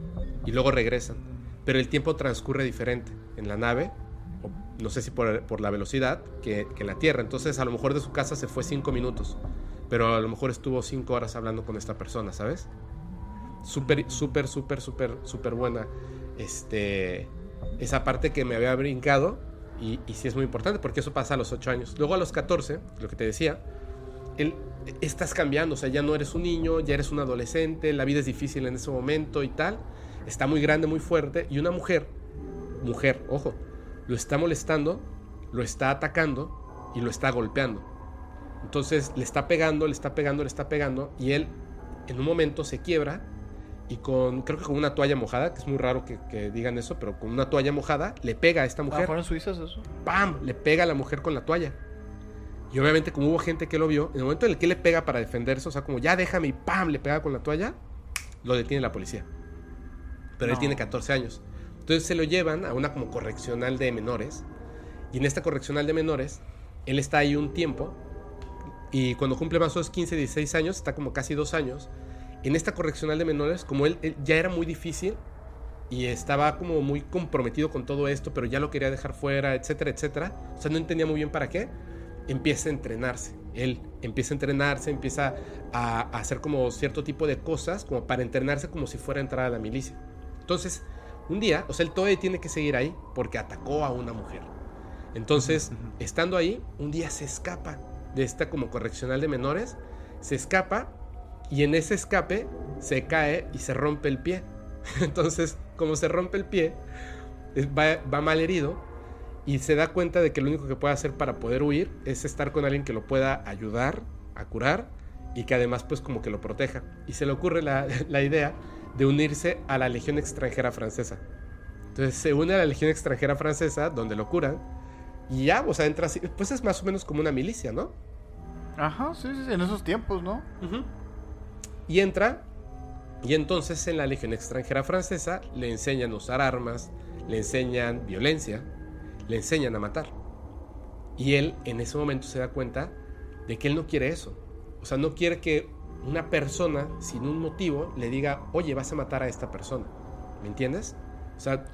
Y luego regresan. Pero el tiempo transcurre diferente en la nave, no sé si por, la velocidad, que, que, en la Tierra. Entonces a lo mejor de su casa se fue cinco minutos. Pero a lo mejor estuvo cinco horas hablando con esta persona, ¿sabes? súper, súper, súper, súper, súper buena. Este, esa parte que me había brincado y, y, sí es muy importante porque eso pasa a los 8 años. Luego a los 14, lo que te decía, él, estás cambiando, o sea, ya no eres un niño, ya eres un adolescente, la vida es difícil en ese momento y tal. Está muy grande, muy fuerte y una mujer, mujer, ojo, lo está molestando, lo está atacando y lo está golpeando. Entonces le está pegando, le está pegando, le está pegando y él en un momento se quiebra y con, creo que con una toalla mojada, que es muy raro que, digan eso, pero con una toalla mojada, le pega a esta mujer. Ah, ¿Fueron suizas eso? ¡Pam! Le pega a la mujer con la toalla. Y obviamente, como hubo gente que lo vio, en el momento en el que le pega para defenderse, o sea, como ya déjame y ¡pam! le pega con la toalla, lo detiene la policía. Pero él tiene 14 años. Entonces se lo llevan a una como correccional de menores. Y en esta correccional de menores, él está ahí un tiempo. Y cuando cumple más o menos 15, 16 años, está como casi dos años en esta correccional de menores, como él, ya era muy difícil y estaba como muy comprometido con todo esto, pero ya lo quería dejar fuera, etcétera, etcétera, o sea, no entendía muy bien para qué, empieza a entrenarse. Él empieza a entrenarse, empieza a, hacer como cierto tipo de cosas, como para entrenarse como si fuera a entrar a la milicia. Entonces, un día, o sea, él todavía tiene que seguir ahí porque atacó a una mujer. Entonces, estando ahí, un día se escapa de esta como correccional de menores, se escapa y en ese escape se cae y se rompe el pie. Entonces, como se rompe el pie, va, mal herido y se da cuenta de que lo único que puede hacer para poder huir es estar con alguien que lo pueda ayudar a curar y que además pues como que lo proteja. Y se le ocurre la, la idea de unirse a la Legión extranjera francesa. Entonces se une a la Legión extranjera francesa donde lo curan y ya, o sea, entra así, pues es más o menos como una milicia, ¿no? Ajá, sí, sí, en esos tiempos, ¿no? Y entra, y entonces en la Legión extranjera francesa le enseñan a usar armas, le enseñan violencia, le enseñan a matar. Y él en ese momento se da cuenta de que él no quiere eso. O sea, no quiere que una persona sin un motivo le diga, oye, vas a matar a esta persona. ¿Me entiendes? O sea,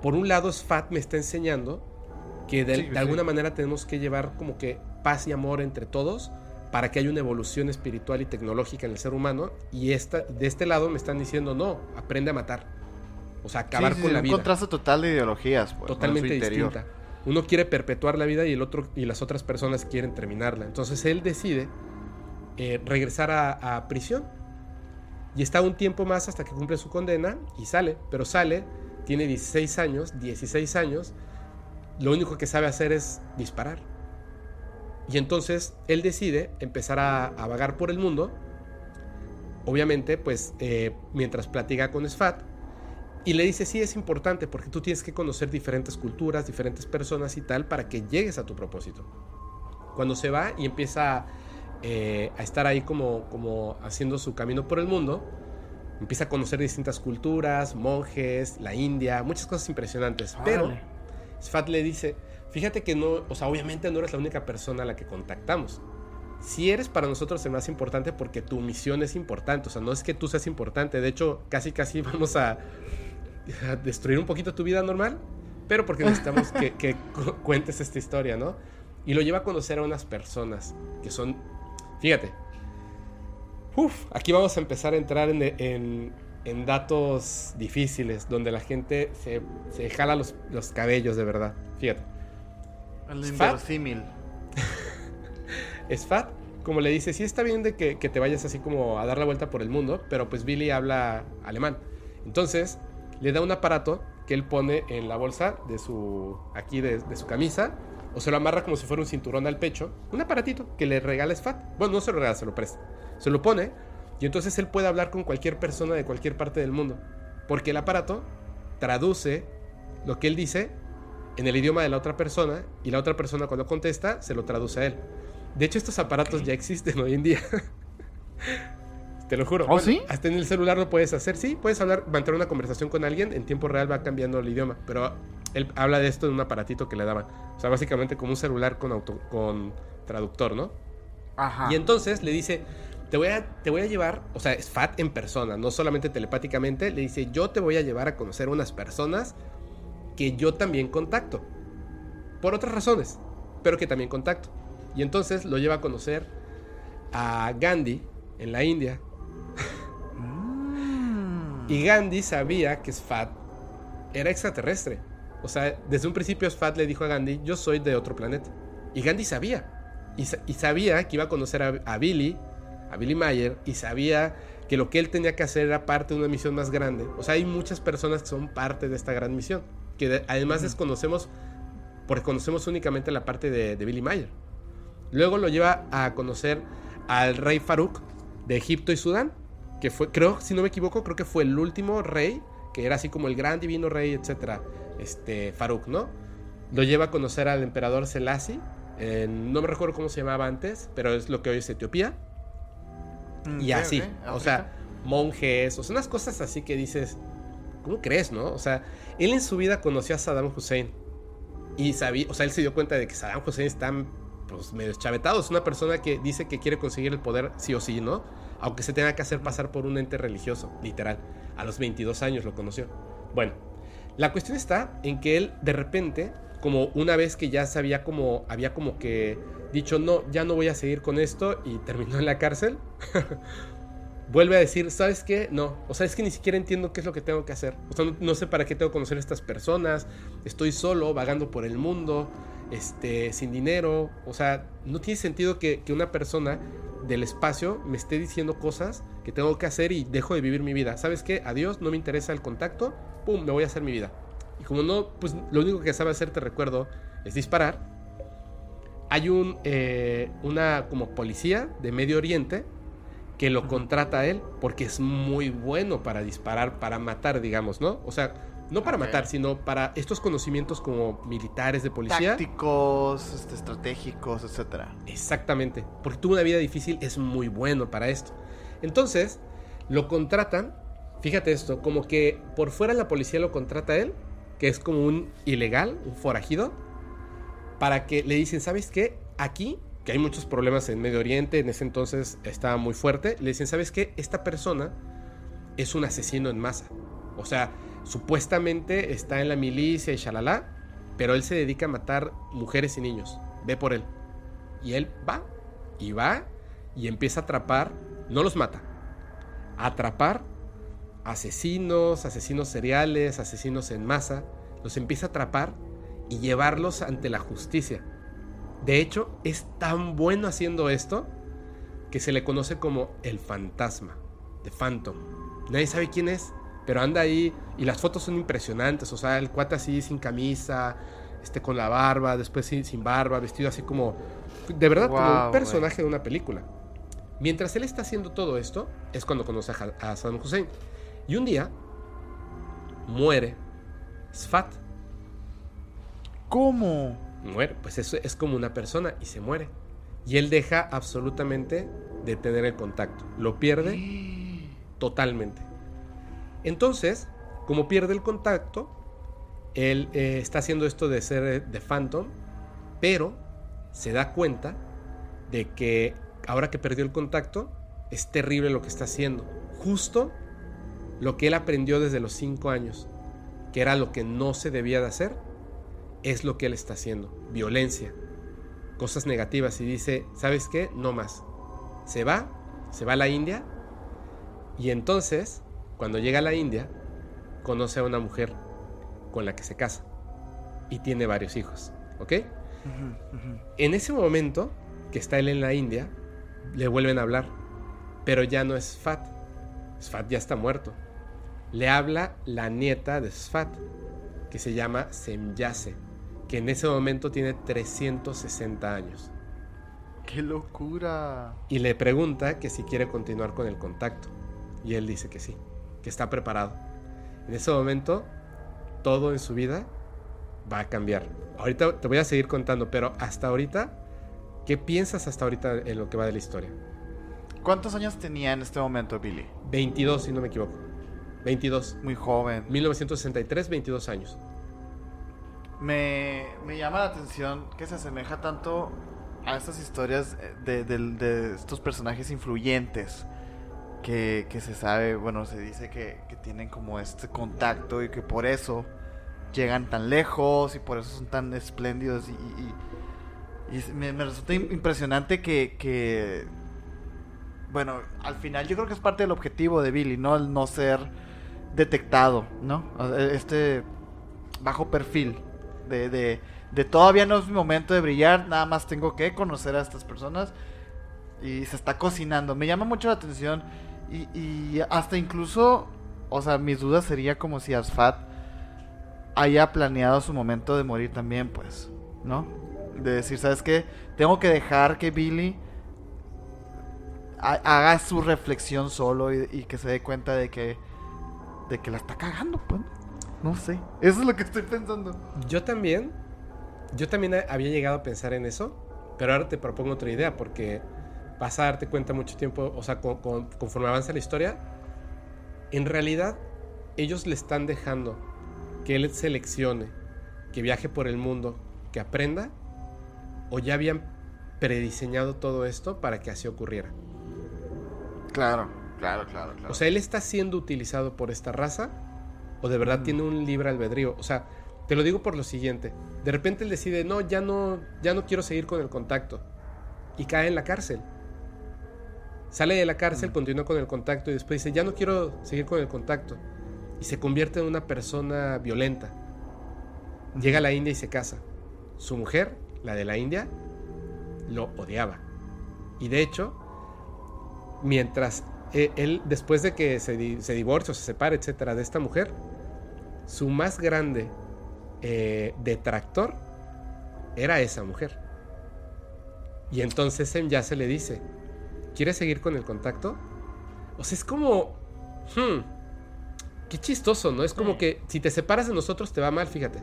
por un lado Sfat me está enseñando que de, alguna manera tenemos que llevar como que paz y amor entre todos para que haya una evolución espiritual y tecnológica en el ser humano. Y esta, de este lado me están diciendo, no, aprende a matar. O sea, acabar con la vida. Un contraste total de ideologías. Pues, Totalmente distinta. Uno quiere perpetuar la vida y, el otro, y las otras personas quieren terminarla. Entonces él decide eh, regresar a, a prisión. Y está un tiempo más hasta que cumple su condena y sale. Pero sale, tiene 16 años, 16 años lo único que sabe hacer es disparar. Y entonces él decide empezar a, vagar por el mundo, obviamente pues eh, mientras platica con Sfat, y le dice, sí, es importante porque tú tienes que conocer diferentes culturas, diferentes personas y tal para que llegues a tu propósito. Cuando se va y empieza eh, a estar ahí como, como haciendo su camino por el mundo, empieza a conocer distintas culturas, monjes, la India, muchas cosas impresionantes. Pero Sfat le dice, fíjate que no, o sea, obviamente no eres la única persona a la que contactamos. Si eres para nosotros el más importante porque tu misión es importante, o sea, no es que tú seas importante, de hecho, casi casi vamos a, destruir un poquito tu vida normal, pero porque necesitamos que, cuentes esta historia, ¿no? Y lo lleva a conocer a unas personas que son, fíjate, Uf, aquí vamos a empezar a entrar en, en datos difíciles, donde la gente se, se jala los, los, cabellos de verdad. Fíjate. El inverosímil. fat como le dice, sí está bien de que, que, te vayas así como a dar la vuelta por el mundo, pero pues Billy habla alemán. Entonces, le da un aparato que él pone en la bolsa de su, aquí de, de su camisa, o se lo amarra como si fuera un cinturón al pecho, un aparatito que le regala Sfat. Bueno, no se lo regala, se lo presta. Se lo pone y entonces él puede hablar con cualquier persona de cualquier parte del mundo. Porque el aparato traduce lo que él dice en el idioma de la otra persona y la otra persona cuando contesta se lo traduce a él. De hecho, estos aparatos ya existen hoy en día. Te lo juro. ¿Oh, sí? Hasta en el celular lo puedes hacer. Sí, puedes hablar, mantener una conversación con alguien. En tiempo real va cambiando el idioma. Pero él habla de esto en un aparatito que le daban. O sea, básicamente como un celular con, auto, con traductor, ¿no? Ajá. Y entonces le dice, te voy a, te voy a llevar, o sea, es Fat en persona, no solamente telepáticamente, le dice, yo te voy a llevar a conocer unas personas que yo también contacto. Por otras razones, pero que también contacto. Y entonces lo lleva a conocer a Gandhi en la India. Y Gandhi sabía que Sfat era extraterrestre. O sea, desde un principio Sfat le dijo a Gandhi, yo soy de otro planeta. Y Gandhi sabía. Y, sabía que iba a conocer a Billy, a Billy Mayer y sabía que lo que él tenía que hacer era parte de una misión más grande. O sea, hay muchas personas que son parte de esta gran misión, que además desconocemos, porque conocemos únicamente la parte de, Billy Mayer. Luego lo lleva a conocer al rey Farouk de Egipto y Sudán, que fue, creo, si no me equivoco, creo que fue el último rey, que era así como el gran divino rey, etcétera, este Farouk, ¿no? Lo lleva a conocer al emperador Selassie, no me recuerdo cómo se llamaba antes, pero es lo que hoy es Etiopía Mm, y así. O sea, monjes, o sea, unas cosas así que dices, ¿cómo crees, no? O sea, él en su vida conoció a Saddam Hussein. Y sabía, o sea, él se dio cuenta de que Saddam Hussein está pues medio chavetado. Es una persona que dice que quiere conseguir el poder sí o sí, ¿no? Aunque se tenga que hacer pasar por un ente religioso, literal. A los 22 años lo conoció. Bueno, la cuestión está en que él de repente, como una vez que ya sabía como, había como que dicho, no, ya no voy a seguir con esto y terminó en la cárcel, vuelve a decir, ¿sabes qué? No, o sea, es que ni siquiera entiendo qué es lo que tengo que hacer. O sea, no, sé para qué tengo que conocer a estas personas, estoy solo, vagando por el mundo, este, sin dinero, o sea, no tiene sentido que, que una persona del espacio me esté diciendo cosas que tengo que hacer y dejo de vivir mi vida. ¿Sabes qué? Adiós, no me interesa el contacto, pum, me voy a hacer mi vida. Y como no, pues lo único que sabe hacer, te recuerdo, es disparar hay un, eh, una como policía de Medio Oriente que lo contrata a él porque es muy bueno para disparar, para matar, digamos, ¿no? O sea, no para matar, sino para estos conocimientos como militares de policía. Tácticos, este, estratégicos, etc. Exactamente, porque tuvo una vida difícil, es muy bueno para esto. Entonces, lo contratan, fíjate esto, como que por fuera la policía lo contrata a él, que es como un ilegal, un forajido, para que le dicen, ¿sabes qué? Aquí, que hay muchos problemas en Medio Oriente, en ese entonces estaba muy fuerte, le dicen, ¿sabes qué? Esta persona es un asesino en masa. O sea, supuestamente está en la milicia y shalala, pero él se dedica a matar mujeres y niños. Ve por él. Y él va, y va, y empieza a atrapar, no los mata, a atrapar asesinos, asesinos seriales, asesinos en masa, los empieza a atrapar y llevarlos ante la justicia. De hecho, es tan bueno haciendo esto que se le conoce como el fantasma, The Phantom. Nadie sabe quién es, pero anda ahí y las fotos son impresionantes, o sea, el cuate así sin camisa, este con la barba, después sin, barba, vestido así como de verdad como un personaje de una película. Mientras él está haciendo todo esto, es cuando conoce a, Saddam Hussein. Y un día muere Sfat. ¿Cómo? Muere, pues eso es como una persona y se muere. Y él deja absolutamente de tener el contacto. Lo pierde totalmente. Entonces, como pierde el contacto, él eh, está haciendo esto de ser de Phantom, pero se da cuenta de que ahora que perdió el contacto, es terrible lo que está haciendo. Justo lo que él aprendió desde los 5 años, que era lo que no se debía de hacer, es lo que él está haciendo. Violencia, cosas negativas y dice, ¿sabes qué? No más. Se va, se va a la India y entonces, cuando llega a la India, conoce a una mujer con la que se casa y tiene varios hijos, ¿ok? En ese momento que está él en la India, le vuelven a hablar, pero ya no es Sfat. Sfat ya está muerto. Le habla la nieta de Sfat, que se llama Semyase que en ese momento tiene 360 años. ¡Qué locura! Y le pregunta que si quiere continuar con el contacto. Y él dice que sí, que está preparado. En ese momento, todo en su vida va a cambiar. Ahorita te voy a seguir contando, pero hasta ahorita, ¿qué piensas hasta ahorita en lo que va de la historia? ¿Cuántos años tenía en este momento Billy? 22, si no me equivoco. 22. Muy joven. 1963, 22 años me, llama la atención que se asemeja tanto a estas historias de, estos personajes influyentes que, se sabe, bueno, se dice que, tienen como este contacto y que por eso llegan tan lejos y por eso son tan espléndidos y, me, resulta impresionante que, bueno, al final yo creo que es parte del objetivo de Billy, ¿no? El no ser detectado, ¿no? Este bajo perfil de, de, todavía no es mi momento de brillar, nada más tengo que conocer a estas personas y se está cocinando. Me llama mucho la atención y, hasta incluso, o sea, mis dudas sería como si Asfat haya planeado su momento de morir también, pues, ¿no? De decir, ¿sabes qué? Tengo que dejar que Billy haga su reflexión solo y, y, que se dé cuenta de que de que la está cagando, pues. No sé. Eso es lo que estoy pensando. Yo también. Yo también había llegado a pensar en eso. Pero ahora te propongo otra idea. Porque vas a darte cuenta mucho tiempo. O sea, conforme avanza la historia. En realidad, ellos le están dejando que él seleccione. Que viaje por el mundo. Que aprenda. O ya habían prediseñado todo esto para que así ocurriera. Claro, claro, claro, claro. O sea, él está siendo utilizado por esta raza o de verdad tiene un libre albedrío. O sea, te lo digo por lo siguiente. De repente él decide, no, ya no, ya no quiero seguir con el contacto. Y cae en la cárcel. Sale de la cárcel, continúa con el contacto y después dice, ya no quiero seguir con el contacto. Y se convierte en una persona violenta. Llega a la India y se casa. Su mujer, la de la India, lo odiaba. Y de hecho, mientras eh, él, después de que se, se divorcia o se separa, etcétera, de esta mujer, su más grande eh, detractor era esa mujer. Y entonces ya se le dice, ¿quieres seguir con el contacto? O sea, es como... Hmm, qué chistoso, ¿no? Es como que si te separas de nosotros te va mal, fíjate.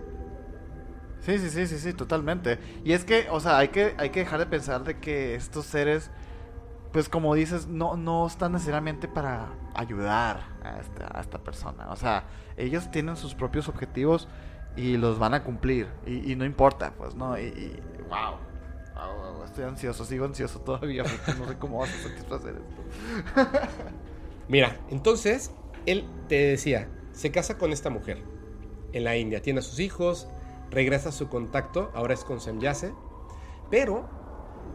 Sí, sí, sí, sí, sí, totalmente. Y es que, o sea, hay que, hay que dejar de pensar de que estos seres, pues como dices, no, no están necesariamente para ayudar a esta, a esta persona. O sea, ellos tienen sus propios objetivos y los van a cumplir. Y, no importa, pues, ¿no? Y, wow. Estoy ansioso, sigo ansioso todavía porque no sé cómo vas a satisfacer esto. Mira, entonces, él te decía, se casa con esta mujer en la India, tiene a sus hijos, regresa a su contacto, ahora es con Semyase, pero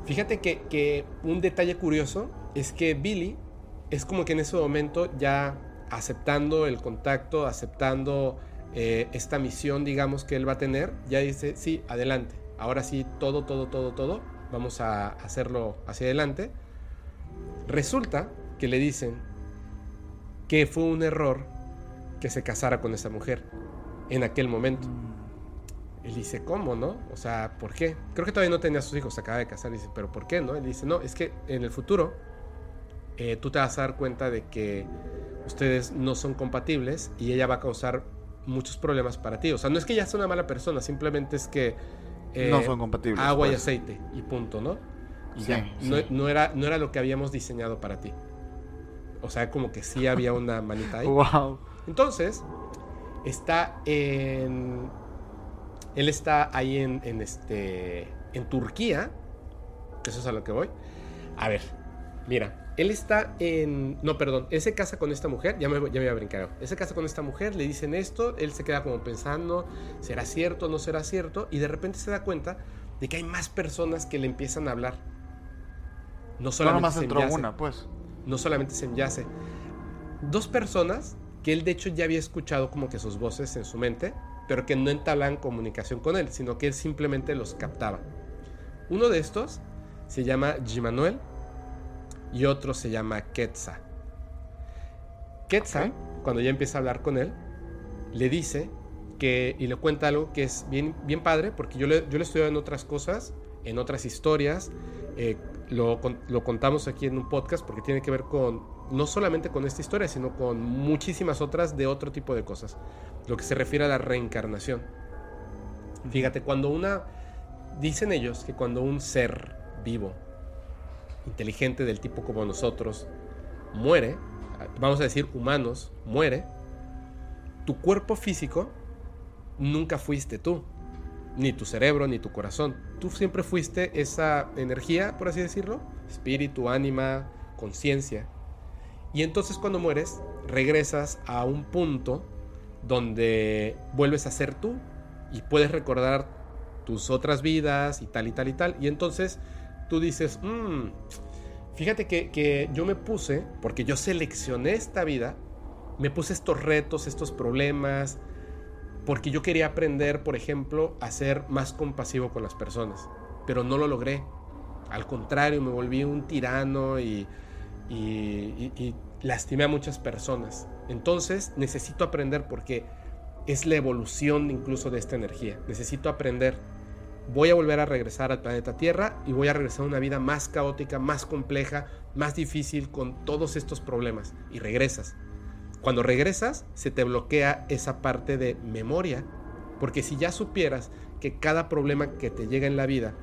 fíjate que, un detalle curioso es que Billy es como que en ese momento ya aceptando el contacto, aceptando eh, esta misión, digamos, que él va a tener, ya dice, sí, adelante, ahora sí, todo, todo, todo, todo, vamos a hacerlo hacia adelante. Resulta que le dicen que fue un error que se casara con esa mujer en aquel momento. Él dice, ¿cómo, no? O sea, ¿por qué? Creo que todavía no tenía sus hijos, se acaba de casar. Dice, ¿pero por qué, no? Él dice, no, es que en el futuro eh, tú te vas a dar cuenta de que ustedes no son compatibles y ella va a causar muchos problemas para ti. O sea, no es que ella sea una mala persona, simplemente es que... Eh, no son compatibles. Agua y pues. aceite y punto, ¿no? Y No, era, no era lo que habíamos diseñado para ti. O sea, como que sí había una manita ahí. wow. Entonces, está en... Él está ahí en, en, este, en Turquía. Eso es a lo que voy. A ver, mira, él está en. No, perdón. Él se casa con esta mujer. Ya me, ya me voy a brincar. Él se casa con esta mujer, le dicen esto. Él se queda como pensando: ¿será cierto no será cierto? Y de repente se da cuenta de que hay más personas que le empiezan a hablar. No solamente. No entró una, pues. No solamente se enyace. Dos personas que él, de hecho, ya había escuchado como que sus voces en su mente, pero que no entablan comunicación con él, sino que él simplemente los captaba. Uno de estos se llama Gimanuel y otro se llama Quetzal. Quetzal, cuando ya empieza a hablar con él, le dice que, y le cuenta algo que es bien, bien padre, porque yo le, yo le estoy en otras cosas, en otras historias, eh, lo, lo, contamos aquí en un podcast porque tiene que ver con, no solamente con esta historia, sino con muchísimas otras de otro tipo de cosas, lo que se refiere a la reencarnación. Fíjate, cuando una, dicen ellos que cuando un ser vivo inteligente del tipo como nosotros muere, vamos a decir humanos, muere, tu cuerpo físico nunca fuiste tú, ni tu cerebro, ni tu corazón. Tú siempre fuiste esa energía, por así decirlo, espíritu, ánima, conciencia. Y entonces cuando mueres, regresas a un punto donde vuelves a ser tú y puedes recordar tus otras vidas y tal y tal y tal. Y entonces tú dices, mm, fíjate que, yo me puse, porque yo seleccioné esta vida, me puse estos retos, estos problemas, porque yo quería aprender, por ejemplo, a ser más compasivo con las personas, pero no lo logré. Al contrario, me volví un tirano y, y lastimé a muchas personas. Entonces necesito aprender porque es la evolución incluso de esta energía. Necesito aprender voy a volver a regresar al planeta Tierra y voy a regresar a una vida más caótica, más compleja, más difícil con todos estos problemas. Y regresas. Cuando regresas, se te bloquea esa parte de memoria. Porque si ya supieras que cada problema que te llega en la vida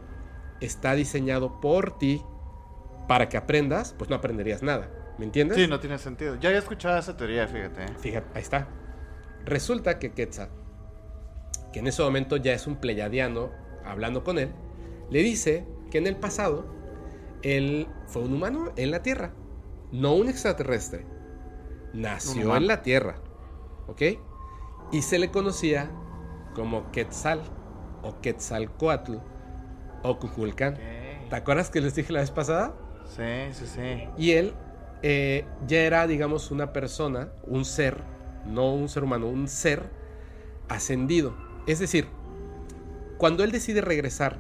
está diseñado por ti para que aprendas, pues no aprenderías nada. ¿Me entiendes? Sí, no tiene sentido. Ya había escuchado esa teoría, fíjate. ¿eh? Fíjate, ahí está. Resulta que Quetzal, que en ese momento ya es un pleyadiano hablando con él, le dice que en el pasado él fue un humano en la Tierra, no un extraterrestre. Nació en la Tierra, ¿ok? Y se le conocía como Quetzal o Quetzalcoatl o Cuculcán. ¿Te acuerdas que les dije la vez pasada? Sí, sí, sí. Y él eh, ya era, digamos, una persona, un ser, no un ser humano, un ser ascendido. Es decir, cuando él decide regresar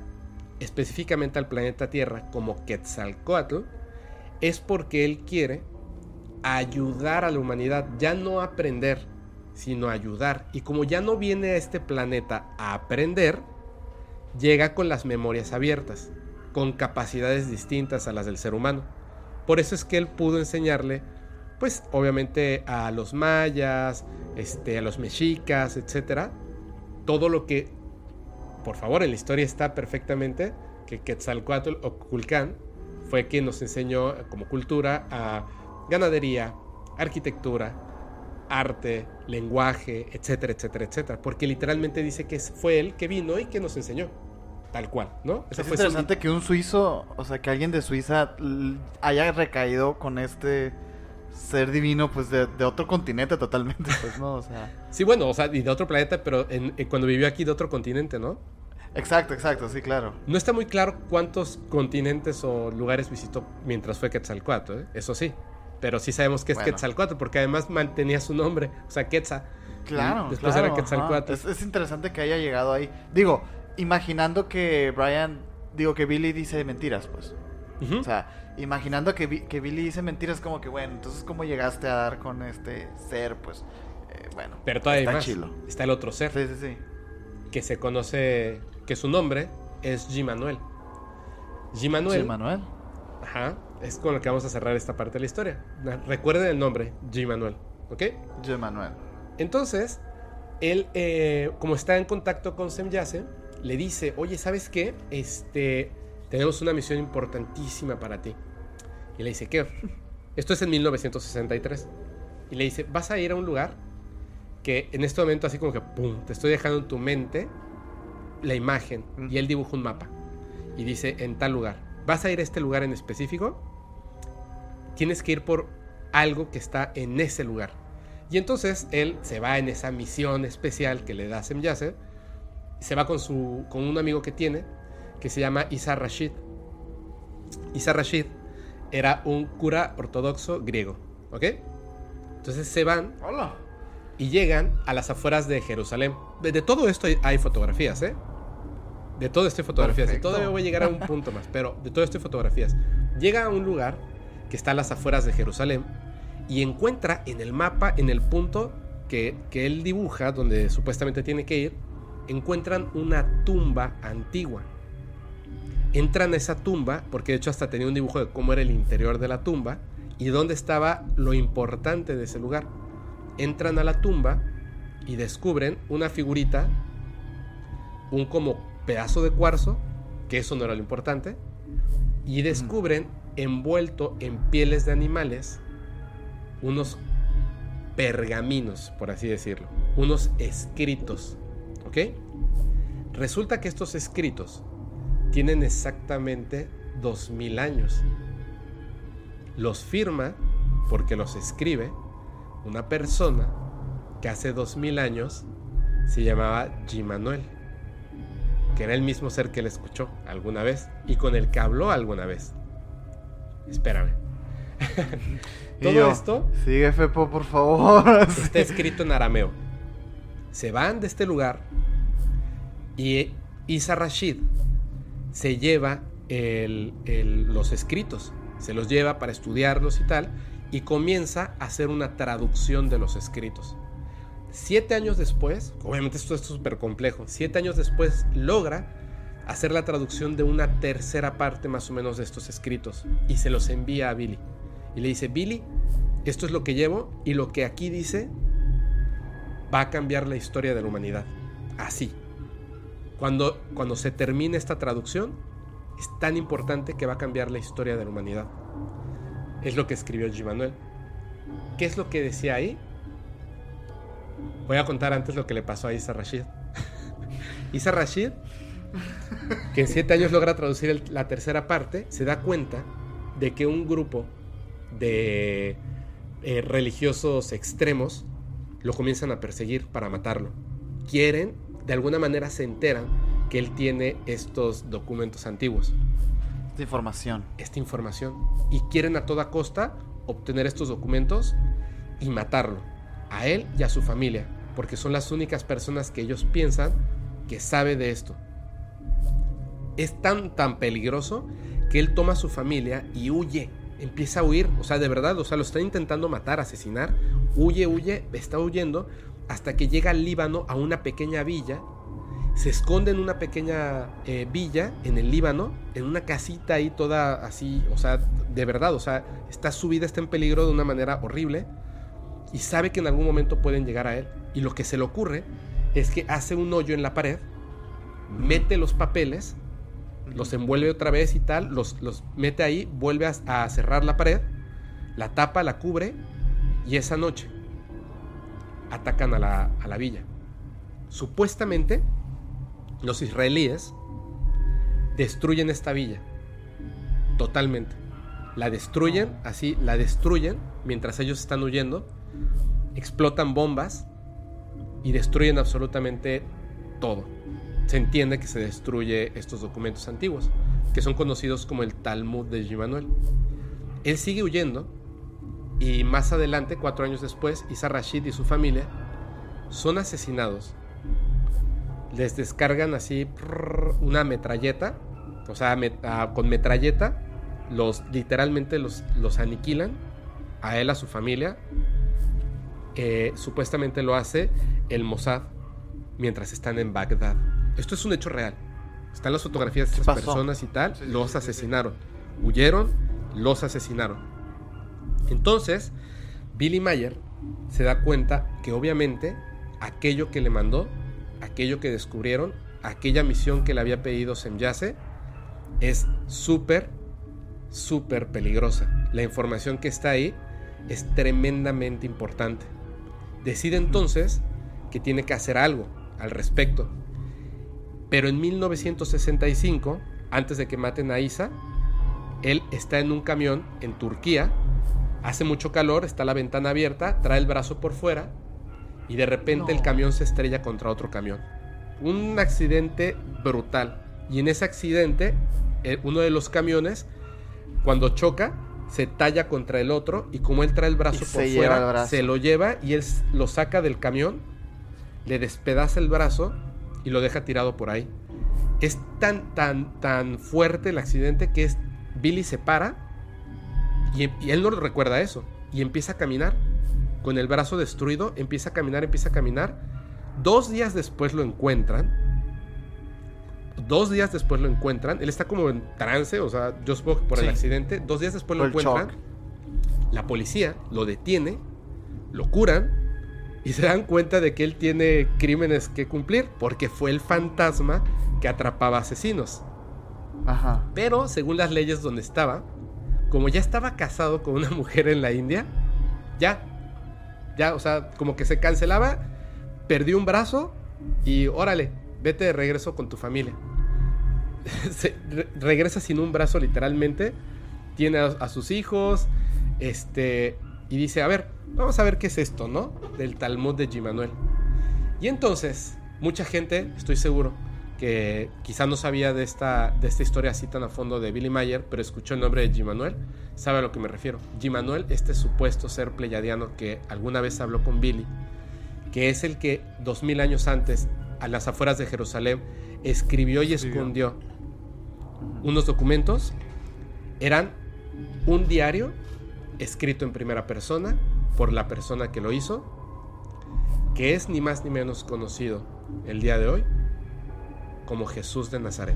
específicamente al planeta Tierra como Quetzalcoatl, es porque él quiere ayudar a la humanidad, ya no aprender, sino ayudar. Y como ya no viene a este planeta a aprender, llega con las memorias abiertas, con capacidades distintas a las del ser humano. Por eso es que él pudo enseñarle, pues obviamente a los mayas, este, a los mexicas, etcétera, todo lo que por favor, en la historia está perfectamente que Quetzalcoatl o Culcán fue quien nos enseñó como cultura a ganadería, arquitectura, arte, lenguaje, etcétera, etcétera, etcétera. Porque literalmente dice que fue él que vino y que nos enseñó. Tal cual, ¿no? es interesante que un suizo, o sea, que alguien de Suiza haya recaído con este ser divino, pues de, otro continente totalmente, pues, ¿no? O sea. Sí, bueno, o sea, y de otro planeta, pero en, eh, cuando vivió aquí de otro continente, ¿no? Exacto, exacto, sí, claro. No está muy claro cuántos continentes o lugares visitó mientras fue Quetzalcoatl, ¿eh? eso sí. Pero sí sabemos que es Quetzalcoatl, porque además mantenía su nombre, o sea, Quetzal. Claro, después era Quetzalcoatl. Es, es, interesante que haya llegado ahí. Digo, imaginando que Brian, digo que Billy dice mentiras, pues. O sea, imaginando que, que, Billy dice mentiras, como que, bueno, entonces, ¿cómo llegaste a dar con este ser? Pues, eh, bueno. Pero todavía está chilo. Está el otro ser. Sí, sí, sí. Que se conoce, que su nombre es G. Manuel. G. Manuel. G. Manuel. Ajá. Es con lo que vamos a cerrar esta parte de la historia. Recuerden el nombre, G. Manuel. ¿Ok? G. Manuel. Entonces, él, eh, como está en contacto con Semyase, le dice, oye, ¿sabes qué? Este, tenemos una misión importantísima para ti. Y le dice, ¿qué? Esto es en 1963. Y le dice, vas a ir a un lugar que en este momento así como que, ¡pum!, te estoy dejando en tu mente la imagen. Y él dibuja un mapa. Y dice, en tal lugar. Vas a ir a este lugar en específico. Tienes que ir por algo que está en ese lugar. Y entonces él se va en esa misión especial que le da Semyase se va con, su, con un amigo que tiene, que se llama Isa Rashid. Isa Rashid era un cura ortodoxo griego, ¿ok? Entonces se van Hola. y llegan a las afueras de Jerusalén. De, todo esto hay, fotografías, ¿eh? De todo esto hay fotografías. Y todavía voy a llegar a un punto más, pero de todo esto hay fotografías. Llega a un lugar que está a las afueras de Jerusalén y encuentra en el mapa, en el punto que, que él dibuja, donde supuestamente tiene que ir, encuentran una tumba antigua. Entran a esa tumba, porque de hecho hasta tenía un dibujo de cómo era el interior de la tumba y dónde estaba lo importante de ese lugar. Entran a la tumba y descubren una figurita, un como pedazo de cuarzo, que eso no era lo importante, y descubren envuelto en pieles de animales unos pergaminos, por así decirlo, unos escritos ¿Ok? Resulta que estos escritos tienen exactamente 2000 años. Los firma porque los escribe una persona que hace 2000 años se llamaba G. Manuel, que era el mismo ser que él escuchó alguna vez y con el que habló alguna vez. Espérame. Todo esto. Sigue, Fepo, por favor. Está escrito en arameo. Se van de este lugar y Isa Rashid se lleva los escritos, se los lleva para estudiarlos y tal, y comienza a hacer una traducción de los escritos. Siete años después, obviamente esto es súper complejo, siete años después logra hacer la traducción de una tercera parte más o menos de estos escritos y se los envía a Billy. Y le dice, Billy, esto es lo que llevo y lo que aquí dice va a cambiar la historia de la humanidad. Así, cuando, cuando se termine esta traducción, es tan importante que va a cambiar la historia de la humanidad. Es lo que escribió G. Manuel. ¿Qué es lo que decía ahí? Voy a contar antes lo que le pasó a Isa Rashid. Isa Rashid, que en siete años logra traducir la tercera parte, se da cuenta de que un grupo de eh, religiosos extremos lo comienzan a perseguir para matarlo. Quieren de alguna manera se enteran que él tiene estos documentos antiguos. Esta información. Esta información. Y quieren a toda costa obtener estos documentos y matarlo. A él y a su familia. Porque son las únicas personas que ellos piensan que sabe de esto. Es tan, tan peligroso que él toma a su familia y huye. Empieza a huir. O sea, de verdad, o sea, lo está intentando matar, asesinar. Huye, huye, está huyendo hasta que llega al Líbano a una pequeña villa, se esconde en una pequeña eh, villa en el Líbano, en una casita ahí toda así, o sea, de verdad, o sea, está su vida está en peligro de una manera horrible y sabe que en algún momento pueden llegar a él. Y lo que se le ocurre es que hace un hoyo en la pared, mete los papeles, los envuelve otra vez y tal, los, los mete ahí, vuelve a cerrar la pared, la tapa, la cubre y esa noche atacan a la, villa. Supuestamente, los israelíes destruyen esta villa totalmente. la destruyen, así, la destruyen mientras ellos están huyendo, explotan bombas y destruyen absolutamente todo. Se entiende que se destruye estos documentos antiguos, que son conocidos como el Talmud de Jimanuel. Él sigue huyendo y más adelante, cuatro años después, Isa Rashid y su familia son asesinados. Les descargan así una metralleta, o sea, ah, con metralleta, los literalmente los, los aniquilan a él, a su familia. Eh, supuestamente lo hace el Mossad mientras están en Bagdad. Esto es un hecho real. Están las fotografías de estas personas y tal. los asesinaron. Huyeron, los asesinaron. Entonces, Billy Mayer se da cuenta que obviamente aquello que le mandó, aquello que descubrieron, aquella misión que le había pedido Semyase, es súper, súper peligrosa. La información que está ahí es tremendamente importante. Decide entonces que tiene que hacer algo al respecto. Pero en 1965, antes de que maten a Isa, él está en un camión en Turquía, hace mucho calor, está la ventana abierta, trae el brazo por fuera y de repente el camión se estrella contra otro camión. Un accidente brutal. Y en ese accidente, eh, uno de los camiones, cuando choca, se talla contra el otro y como él trae el brazo por fuera, se lo lleva y él lo saca del camión, le despedaza el brazo y lo deja tirado por ahí. Es tan, tan, tan fuerte el accidente que es, Billy se para y, y él no recuerda eso y empieza a caminar con el brazo destruido, empieza a caminar, empieza a caminar. Dos días después lo encuentran. Dos días después lo encuentran. Él está como en trance, o sea, yo supongo por el accidente. Dos días después lo encuentran. La policía lo detiene, lo curan y se dan cuenta de que él tiene crímenes que cumplir porque fue el fantasma que atrapaba asesinos. Ajá. Pero según las leyes donde estaba, como ya estaba casado con una mujer en la India, ya ya, o sea, como que se cancelaba, perdió un brazo y órale, vete de regreso con tu familia. regresa sin un brazo literalmente, tiene a, sus hijos, este, y dice, a ver, vamos a ver qué es esto, ¿no? Del Talmud de Jimanuel. Y entonces, mucha gente, estoy seguro, que quizá no sabía de esta, de esta historia así tan a fondo de Billy Mayer, pero escuchó el nombre de G. sabe a lo que me refiero. G. este supuesto ser pleyadiano que alguna vez habló con Billy, que es el que dos mil años antes, a las afueras de Jerusalén, escribió y escondió unos documentos, eran un diario escrito en primera persona por la persona que lo hizo, que es ni más ni menos conocido el día de hoy como Jesús de Nazaret.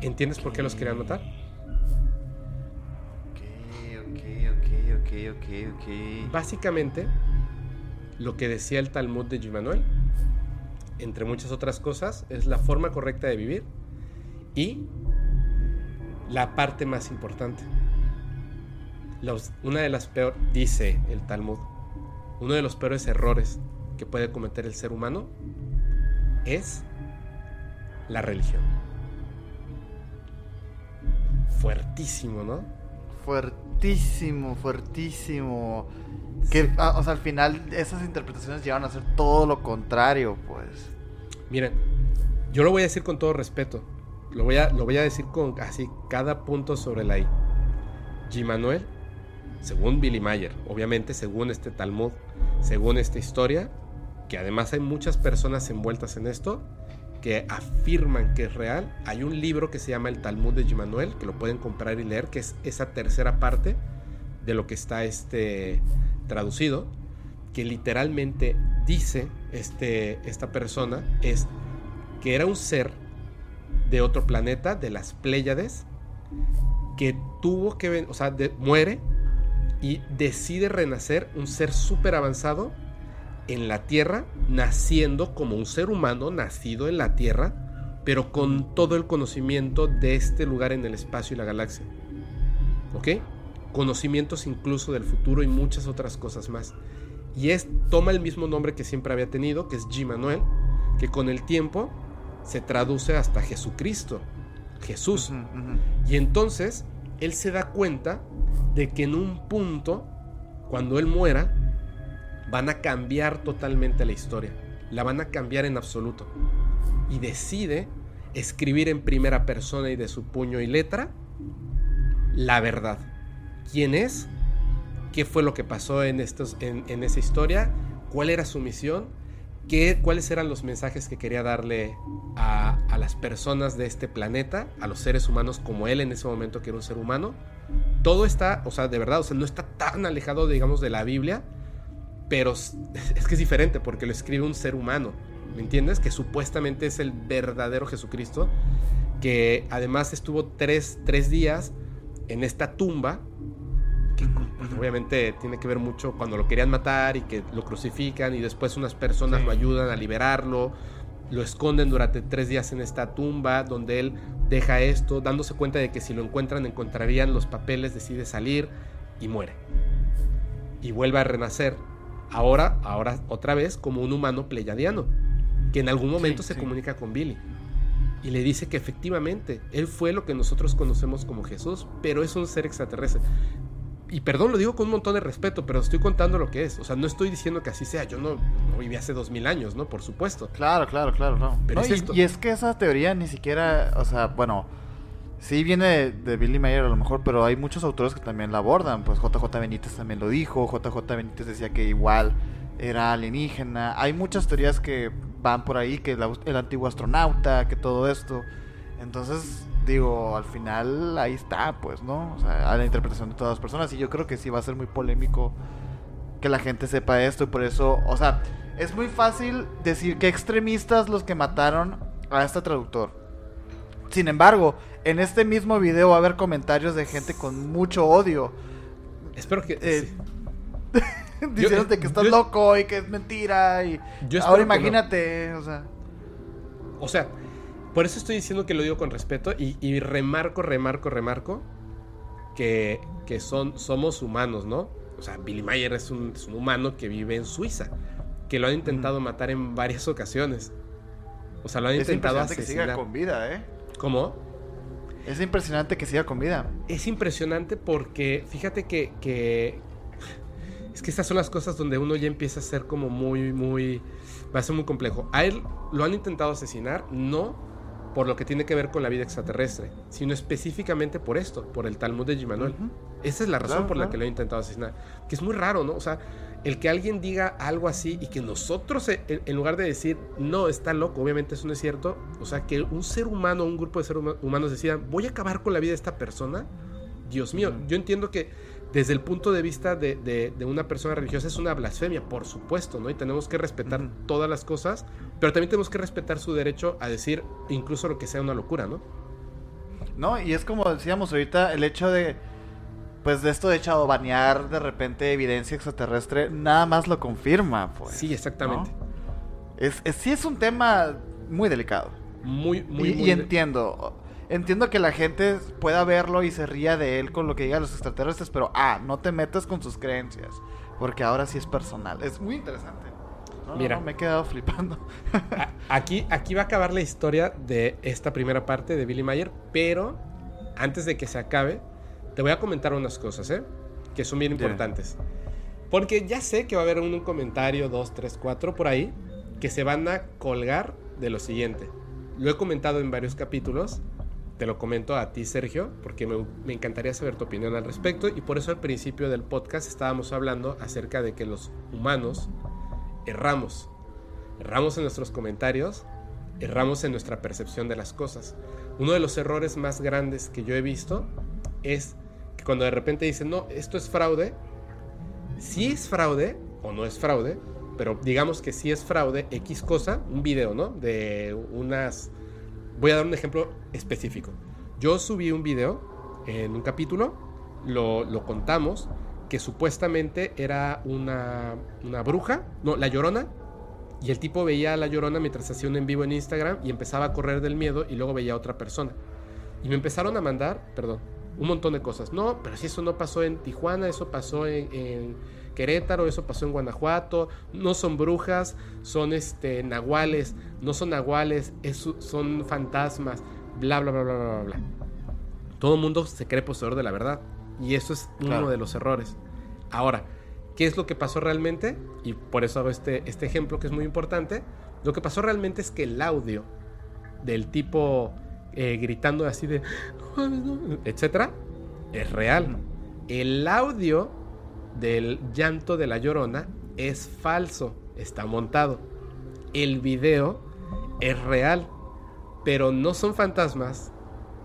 ¿Entiendes por qué los quería anotar? Básicamente, lo que decía el Talmud de Gimanuel, entre muchas otras cosas, es la forma correcta de vivir y la parte más importante. una de las peores, dice el Talmud, uno de los peores errores que puede cometer el ser humano es la religión. Fuertísimo, ¿no? Fuertísimo, fuertísimo. Que, ah, o sea, al final esas interpretaciones llevan a ser todo lo contrario, pues. Miren, yo lo voy a decir con todo respeto. Lo voy a, lo voy a decir con así cada punto sobre la I. G. Manuel, según Billy Mayer, obviamente según este Talmud, según esta historia, que además hay muchas personas envueltas en esto que afirman que es real. Hay un libro que se llama El Talmud de Gimanuel, que lo pueden comprar y leer, que es esa tercera parte de lo que está este, traducido, que literalmente dice este, esta persona es que era un ser de otro planeta, de las Pléyades, que tuvo que, o sea, muere y decide renacer un ser súper avanzado en la Tierra, naciendo como un ser humano nacido en la Tierra, pero con todo el conocimiento de este lugar en el espacio y la galaxia. ¿Ok? Conocimientos incluso del futuro y muchas otras cosas más. Y es, toma el mismo nombre que siempre había tenido, que es G. Manuel, que con el tiempo se traduce hasta Jesucristo. Jesús. Y entonces él se da cuenta de que en un punto, cuando él muera, van a cambiar totalmente la historia. La van a cambiar en absoluto. Y decide escribir en primera persona y de su puño y letra la verdad. ¿Quién es? ¿Qué fue lo que pasó en, estos, en, esa historia? ¿Cuál era su misión? ¿Qué, ¿Cuáles eran los mensajes que quería darle a, a, las personas de este planeta, a los seres humanos como él en ese momento que era un ser humano? Todo está, o sea, de verdad, o sea, no está tan alejado, digamos, de la Biblia, pero es que es diferente porque lo escribe un ser humano, ¿me entiendes? Que supuestamente es el verdadero Jesucristo, que además estuvo tres, tres días en esta tumba, que pues, obviamente tiene que ver mucho cuando lo querían matar y que lo crucifican y después unas personas lo ayudan a liberarlo, lo esconden durante tres días en esta tumba donde él deja esto, dándose cuenta de que si lo encuentran encontrarían los papeles, decide salir y muere. Y vuelve a renacer, ahora, ahora otra vez como un humano pleyadiano, que en algún momento se comunica con Billy y le dice que efectivamente él fue lo que nosotros conocemos como Jesús, pero es un ser extraterrestre. Y perdón, lo digo con un montón de respeto, pero estoy contando lo que es. O sea, no estoy diciendo que así sea. Yo no, viví hace dos mil años, ¿no? Por supuesto. Claro, claro, claro, no. Pero y, es que esa teoría ni siquiera, o sea, bueno, sí viene de, Billy Mayer a lo mejor, pero hay muchos autores que también la abordan. Pues JJ Benítez también lo dijo. JJ Benítez decía que igual era alienígena. Hay muchas teorías que van por ahí, que el antiguo astronauta, que todo esto. Entonces, digo, al final ahí está, pues, ¿no? O sea, a la interpretación de todas las personas. Y yo creo que sí va a ser muy polémico que la gente sepa esto. Y por eso, o sea, es muy fácil decir que extremistas los que mataron a este traductor. Sin embargo, en este mismo video va a haber comentarios de gente con mucho odio. Espero que... Eh, diciéndote que estás loco y que es mentira. Y ahora imagínate, o sea. O sea, por eso estoy diciendo que lo digo con respeto y, remarco, remarco, remarco que, que, son, somos humanos, ¿no? O sea, Billy Mayer es un, humano que vive en Suiza, que lo han intentado matar en varias ocasiones. O sea, lo han intentado es que siga con vida, ¿eh? ¿Cómo? Es impresionante que siga con vida. Es impresionante porque fíjate que, que, es que estas son las cosas donde uno ya empieza a ser como muy, muy... Va a ser muy complejo. A él lo han intentado asesinar, no por lo que tiene que ver con la vida extraterrestre, sino específicamente por esto, por el Talmud de Gimanuel. Esa es la razón por la que lo han intentado asesinar. Que es muy raro, ¿no? O sea, el que alguien diga algo así y que nosotros, en lugar de decir, no, está loco, obviamente eso no es cierto, o sea, que un ser humano, un grupo de seres humanos decidan, voy a acabar con la vida de esta persona, Dios mío, yo entiendo que desde el punto de vista de, una persona religiosa es una blasfemia, por supuesto, ¿no? Y tenemos que respetar todas las cosas, pero también tenemos que respetar su derecho a decir incluso lo que sea una locura, ¿no? No, y es como decíamos ahorita, el hecho de, pues de esto de echado banear de repente evidencia extraterrestre, nada más lo confirma, pues. Sí, exactamente. Es, sí es un tema muy delicado. Muy, muy, y, muy y entiendo entiendo que la gente pueda verlo y se ría de él con lo que digan los extraterrestres, pero ah, no te metas con sus creencias, porque ahora sí es personal. Es muy interesante. Mira, me he quedado flipando. aquí, aquí va a acabar la historia de esta primera parte de Billy Mayer, pero antes de que se acabe, te voy a comentar unas cosas, ¿eh? Que son bien importantes. Porque ya sé que va a haber un, un comentario, dos, tres, cuatro por ahí, que se van a colgar de lo siguiente. Lo he comentado en varios capítulos te lo comento a ti, Sergio, porque me, encantaría saber tu opinión al respecto y por eso al principio del podcast estábamos hablando acerca de que los humanos erramos. Erramos en nuestros comentarios, erramos en nuestra percepción de las cosas. Uno de los errores más grandes que yo he visto es que cuando de repente dicen, no, esto es fraude, si es fraude o no es fraude, pero digamos que si es fraude, X cosa, un video, ¿no? De unas Voy a dar un ejemplo específico. Yo subí un video en un capítulo, lo, contamos, que supuestamente era una, bruja, no, la llorona, y el tipo veía a la llorona mientras hacía un en vivo en Instagram y empezaba a correr del miedo y luego veía a otra persona. Y me empezaron a mandar, perdón, un montón de cosas. No, pero si eso no pasó en Tijuana, eso pasó en Querétaro, eso pasó en Guanajuato, no son brujas, son este, nahuales, no son nahuales, son fantasmas. bla, bla, bla, bla, bla, bla. Todo el mundo se cree poseedor de la verdad. Y eso es uno de los errores. Ahora, ¿qué es lo que pasó realmente? Y por eso hago este, este ejemplo que es muy importante. Lo que pasó realmente es que el audio del tipo eh, gritando así de, etcétera, es real. El audio del llanto de la llorona es falso, está montado. El video es real, pero no son fantasmas,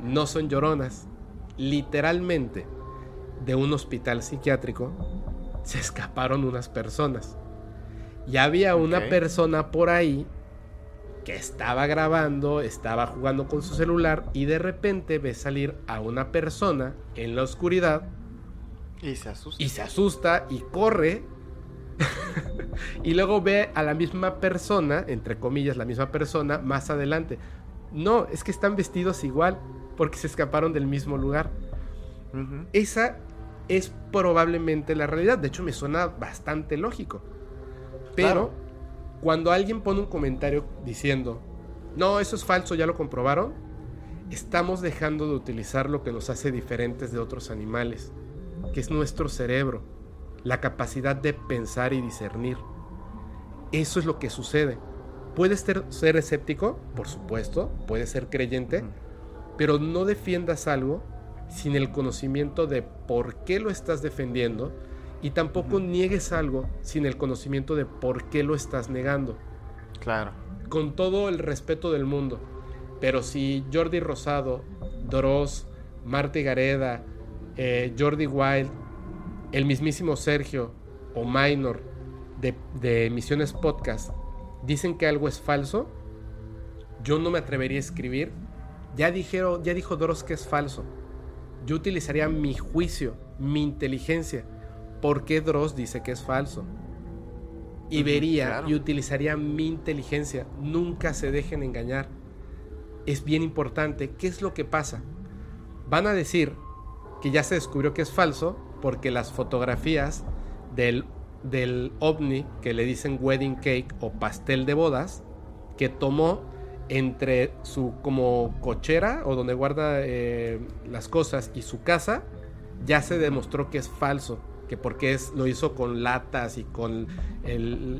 no son lloronas. Literalmente, de un hospital psiquiátrico se escaparon unas personas. Y había una persona por ahí que estaba grabando, estaba jugando con su celular y de repente ve salir a una persona en la oscuridad. Y se asusta. Y se asusta y corre. y luego ve a la misma persona, entre comillas, la misma persona, más adelante. No, es que están vestidos igual porque se escaparon del mismo lugar. Esa es probablemente la realidad. De hecho, me suena bastante lógico. Pero cuando alguien pone un comentario diciendo, no, eso es falso, ya lo comprobaron, estamos dejando de utilizar lo que nos hace diferentes de otros animales, que es nuestro cerebro, la capacidad de pensar y discernir. Eso es lo que sucede. Puedes ser, ser escéptico, por supuesto, puedes ser creyente, pero no defiendas algo sin el conocimiento de por qué lo estás defendiendo y tampoco niegues algo sin el conocimiento de por qué lo estás negando. Claro. Con todo el respeto del mundo. Pero si Jordi Rosado, Dross, Marty Gareda, eh, Jordi Wild, el mismísimo Sergio o Minor de, de Misiones Podcast dicen que algo es falso, yo no me atrevería a escribir. Ya, dijeron, ya dijo Dross que es falso. Yo utilizaría mi juicio, mi inteligencia por qué Dross dice que es falso. Y vería y utilizaría mi inteligencia. Nunca se dejen engañar. Es bien importante. ¿Qué es lo que pasa? Van a decir que ya se descubrió que es falso porque las fotografías del, del ovni que le dicen wedding cake o pastel de bodas que tomó entre su como cochera o donde guarda eh, las cosas y su casa ya se demostró que es falso que porque es, lo hizo con latas y con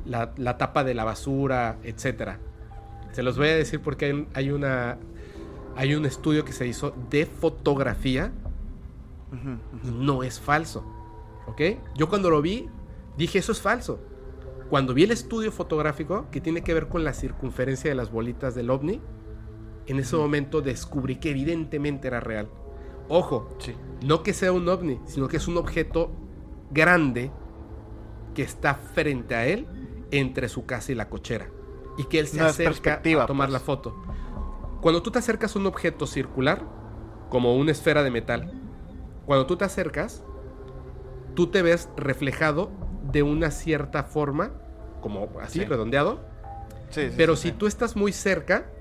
la, tapa de la basura, etc. Se los voy a decir porque hay, una, hay un estudio que se hizo de fotografía no es falso. ¿Ok? Yo cuando lo vi dije eso es falso. Cuando vi el estudio fotográfico que tiene que ver con la circunferencia de las bolitas del ovni, en ese momento descubrí que evidentemente era real. Ojo, no que sea un ovni, sino que es un objeto grande que está frente a él entre su casa y la cochera. Y que él se acerca a tomar la pues. foto. Cuando tú te acercas a un objeto circular, como una esfera de metal, cuando tú te acercas, tú te ves reflejado de una cierta forma, como así, redondeado. pero si tú estás muy cerca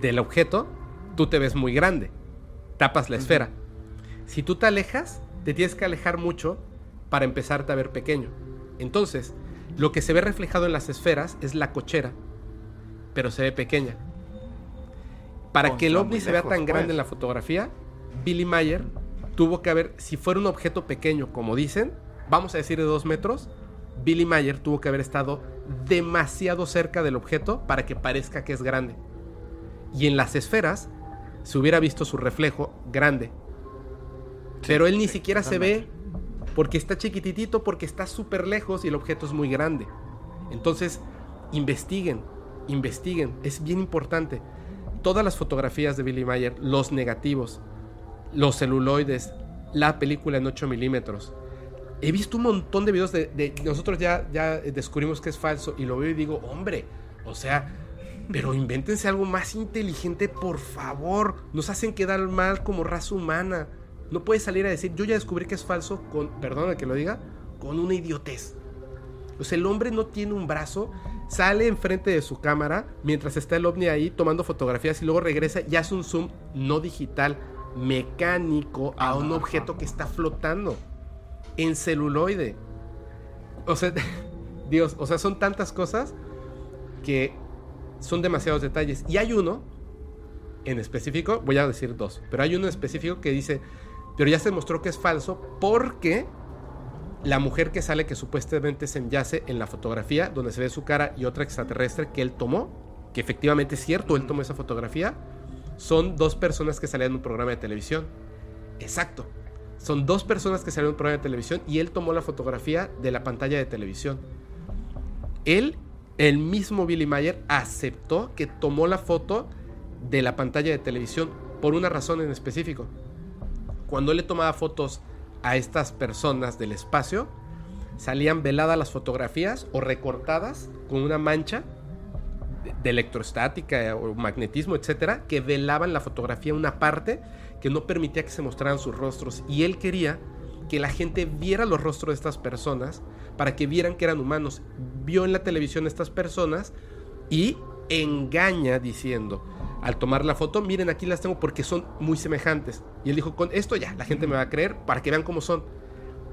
del objeto, tú te ves muy grande. Tapas la esfera. Si tú te alejas, te tienes que alejar mucho para empezarte a ver pequeño. Entonces, lo que se ve reflejado en las esferas es la cochera, pero se ve pequeña. Para que el ovni se vea tan grande en la fotografía, Billy Mayer tuvo que haber, si fuera un objeto pequeño, como dicen, vamos a decir de dos metros, Billy Mayer tuvo que haber estado demasiado cerca del objeto para que parezca que es grande. Y en las esferas se hubiera visto su reflejo grande, pero él ni siquiera se ve porque está chiquititito, porque está súper lejos y el objeto es muy grande. Entonces, investiguen, investiguen, es bien importante. Todas las fotografías de Billy Mayer, los negativos, los celuloides, la película en 8 milímetros. He visto un montón de videos de, nosotros ya, ya descubrimos que es falso y lo veo y digo, hombre, o sea, pero invéntense algo más inteligente, por favor. Nos hacen quedar mal como raza humana. No puedes salir a decir, yo ya descubrí que es falso, con, perdona que lo diga, con una idiotez. O sea, el hombre no tiene un brazo, sale enfrente de su cámara mientras está el ovni ahí tomando fotografías y luego regresa y hace un zoom no digital, mecánico a un objeto que está flotando en celuloide. O sea, Dios, o sea, son tantas cosas que son demasiados detalles. Y hay uno en específico, voy a decir dos, pero hay uno en específico que dice, pero ya se demostró que es falso porque la mujer que sale que supuestamente se enyace en la fotografía, donde se ve su cara y otra extraterrestre que él tomó, que efectivamente es cierto, él tomó esa fotografía, son dos personas que salían en un programa de televisión. Exacto. Son dos personas que salieron en un programa de televisión y él tomó la fotografía de la pantalla de televisión. Él, el mismo Billy Mayer, aceptó que tomó la foto de la pantalla de televisión por una razón en específico. Cuando él le tomaba fotos a estas personas del espacio, salían veladas las fotografías o recortadas con una mancha de electrostática o magnetismo, etcétera, que velaban la fotografía una parte que no permitía que se mostraran sus rostros. Y él quería que la gente viera los rostros de estas personas para que vieran que eran humanos. Vio en la televisión estas personas y engaña diciendo, al tomar la foto, miren aquí las tengo porque son muy semejantes. Y él dijo, con esto ya, la gente me va a creer para que vean cómo son.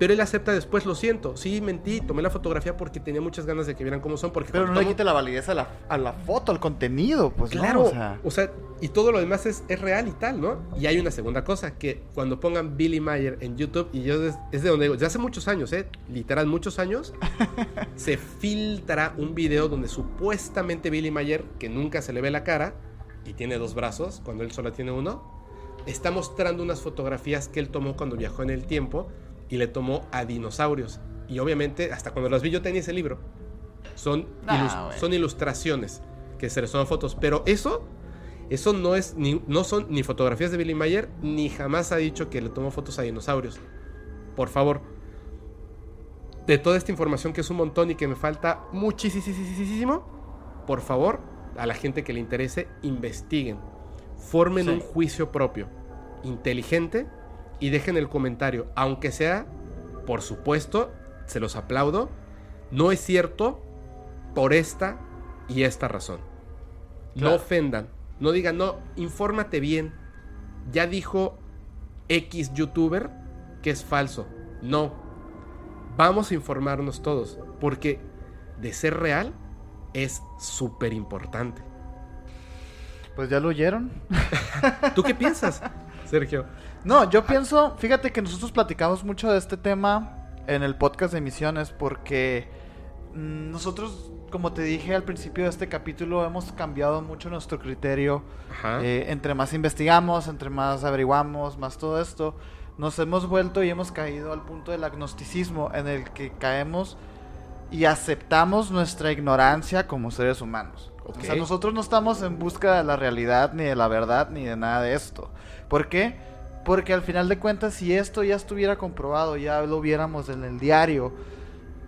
Pero él acepta después, lo siento, sí, mentí, tomé la fotografía porque tenía muchas ganas de que vieran cómo son. Porque Pero no le quite la validez a la, a la, foto, al contenido, pues claro. o, sea... y todo lo demás es, es, real y tal, ¿no? Y hay una segunda cosa, que cuando pongan Billy Mayer en YouTube, y yo es, de donde digo, ya hace muchos años, ¿eh? Literal, muchos años, se filtra un video donde supuestamente Billy Mayer, que nunca se le ve la cara, y tiene dos brazos, cuando él solo tiene uno, está mostrando unas fotografías que él tomó cuando viajó en el tiempo y le tomó a dinosaurios. Y obviamente, hasta cuando las vi yo tenía ese libro. Son, ah, son ilustraciones que se les toman fotos. Pero eso, eso no, es ni, no son ni fotografías de Billy Mayer, ni jamás ha dicho que le tomó fotos a dinosaurios. Por favor. De toda esta información que es un montón y que me falta muchísimo, por favor, a la gente que le interese, investiguen, formen un juicio propio, inteligente y dejen el comentario, aunque sea, por supuesto, se los aplaudo, no es cierto por esta y esta razón. No ofendan, no digan, no, infórmate bien. Ya dijo X youtuber que es falso. No, vamos a informarnos todos, porque de ser real, es súper importante. Pues ya lo oyeron. ¿Tú qué piensas, Sergio? No, yo pienso, fíjate que nosotros platicamos mucho de este tema en el podcast de emisiones porque mm, nosotros, como te dije al principio de este capítulo, hemos cambiado mucho nuestro criterio. Eh, entre más investigamos, entre más averiguamos, más todo esto, nos hemos vuelto y hemos caído al punto del agnosticismo en el que caemos y aceptamos nuestra ignorancia como seres humanos. O sea, nosotros no estamos en busca de la realidad, ni de la verdad, ni de nada de esto. ¿Por qué? Porque al final de cuentas, si esto ya estuviera comprobado, ya lo viéramos en el diario,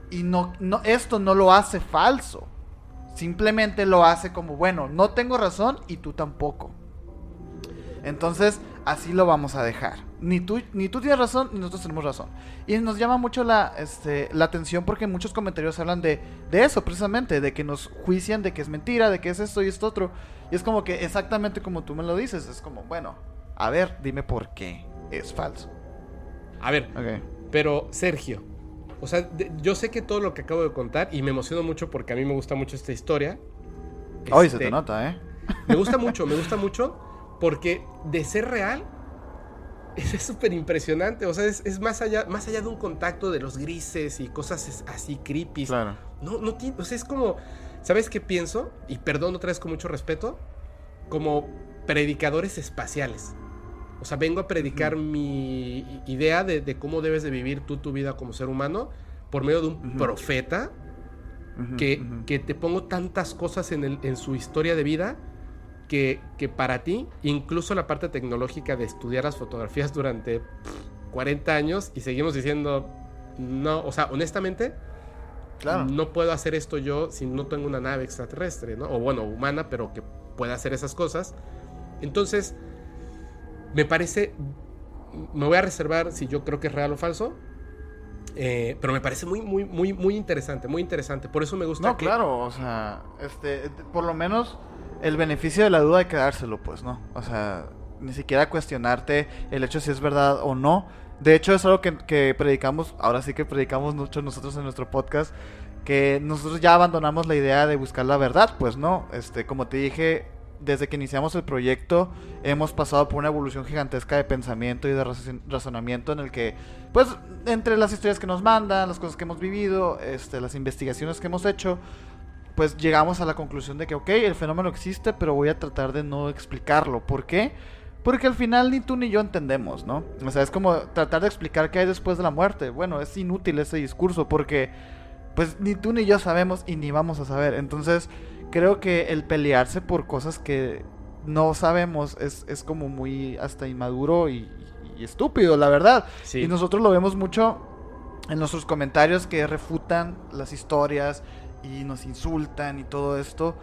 y no, no, esto no lo hace falso. Simplemente lo hace como, bueno, no tengo razón y tú tampoco. Entonces, así lo vamos a dejar. Ni tú, ni tú tienes razón, ni nosotros tenemos razón. Y nos llama mucho la, este, la atención porque muchos comentarios hablan de, de eso, precisamente, de que nos juician de que es mentira, de que es esto y esto otro. Y es como que exactamente como tú me lo dices, es como, bueno, a ver, dime por qué es falso. A ver, pero Sergio, o sea, yo sé que todo lo que acabo de contar, y me emociono mucho porque a mí me gusta mucho esta historia. Hoy se te este, nota, ¿eh? Me gusta mucho, me gusta mucho porque de ser real, es súper impresionante. O sea, es, más, allá, más allá de un contacto de los grises y cosas así creepy. Claro. No, no o sea, es como. ¿Sabes qué pienso? Y perdón otra vez con mucho respeto. Como predicadores espaciales. O sea, vengo a predicar mi idea de, cómo debes de vivir tú tu vida como ser humano por medio de un profeta que, que, te pongo tantas cosas en, el, en su historia de vida que, para ti, incluso la parte tecnológica de estudiar las fotografías durante 40 años y seguimos diciendo, no, o sea, honestamente, claro. no puedo hacer esto yo si no tengo una nave extraterrestre, ¿no? O bueno, humana, pero que pueda hacer esas cosas. Entonces, me parece, me voy a reservar si yo creo que es real o falso, eh, pero me parece muy, muy, muy, muy interesante, muy interesante. Por eso me gusta. No, claro, o sea, este, por lo menos el beneficio de la duda hay que dárselo, pues, ¿no? O sea, ni siquiera cuestionarte el hecho de si es verdad o no. De hecho, es algo que, predicamos, ahora sí que predicamos mucho nosotros en nuestro podcast, que nosotros ya abandonamos la idea de buscar la verdad, pues no. Este, como te dije, desde que iniciamos el proyecto hemos pasado por una evolución gigantesca de pensamiento y de razonamiento en el que, pues, entre las historias que nos mandan, las cosas que hemos vivido, este, las investigaciones que hemos hecho, pues llegamos a la conclusión de que, ok, el fenómeno existe, pero voy a tratar de no explicarlo. ¿Por qué? Porque al final ni tú ni yo entendemos, ¿no? O sea, es como tratar de explicar qué hay después de la muerte. Bueno, es inútil ese discurso porque, pues, ni tú ni yo sabemos y ni vamos a saber. Entonces, creo que el pelearse por cosas que no sabemos es, es como muy hasta inmaduro y, estúpido, la verdad. Y nosotros lo vemos mucho en nuestros comentarios que refutan las historias y nos insultan y todo esto.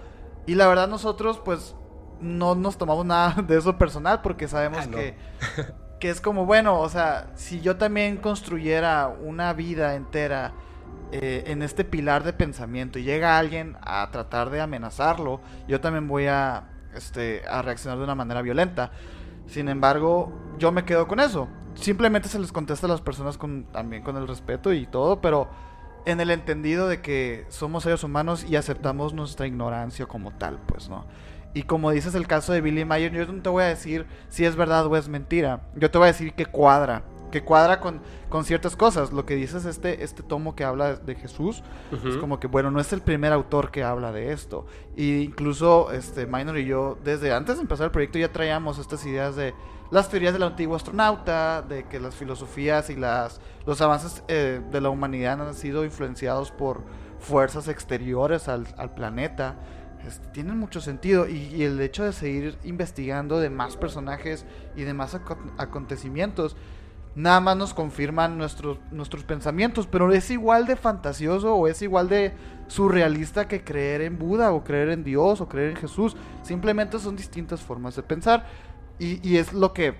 Y la verdad nosotros pues no nos tomamos nada de eso personal porque sabemos ah, que, que es como, bueno, o sea, si yo también construyera una vida entera eh, en este pilar de pensamiento y llega alguien a tratar de amenazarlo, yo también voy a, este, a reaccionar de una manera violenta. Sin embargo, yo me quedo con eso. Simplemente se les contesta a las personas con, también con el respeto y todo, pero en el entendido de que somos seres humanos y aceptamos nuestra ignorancia como tal, pues, ¿no? Y como dices el caso de Billy Mayer, yo no te voy a decir si es verdad o es mentira. Yo te voy a decir que cuadra. Que cuadra con, con ciertas cosas. Lo que dices, este, este tomo que habla de Jesús, es como que, bueno, no es el primer autor que habla de esto. Y incluso, este, Minor y yo, desde antes de empezar el proyecto, ya traíamos estas ideas de las teorías del antiguo astronauta, de que las filosofías y las, los avances eh, de la humanidad han sido influenciados por fuerzas exteriores al, planeta. Este, tienen mucho sentido y, el hecho de seguir investigando de más personajes y de más acontecimientos nada más nos confirman nuestros, nuestros pensamientos, pero es igual de fantasioso o es igual de surrealista que creer en Buda o creer en Dios o creer en Jesús. Simplemente son distintas formas de pensar. Y, es lo que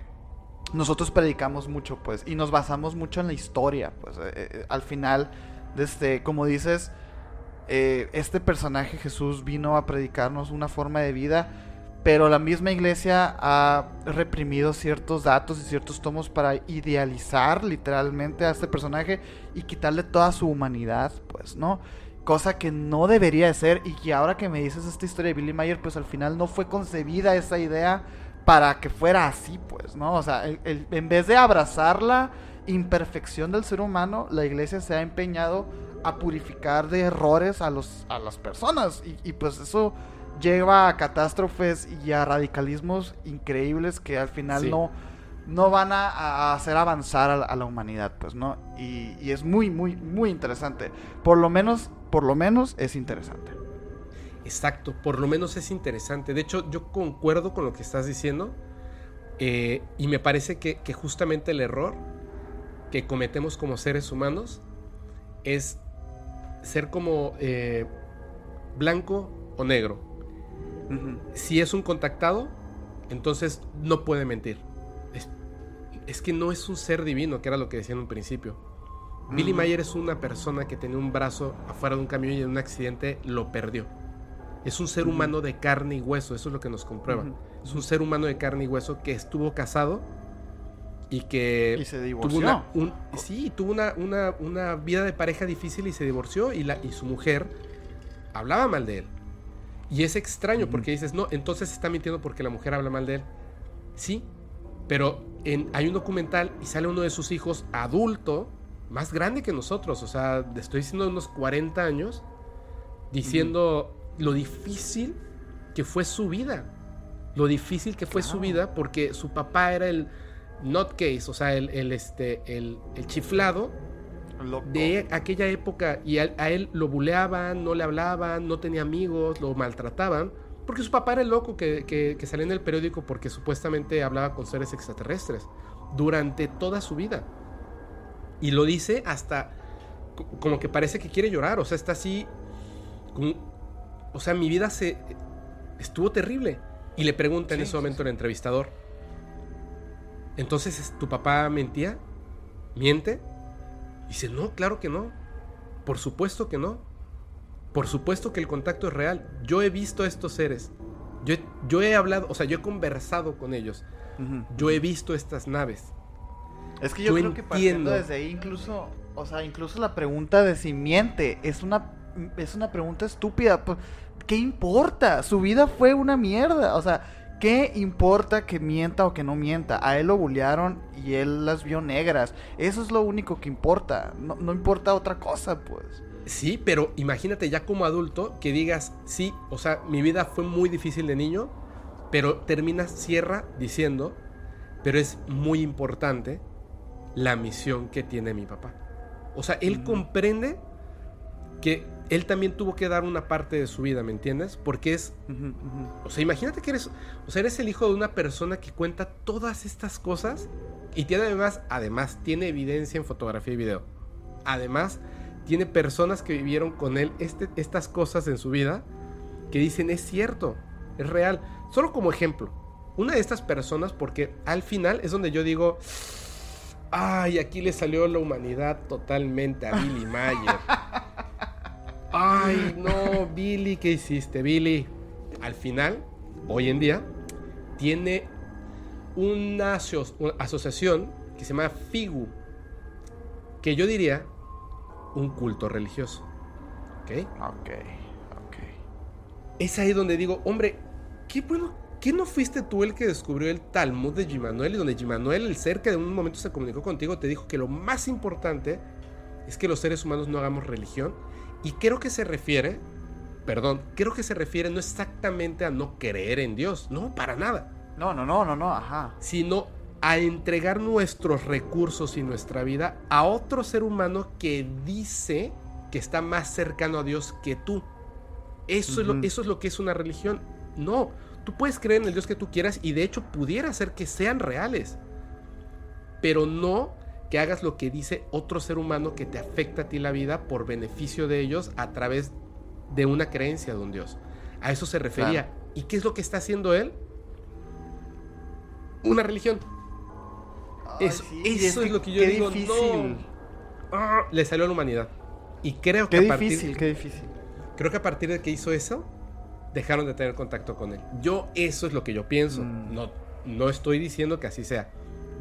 nosotros predicamos mucho, pues, y nos basamos mucho en la historia, pues, eh, eh, al final, desde, como dices, eh, este personaje Jesús vino a predicarnos una forma de vida, pero la misma iglesia ha reprimido ciertos datos y ciertos tomos para idealizar literalmente a este personaje y quitarle toda su humanidad, pues, ¿no? Cosa que no debería de ser y que ahora que me dices esta historia de Billy Mayer, pues al final no fue concebida esa idea para que fuera así, pues, ¿no? O sea, en vez de abrazar la imperfección del ser humano, la iglesia se ha empeñado a purificar de errores a, los, a las personas. Y, pues eso lleva a catástrofes y a radicalismos increíbles que al final no, no van a, hacer avanzar a la, humanidad, pues, ¿no? Y, y es muy, muy, muy interesante. Por lo menos, por lo menos es interesante. Exacto, por lo menos es interesante. De hecho, yo concuerdo con lo que estás diciendo eh, y me parece que, justamente el error que cometemos como seres humanos es ser como eh, blanco o negro. Si es un contactado, entonces no puede mentir. Es, que no es un ser divino, que era lo que decía en un principio. Billy Mayer es una persona que tenía un brazo afuera de un camión y en un accidente lo perdió. Es un ser humano de carne y hueso, eso es lo que nos comprueba. Es un ser humano de carne y hueso que estuvo casado y que y se divorció. tuvo una, sí, tuvo una, una, vida de pareja difícil y se divorció y, la, y su mujer hablaba mal de él. Y es extraño porque dices, no, entonces está mintiendo porque la mujer habla mal de él. Sí, pero en, hay un documental y sale uno de sus hijos adulto, más grande que nosotros, o sea, estoy diciendo unos 40 años, diciendo, lo difícil que fue su vida. Lo difícil que fue su vida porque su papá era el nutcase, o sea, el, el este, el, chiflado de aquella época. Y a, él lo buleaban, no le hablaban, no tenía amigos, lo maltrataban. Porque su papá era el loco que, que, salía en el periódico porque supuestamente hablaba con seres extraterrestres durante toda su vida. Y lo dice hasta como que parece que quiere llorar, o sea, está así o sea, mi vida se estuvo terrible. Y le pregunta en ese momento el entrevistador, entonces, ¿tu papá mentía? ¿Miente? Dice, no, claro que no. Por supuesto que no. Por supuesto que el contacto es real. Yo he visto a estos seres. Yo, yo he hablado, o sea, yo he conversado con ellos. Yo he visto estas naves. Es que yo, creo que partiendo desde ahí, incluso, o sea, incluso la pregunta de si miente es una es una pregunta estúpida. ¿Qué importa? Su vida fue una mierda. O sea, ¿qué importa que mienta o que no mienta? A él lo bullearon y él las vio negras. Eso es lo único que importa. No, no importa otra cosa, pues. Sí, pero imagínate ya como adulto que digas, sí, o sea, mi vida fue muy difícil de niño, pero termina, cierra diciendo, pero es muy importante la misión que tiene mi papá. O sea, él comprende que él también tuvo que dar una parte de su vida, ¿me entiendes? Porque es, o sea, imagínate que eres, o sea, eres el hijo de una persona que cuenta todas estas cosas y tiene además, además, tiene evidencia en fotografía y video. Además, tiene personas que vivieron con él este, estas cosas en su vida que dicen es cierto, es real. Solo como ejemplo, una de estas personas, porque al final es donde yo digo, ay, aquí le salió la humanidad totalmente a Billy Mayer. Ay, no, Billy, ¿qué hiciste, Billy? Al final, hoy en día, tiene una, asociación que se llama FIGU, que yo diría un culto religioso. ¿Ok? Ok, ok. Es ahí donde digo, hombre, qué bueno, ¿qué no fuiste tú el que descubrió el Talmud de Jimanuel y donde Jimanuel, el ser que de un momento se comunicó contigo, te dijo que lo más importante es que los seres humanos no hagamos religión? Y creo que se refiere, perdón, creo que se refiere no exactamente a no creer en Dios, no, para nada. No, no, no, no, no, ajá. Sino a entregar nuestros recursos y nuestra vida a otro ser humano que dice que está más cercano a Dios que tú. Eso, es, lo, eso es lo que es una religión. No, tú puedes creer en el Dios que tú quieras y de hecho pudiera ser que sean reales. Pero no que hagas lo que dice otro ser humano que te afecta a ti la vida por beneficio de ellos a través de una creencia de un Dios. A eso se refería. ¿Y qué es lo que está haciendo él? Una religión. eso, es, lo que yo digo. No. Ah, le salió a la humanidad. Y creo que a difícil, qué difícil. Creo que a partir de que hizo eso, dejaron de tener contacto con él. Yo eso es lo que yo pienso. Mm. No, no estoy diciendo que así sea.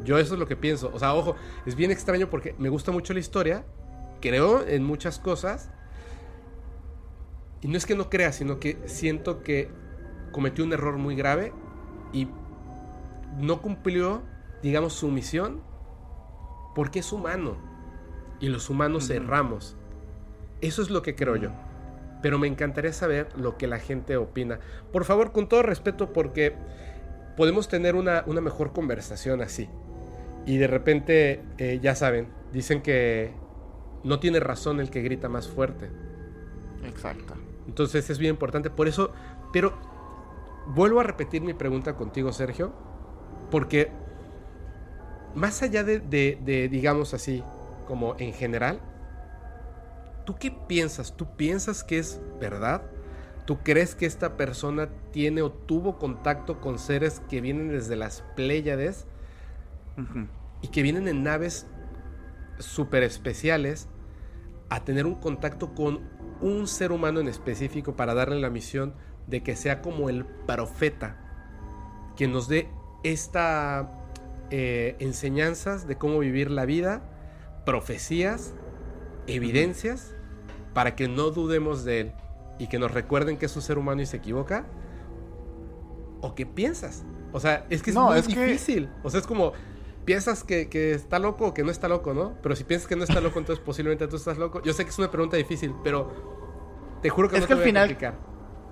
Yo eso es lo que pienso. O sea, ojo, es bien extraño porque me gusta mucho la historia, creo en muchas cosas. Y no es que no crea, sino que siento que cometió un error muy grave y no cumplió, digamos, su misión porque es humano. Y los humanos erramos. Eso es lo que creo yo. Pero me encantaría saber lo que la gente opina. Por favor, con todo respeto, porque podemos tener una, una mejor conversación así. Y de repente, eh, ya saben, dicen que no tiene razón el que grita más fuerte. Exacto. Entonces es bien importante. Por eso, pero vuelvo a repetir mi pregunta contigo, Sergio, porque más allá de, de, digamos así, como en general, ¿tú qué piensas? ¿Tú piensas que es verdad? ¿Tú crees que esta persona tiene o tuvo contacto con seres que vienen desde las Pléyades? Y que vienen en naves súper especiales a tener un contacto con un ser humano en específico para darle la misión de que sea como el profeta, que nos dé esta eh, enseñanzas de cómo vivir la vida, profecías, evidencias, para que no dudemos de él y que nos recuerden que es un ser humano y se equivoca. ¿O qué piensas? O sea, es que es muy difícil. O sea, es como, piensas que, está loco o que no está loco, ¿no? Pero si piensas que no está loco, entonces posiblemente tú estás loco. Yo sé que es una pregunta difícil, pero te juro que es que al final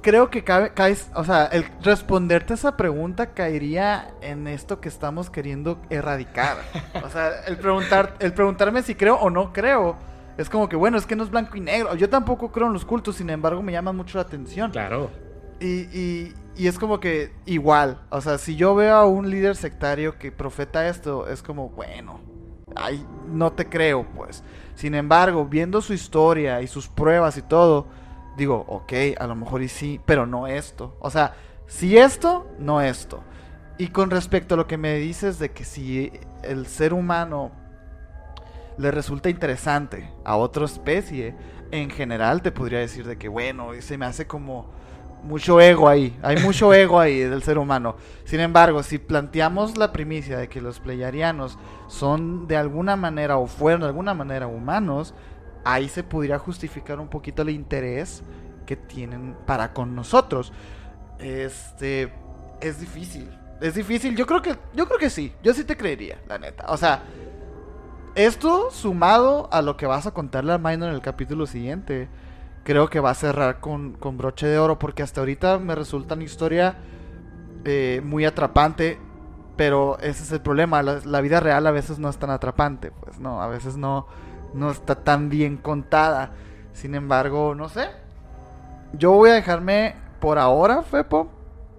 creo que cabe, caes, o sea, el responderte a esa pregunta caería en esto que estamos queriendo erradicar. O sea, el preguntar, el preguntarme si creo o no creo. Es como que, bueno, es que no es blanco y negro. Yo tampoco creo en los cultos, sin embargo, me llaman mucho la atención. Claro. y, y es como que igual, o sea, si yo veo a un líder sectario que profeta esto, es como, bueno, ay, no te creo, pues. Sin embargo, viendo su historia y sus pruebas y todo, digo, ok, a lo mejor y sí, pero no esto. O sea, si esto, no esto. Y con respecto a lo que me dices de que si el ser humano le resulta interesante a otra especie, en general te podría decir de que, bueno, se me hace como mucho ego ahí, hay mucho ego ahí del ser humano. Sin embargo, si planteamos la primicia de que los pleyarianos son de alguna manera o fueron de alguna manera humanos, ahí se pudiera justificar un poquito el interés que tienen para con nosotros. Este es difícil. Es difícil. Yo creo que yo creo que sí. Yo sí te creería, la neta. O sea, esto sumado a lo que vas a contarle a Minor en el capítulo siguiente, creo que va a cerrar con, con broche de oro porque hasta ahorita me resulta una historia eh, muy atrapante. Pero ese es el problema. La, vida real a veces no es tan atrapante. Pues no, a veces no, no está tan bien contada. Sin embargo, no sé. Yo voy a dejarme por ahora, Fepo.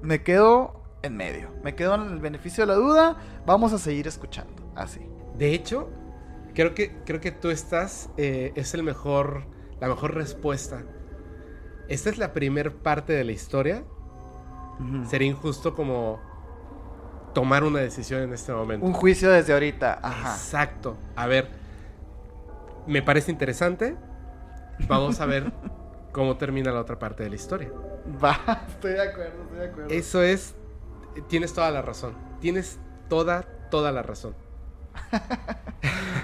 Me quedo en medio. Me quedo en el beneficio de la duda. Vamos a seguir escuchando. Así. De hecho, creo que, creo que tú estás. Eh, es el mejor. La mejor respuesta. Esta es la primer parte de la historia. Uh -huh. Sería injusto como tomar una decisión en este momento. Un juicio desde ahorita. Ajá. Exacto. A ver, me parece interesante. Vamos a ver cómo termina la otra parte de la historia. Va, estoy de acuerdo, estoy de acuerdo. Eso es, tienes toda la razón. Tienes toda, toda la razón.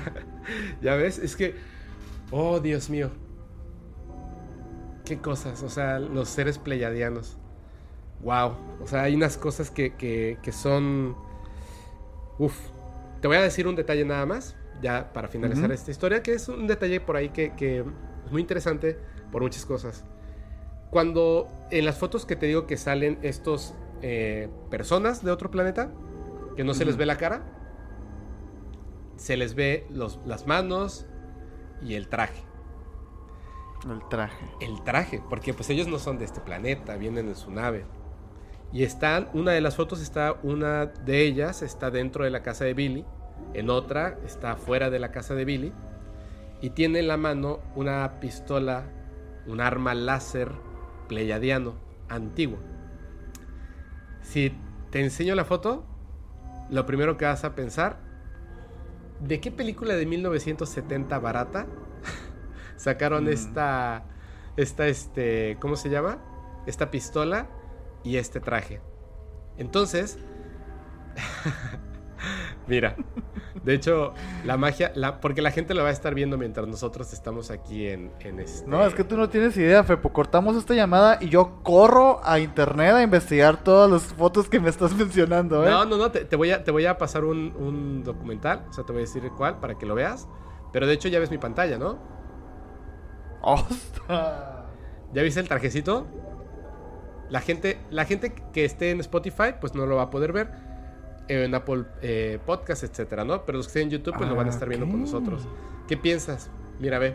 ya ves, es que, oh Dios mío, qué cosas, o sea, los seres pleyadianos. Wow, o sea, hay unas cosas que, que, que son... Uf, te voy a decir un detalle nada más, ya para finalizar uh -huh. esta historia, que es un detalle por ahí que, que, es muy interesante por muchas cosas. Cuando en las fotos que te digo que salen estos eh, personas de otro planeta, que no uh -huh. se les ve la cara, se les ve los, las manos y el traje. El traje. El traje, porque pues ellos no son de este planeta, vienen en su nave. Y están, una de las fotos está, una de ellas está dentro de la casa de Billy, en otra está fuera de la casa de Billy, y tiene en la mano una pistola, un arma láser pleyadiano antiguo. Si te enseño la foto, lo primero que vas a pensar, ¿de qué película de 1970 barata sacaron mm. esta, esta, este, ¿cómo se llama? Esta pistola y este traje. Entonces, mira, de hecho, la magia, la, porque la gente lo va a estar viendo mientras nosotros estamos aquí en, en este... No, es que tú no tienes idea, Fepo. Cortamos esta llamada y yo corro a internet a investigar todas las fotos que me estás mencionando, ¿eh? No, no, no, te, te voy, a, te voy a pasar un, un documental, o sea, te voy a decir cuál para que lo veas. Pero de hecho ya ves mi pantalla, ¿no? ¡Ostras! ¿Ya viste el trajecito? La gente, la gente que esté en Spotify, pues no lo va a poder ver. En Apple eh, Podcast, etcétera, ¿no? Pero los que estén en YouTube, pues ah, lo van a estar viendo okay. con nosotros. ¿Qué piensas? Mira, ve.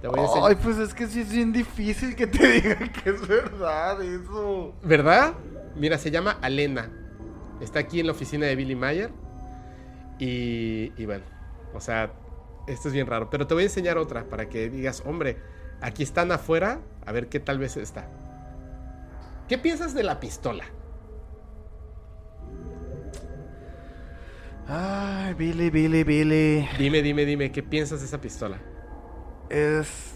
Te voy a decir. Ay, pues es que sí es bien difícil que te digan que es verdad eso. ¿Verdad? Mira, se llama Alena. Está aquí en la oficina de Billy Mayer. Y, y bueno, o sea, esto es bien raro. Pero te voy a enseñar otra para que digas, hombre, aquí están afuera, a ver qué tal vez está. ¿Qué piensas de la pistola? Ay, Billy, Billy, Billy. Dime, dime, dime, ¿qué piensas de esa pistola? Es.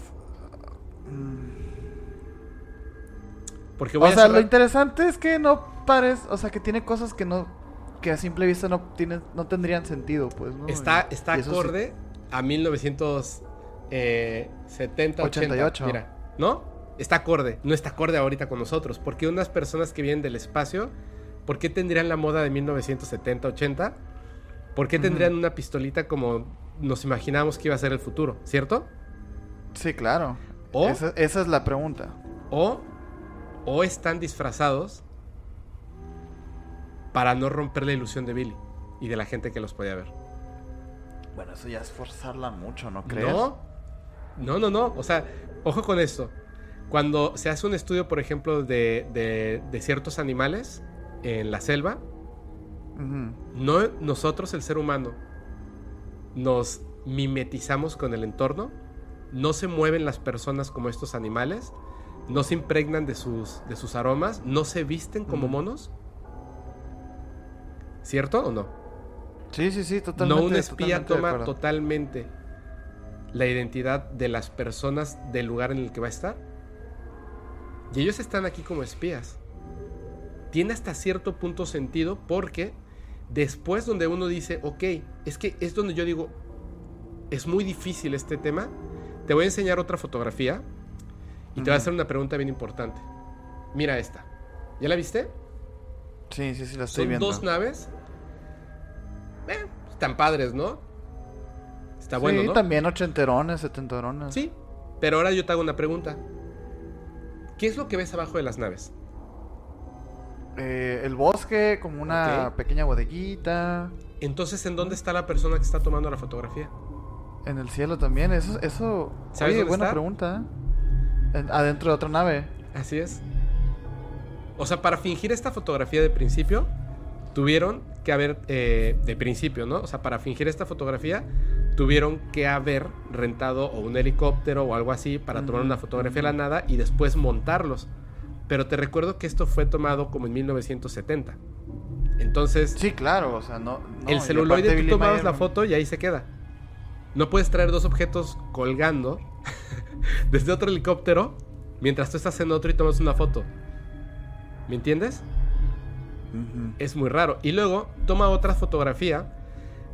Porque voy o a sea, cerrar... lo interesante es que no parece. O sea, que tiene cosas que no. Que a simple vista no, tiene, no tendrían sentido, pues, ¿no? Está, está acorde sí. A 1970, 88. Mira, ¿no? Está acorde. No está acorde ahorita con nosotros. Porque unas personas que vienen del espacio, ¿por qué tendrían la moda de 1970, 80? ¿Por qué tendrían una pistolita como nos imaginábamos que iba a ser el futuro? ¿Cierto? Sí, claro. O, esa, esa, es la pregunta. O, o están disfrazados para no romper la ilusión de Billy y de la gente que los podía ver. Bueno, eso ya es forzarla mucho, ¿no crees? No, no, no, no. O sea, ojo con esto. Cuando se hace un estudio, por ejemplo, de, de, de ciertos animales en la selva, Uh -huh. No nosotros, el ser humano, nos mimetizamos con el entorno, no se mueven las personas como estos animales, no se impregnan de sus, de sus aromas, no se visten como uh -huh. monos. ¿Cierto o no? Sí, sí, sí, totalmente. No un espía toma totalmente la identidad de las personas del lugar en el que va a estar. Y ellos están aquí como espías. Tiene hasta cierto punto sentido porque Después donde uno dice, ok, es que es donde yo digo, es muy difícil este tema, te voy a enseñar otra fotografía y te voy a hacer una pregunta bien importante. Mira esta. ¿Ya la viste? Sí, sí, sí, la estoy Son viendo. dos naves. Eh, están padres, ¿no? Está bueno, sí, ¿no? también ochenterones, setenterones. Sí, pero ahora yo te hago una pregunta. ¿Qué es lo que ves abajo de las naves? Eh, el bosque, como una pequeña bodeguita. Entonces, ¿en dónde está la persona que está tomando la fotografía? En el cielo también. Eso, eso. ¿Sabes Oye, dónde buena está? pregunta. ¿eh? En- adentro de otra nave. Así es. O sea, para fingir esta fotografía de principio, tuvieron que haber, eh, de principio, ¿no? O sea, para fingir esta fotografía, tuvieron que haber rentado o un helicóptero o algo así para tomar Ujú, una fotografía de la nada y después montarlos. Pero te recuerdo que esto fue tomado como en 1970. Entonces, Sí, claro, o sea, no. no, el celuloide tú tomabas Mayer- la foto y ahí se queda. No puedes traer dos objetos colgando desde otro helicóptero mientras tú estás en otro y tomas una foto. ¿Me entiendes? Es muy raro. Y luego toma otra fotografía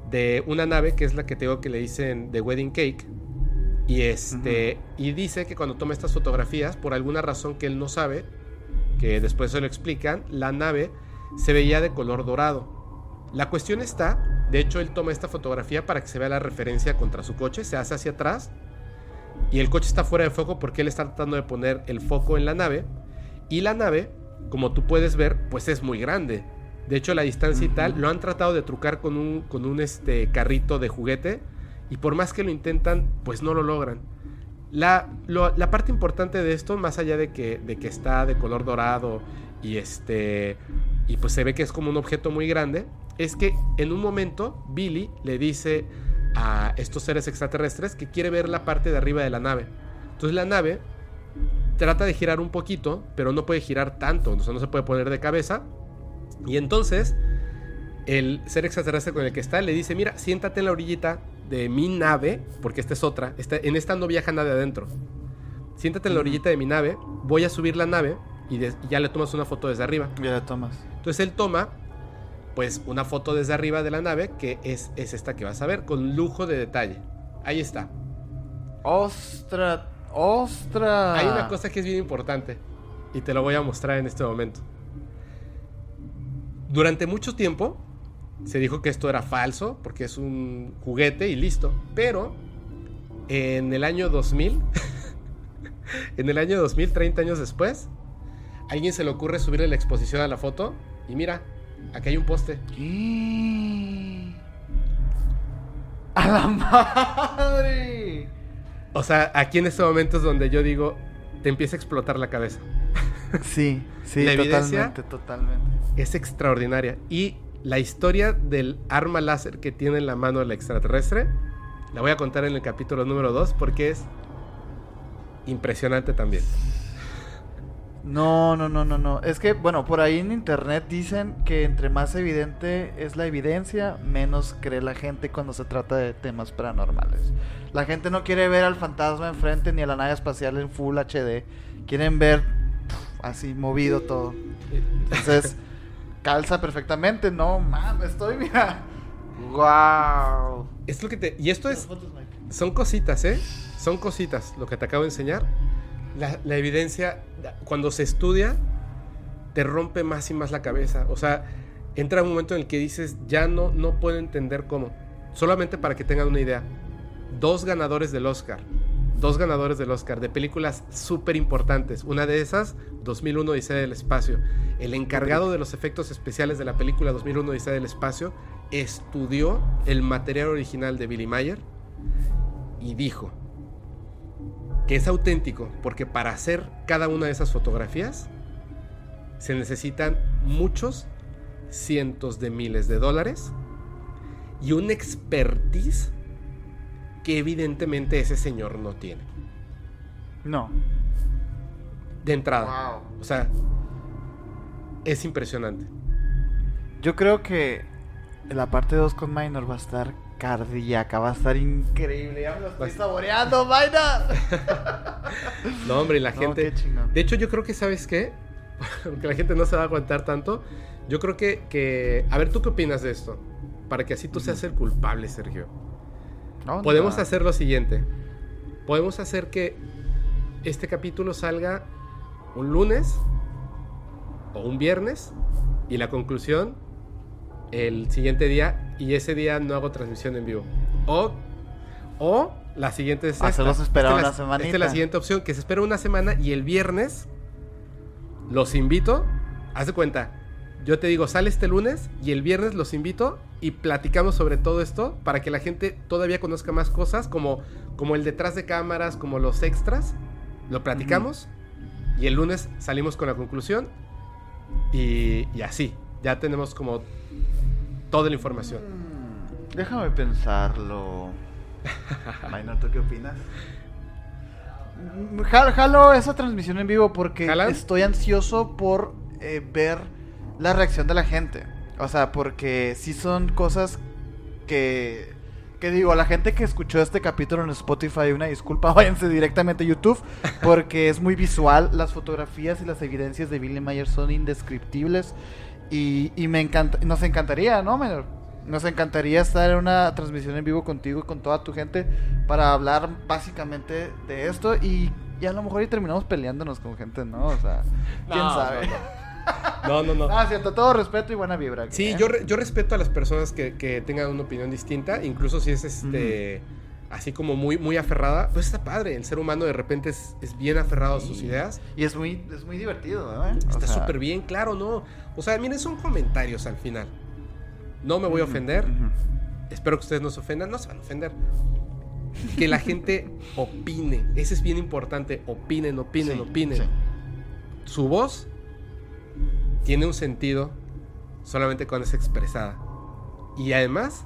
de una nave que es la que te digo que le dicen The Wedding Cake. Y este. Y dice que cuando toma estas fotografías, por alguna razón que él no sabe, que después se lo explican, la nave se veía de color dorado. La cuestión está, de hecho, él toma esta fotografía para que se vea la referencia contra su coche, se hace hacia atrás. Y el coche está fuera de foco porque él está tratando de poner el foco en la nave. Y la nave, como tú puedes ver, pues es muy grande. De hecho, la distancia y tal, lo han tratado de trucar con un, con un este, carrito de juguete. Y por más que lo intentan, pues no lo logran. La, lo- la parte importante de esto, más allá de que, de que está de color dorado y este. Y pues se ve que es como un objeto muy grande. Es que en un momento Billy le dice a estos seres extraterrestres que quiere ver la parte de arriba de la nave. Entonces la nave trata de girar un poquito, pero no puede girar tanto, o sea, no se puede poner de cabeza. Y entonces el ser extraterrestre con el que está le dice, mira, siéntate en la orillita de mi nave, porque esta es otra, esta- en esta no viaja nadie adentro. Siéntate en la Ujú. orillita de mi nave, voy a subir la nave y, de- y ya le tomas una foto desde arriba. Ya la tomas. Entonces él toma, pues, una foto desde arriba de la nave, que es, es esta que vas a ver, con lujo de detalle. Ahí está. ¡Ostra! ¡Ostra! Hay una cosa que es bien importante y te lo voy a mostrar en este momento. Durante mucho tiempo se dijo que esto era falso porque es un juguete y listo. Pero en el año 2000, en el año 2000, 30 años después, a alguien se le ocurre subirle la exposición a la foto y mira, aquí hay un poste. ¿Qué? ¡A la madre! O sea, aquí en este momento es donde yo digo, te empieza a explotar la cabeza. Sí, sí, La totalmente, totalmente. es extraordinaria. Y la historia del arma láser que tiene en la mano el extraterrestre, la voy a contar en el capítulo número 2 porque es impresionante también. No, no, no, no, no. Es que, bueno, por ahí en internet dicen que entre más evidente es la evidencia, menos cree la gente cuando se trata de temas paranormales. La gente no quiere ver al fantasma enfrente ni a la nave espacial en Full HD. Quieren ver así movido todo. Entonces, calza perfectamente. No, mames, estoy, mira. ¡Wow! Es lo que te... Y esto es... Son cositas, ¿eh? Son cositas lo que te acabo de enseñar. La, evidencia, cuando se estudia, te rompe más y más la cabeza. O sea, entra un momento en el que dices, ya no, no puedo entender cómo. Solamente para que tengan una idea. Dos ganadores del Oscar. Dos ganadores del Oscar de películas súper importantes. Una de esas, 2001 Odisea del Espacio. El encargado de los efectos especiales de la película 2001 Odisea del Espacio estudió el material original de Billy Mayer y dijo que es auténtico porque para hacer cada una de esas fotografías se necesitan muchos cientos de miles de dólares y un expertise que evidentemente ese señor no tiene. No. De entrada. Wow. O sea, es impresionante. Yo creo que la parte 2 con Minor va a estar cardíaca, va a estar increíble. Ya me lo estoy saboreando, Minor. No, hombre, la No, gente... De hecho, yo creo que, ¿sabes qué? Porque la gente no se va a aguantar tanto. Yo creo que, que... A ver, ¿tú qué opinas de esto? Para que así tú seas el culpable, Sergio. ¿Dónde Podemos hacer lo siguiente. podemos hacer que este capítulo salga un lunes o un viernes y la conclusión el siguiente día y ese día no hago transmisión en vivo. O, o la siguiente es esperar Esta es una la- semanita. Esta es la siguiente opción, que se espera una semana y el viernes los invito. Haz de cuenta, yo te digo, sale este lunes y el viernes los invito y platicamos sobre todo esto para que la gente todavía conozca más cosas, como, como el detrás de cámaras, como los extras. Lo platicamos y el lunes salimos con la conclusión y, y así, ya tenemos como toda la información. Mm, Déjame pensarlo. ¿tú qué opinas? Mm, jal- Jalo esa transmisión en vivo porque ¿Jalan? estoy ansioso por eh, ver la reacción de la gente. O sea, porque sí son cosas que, que digo, la gente que escuchó este capítulo en Spotify, una disculpa, váyanse directamente a YouTube porque es muy visual. Las fotografías y las evidencias de Billy Mayer son indescriptibles y, y me encanta, nos encantaría, ¿no, Menor? Nos encantaría estar en una transmisión en vivo contigo y con toda tu gente para hablar básicamente de esto y, y a lo mejor y terminamos peleándonos con gente, ¿no? O sea, quién No, sabe. No, no, no. Ah, cierto, todo respeto y buena vibra. Sí, ¿eh? yo, re- yo respeto a las personas que, que tengan una opinión distinta, incluso si es este así como muy, muy aferrada, pues está padre. El ser humano de repente es, es bien aferrado a sus Sí. ideas. Y es muy, es muy divertido, ¿eh? O Está súper bien, claro, ¿no? O sea, miren, son comentarios al final. No me voy a ofender. Espero que ustedes no se ofendan. No se van a ofender. Que la gente opine. Ese es bien importante. Opinen, opinen, Sí, opinen. sí. Su voz tiene un sentido solamente cuando es expresada. Y además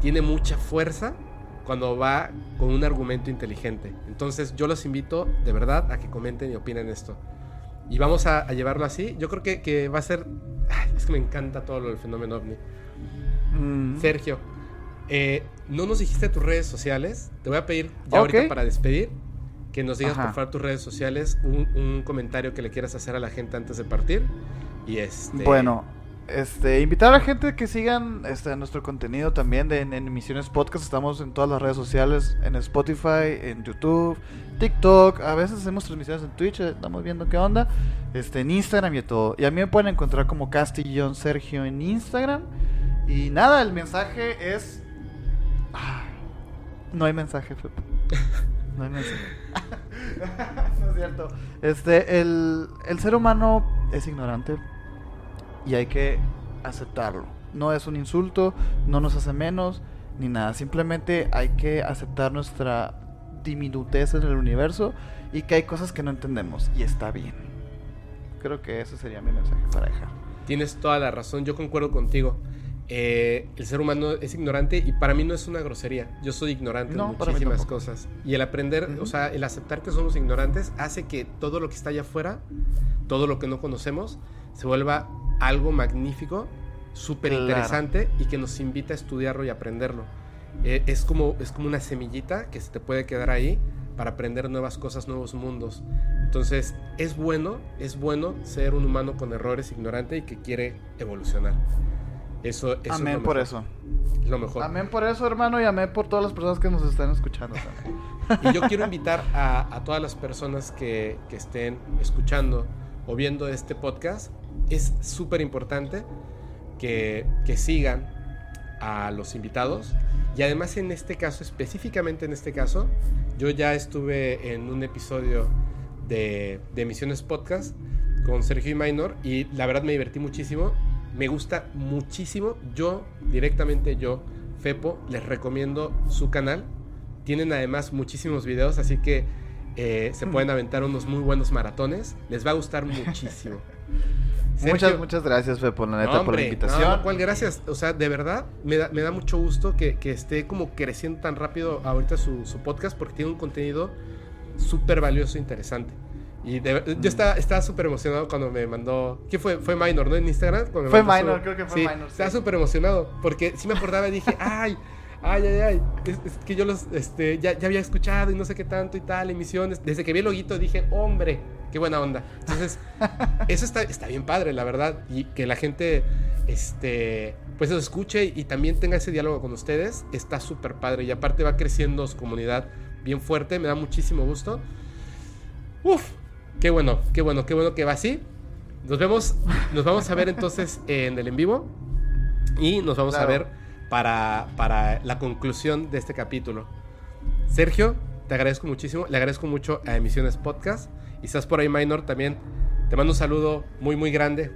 tiene mucha fuerza cuando va con un argumento inteligente. Entonces yo los invito de verdad a que comenten y opinen esto. Y vamos a, a llevarlo así. Yo creo que, que va a ser... Es que me encanta todo lo del fenómeno ovni. Mm. Sergio, eh, no nos dijiste tus redes sociales. Te voy a pedir ya Ok. ahorita para despedir que nos digas Ajá. por favor tus redes sociales, un, un comentario que le quieras hacer a la gente antes de partir. Y este. Bueno, este, invitar a la gente que sigan este, nuestro contenido también de, en, en Emisiones Podcast. Estamos en todas las redes sociales, en Spotify, en YouTube, TikTok. A veces hacemos transmisiones en Twitch, estamos viendo qué onda. Este, en Instagram y todo. Y a mí me pueden encontrar como Castillón Sergio en Instagram. Y nada, el mensaje es... Ah, no hay mensaje, Fep. No hay mensaje. no es cierto. Este, el, el ser humano es ignorante y hay que aceptarlo. No es un insulto, no nos hace menos ni nada. Simplemente hay que aceptar nuestra diminutez en el universo y que hay cosas que no entendemos y está bien. Creo que ese sería mi mensaje para dejar. Tienes toda la razón, yo concuerdo contigo. Eh, el ser humano es ignorante y para mí no es una grosería. Yo soy ignorante No, en muchísimas cosas. Y el aprender, o sea, el aceptar que somos ignorantes hace que todo lo que está allá afuera, todo lo que no conocemos, se vuelva algo magnífico, súper Claro. interesante y que nos invita a estudiarlo y aprenderlo. Eh, es, como, es como una semillita que se te puede quedar ahí para aprender nuevas cosas, nuevos mundos. Entonces, es bueno, es bueno ser un humano con errores, ignorante y que quiere evolucionar. Eso, eso es amén lo por mejor, eso. es lo mejor. Amén por eso, hermano, y amén por todas las personas que nos están escuchando también. Y yo quiero invitar a, a todas las personas que, que estén escuchando o viendo este podcast. Es súper importante que, que sigan a los invitados. Y además en este caso, específicamente en este caso, yo ya estuve en un episodio de, de Emisiones Podcast con Sergio y Minor y la verdad me divertí muchísimo. Me gusta muchísimo. Yo, directamente yo, Fepo, les recomiendo su canal. Tienen además muchísimos videos, así que eh, se pueden aventar unos muy buenos maratones. Les va a gustar muchísimo. Muchas, Sergio, muchas gracias, Fe, por la neta, no, por la invitación. no, ¿cuál gracias? O sea, de verdad, me da, me da mucho gusto que, que esté como creciendo tan rápido ahorita su, su podcast porque tiene un contenido súper valioso e interesante. Y de- Mm. yo estaba estaba súper emocionado cuando me mandó... ¿Qué fue? Fue Minor, ¿no? En Instagram. cuando Fue Minor, creo que fue sí, Minor, sí. Estaba súper emocionado porque sí me acordaba y dije, ay, ay, ay, ay. Es, es que yo los, este, ya, ya había escuchado y no sé qué tanto y tal, emisiones. Desde que vi el loguito dije, hombre, qué buena onda. Entonces, eso está, está bien padre, la verdad. Y que la gente, este, pues lo escuche y también tenga ese diálogo con ustedes, está súper padre. Y aparte va creciendo su comunidad bien fuerte, me da muchísimo gusto. Uf, qué bueno, qué bueno, qué bueno que va así. Nos vemos, nos vamos a ver entonces en el en vivo y nos vamos a ver para, para la conclusión de este capítulo. Sergio, te agradezco muchísimo, le agradezco mucho a Emisiones Podcast y estás por ahí, Minor, también. Te mando un saludo muy, muy grande.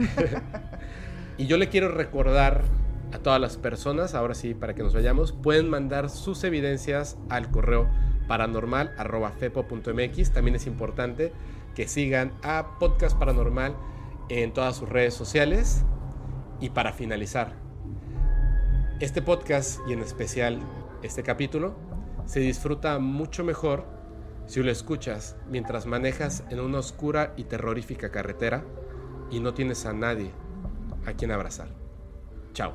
y yo le quiero recordar a todas las personas, ahora sí, para que nos vayamos, pueden mandar sus evidencias al correo paranormal.fepo.mx. También es importante que sigan a Podcast Paranormal en todas sus redes sociales. Y para finalizar, este podcast y en especial este capítulo se disfruta mucho mejor si lo escuchas mientras manejas en una oscura y terrorífica carretera y no tienes a nadie a quien abrazar. Chao.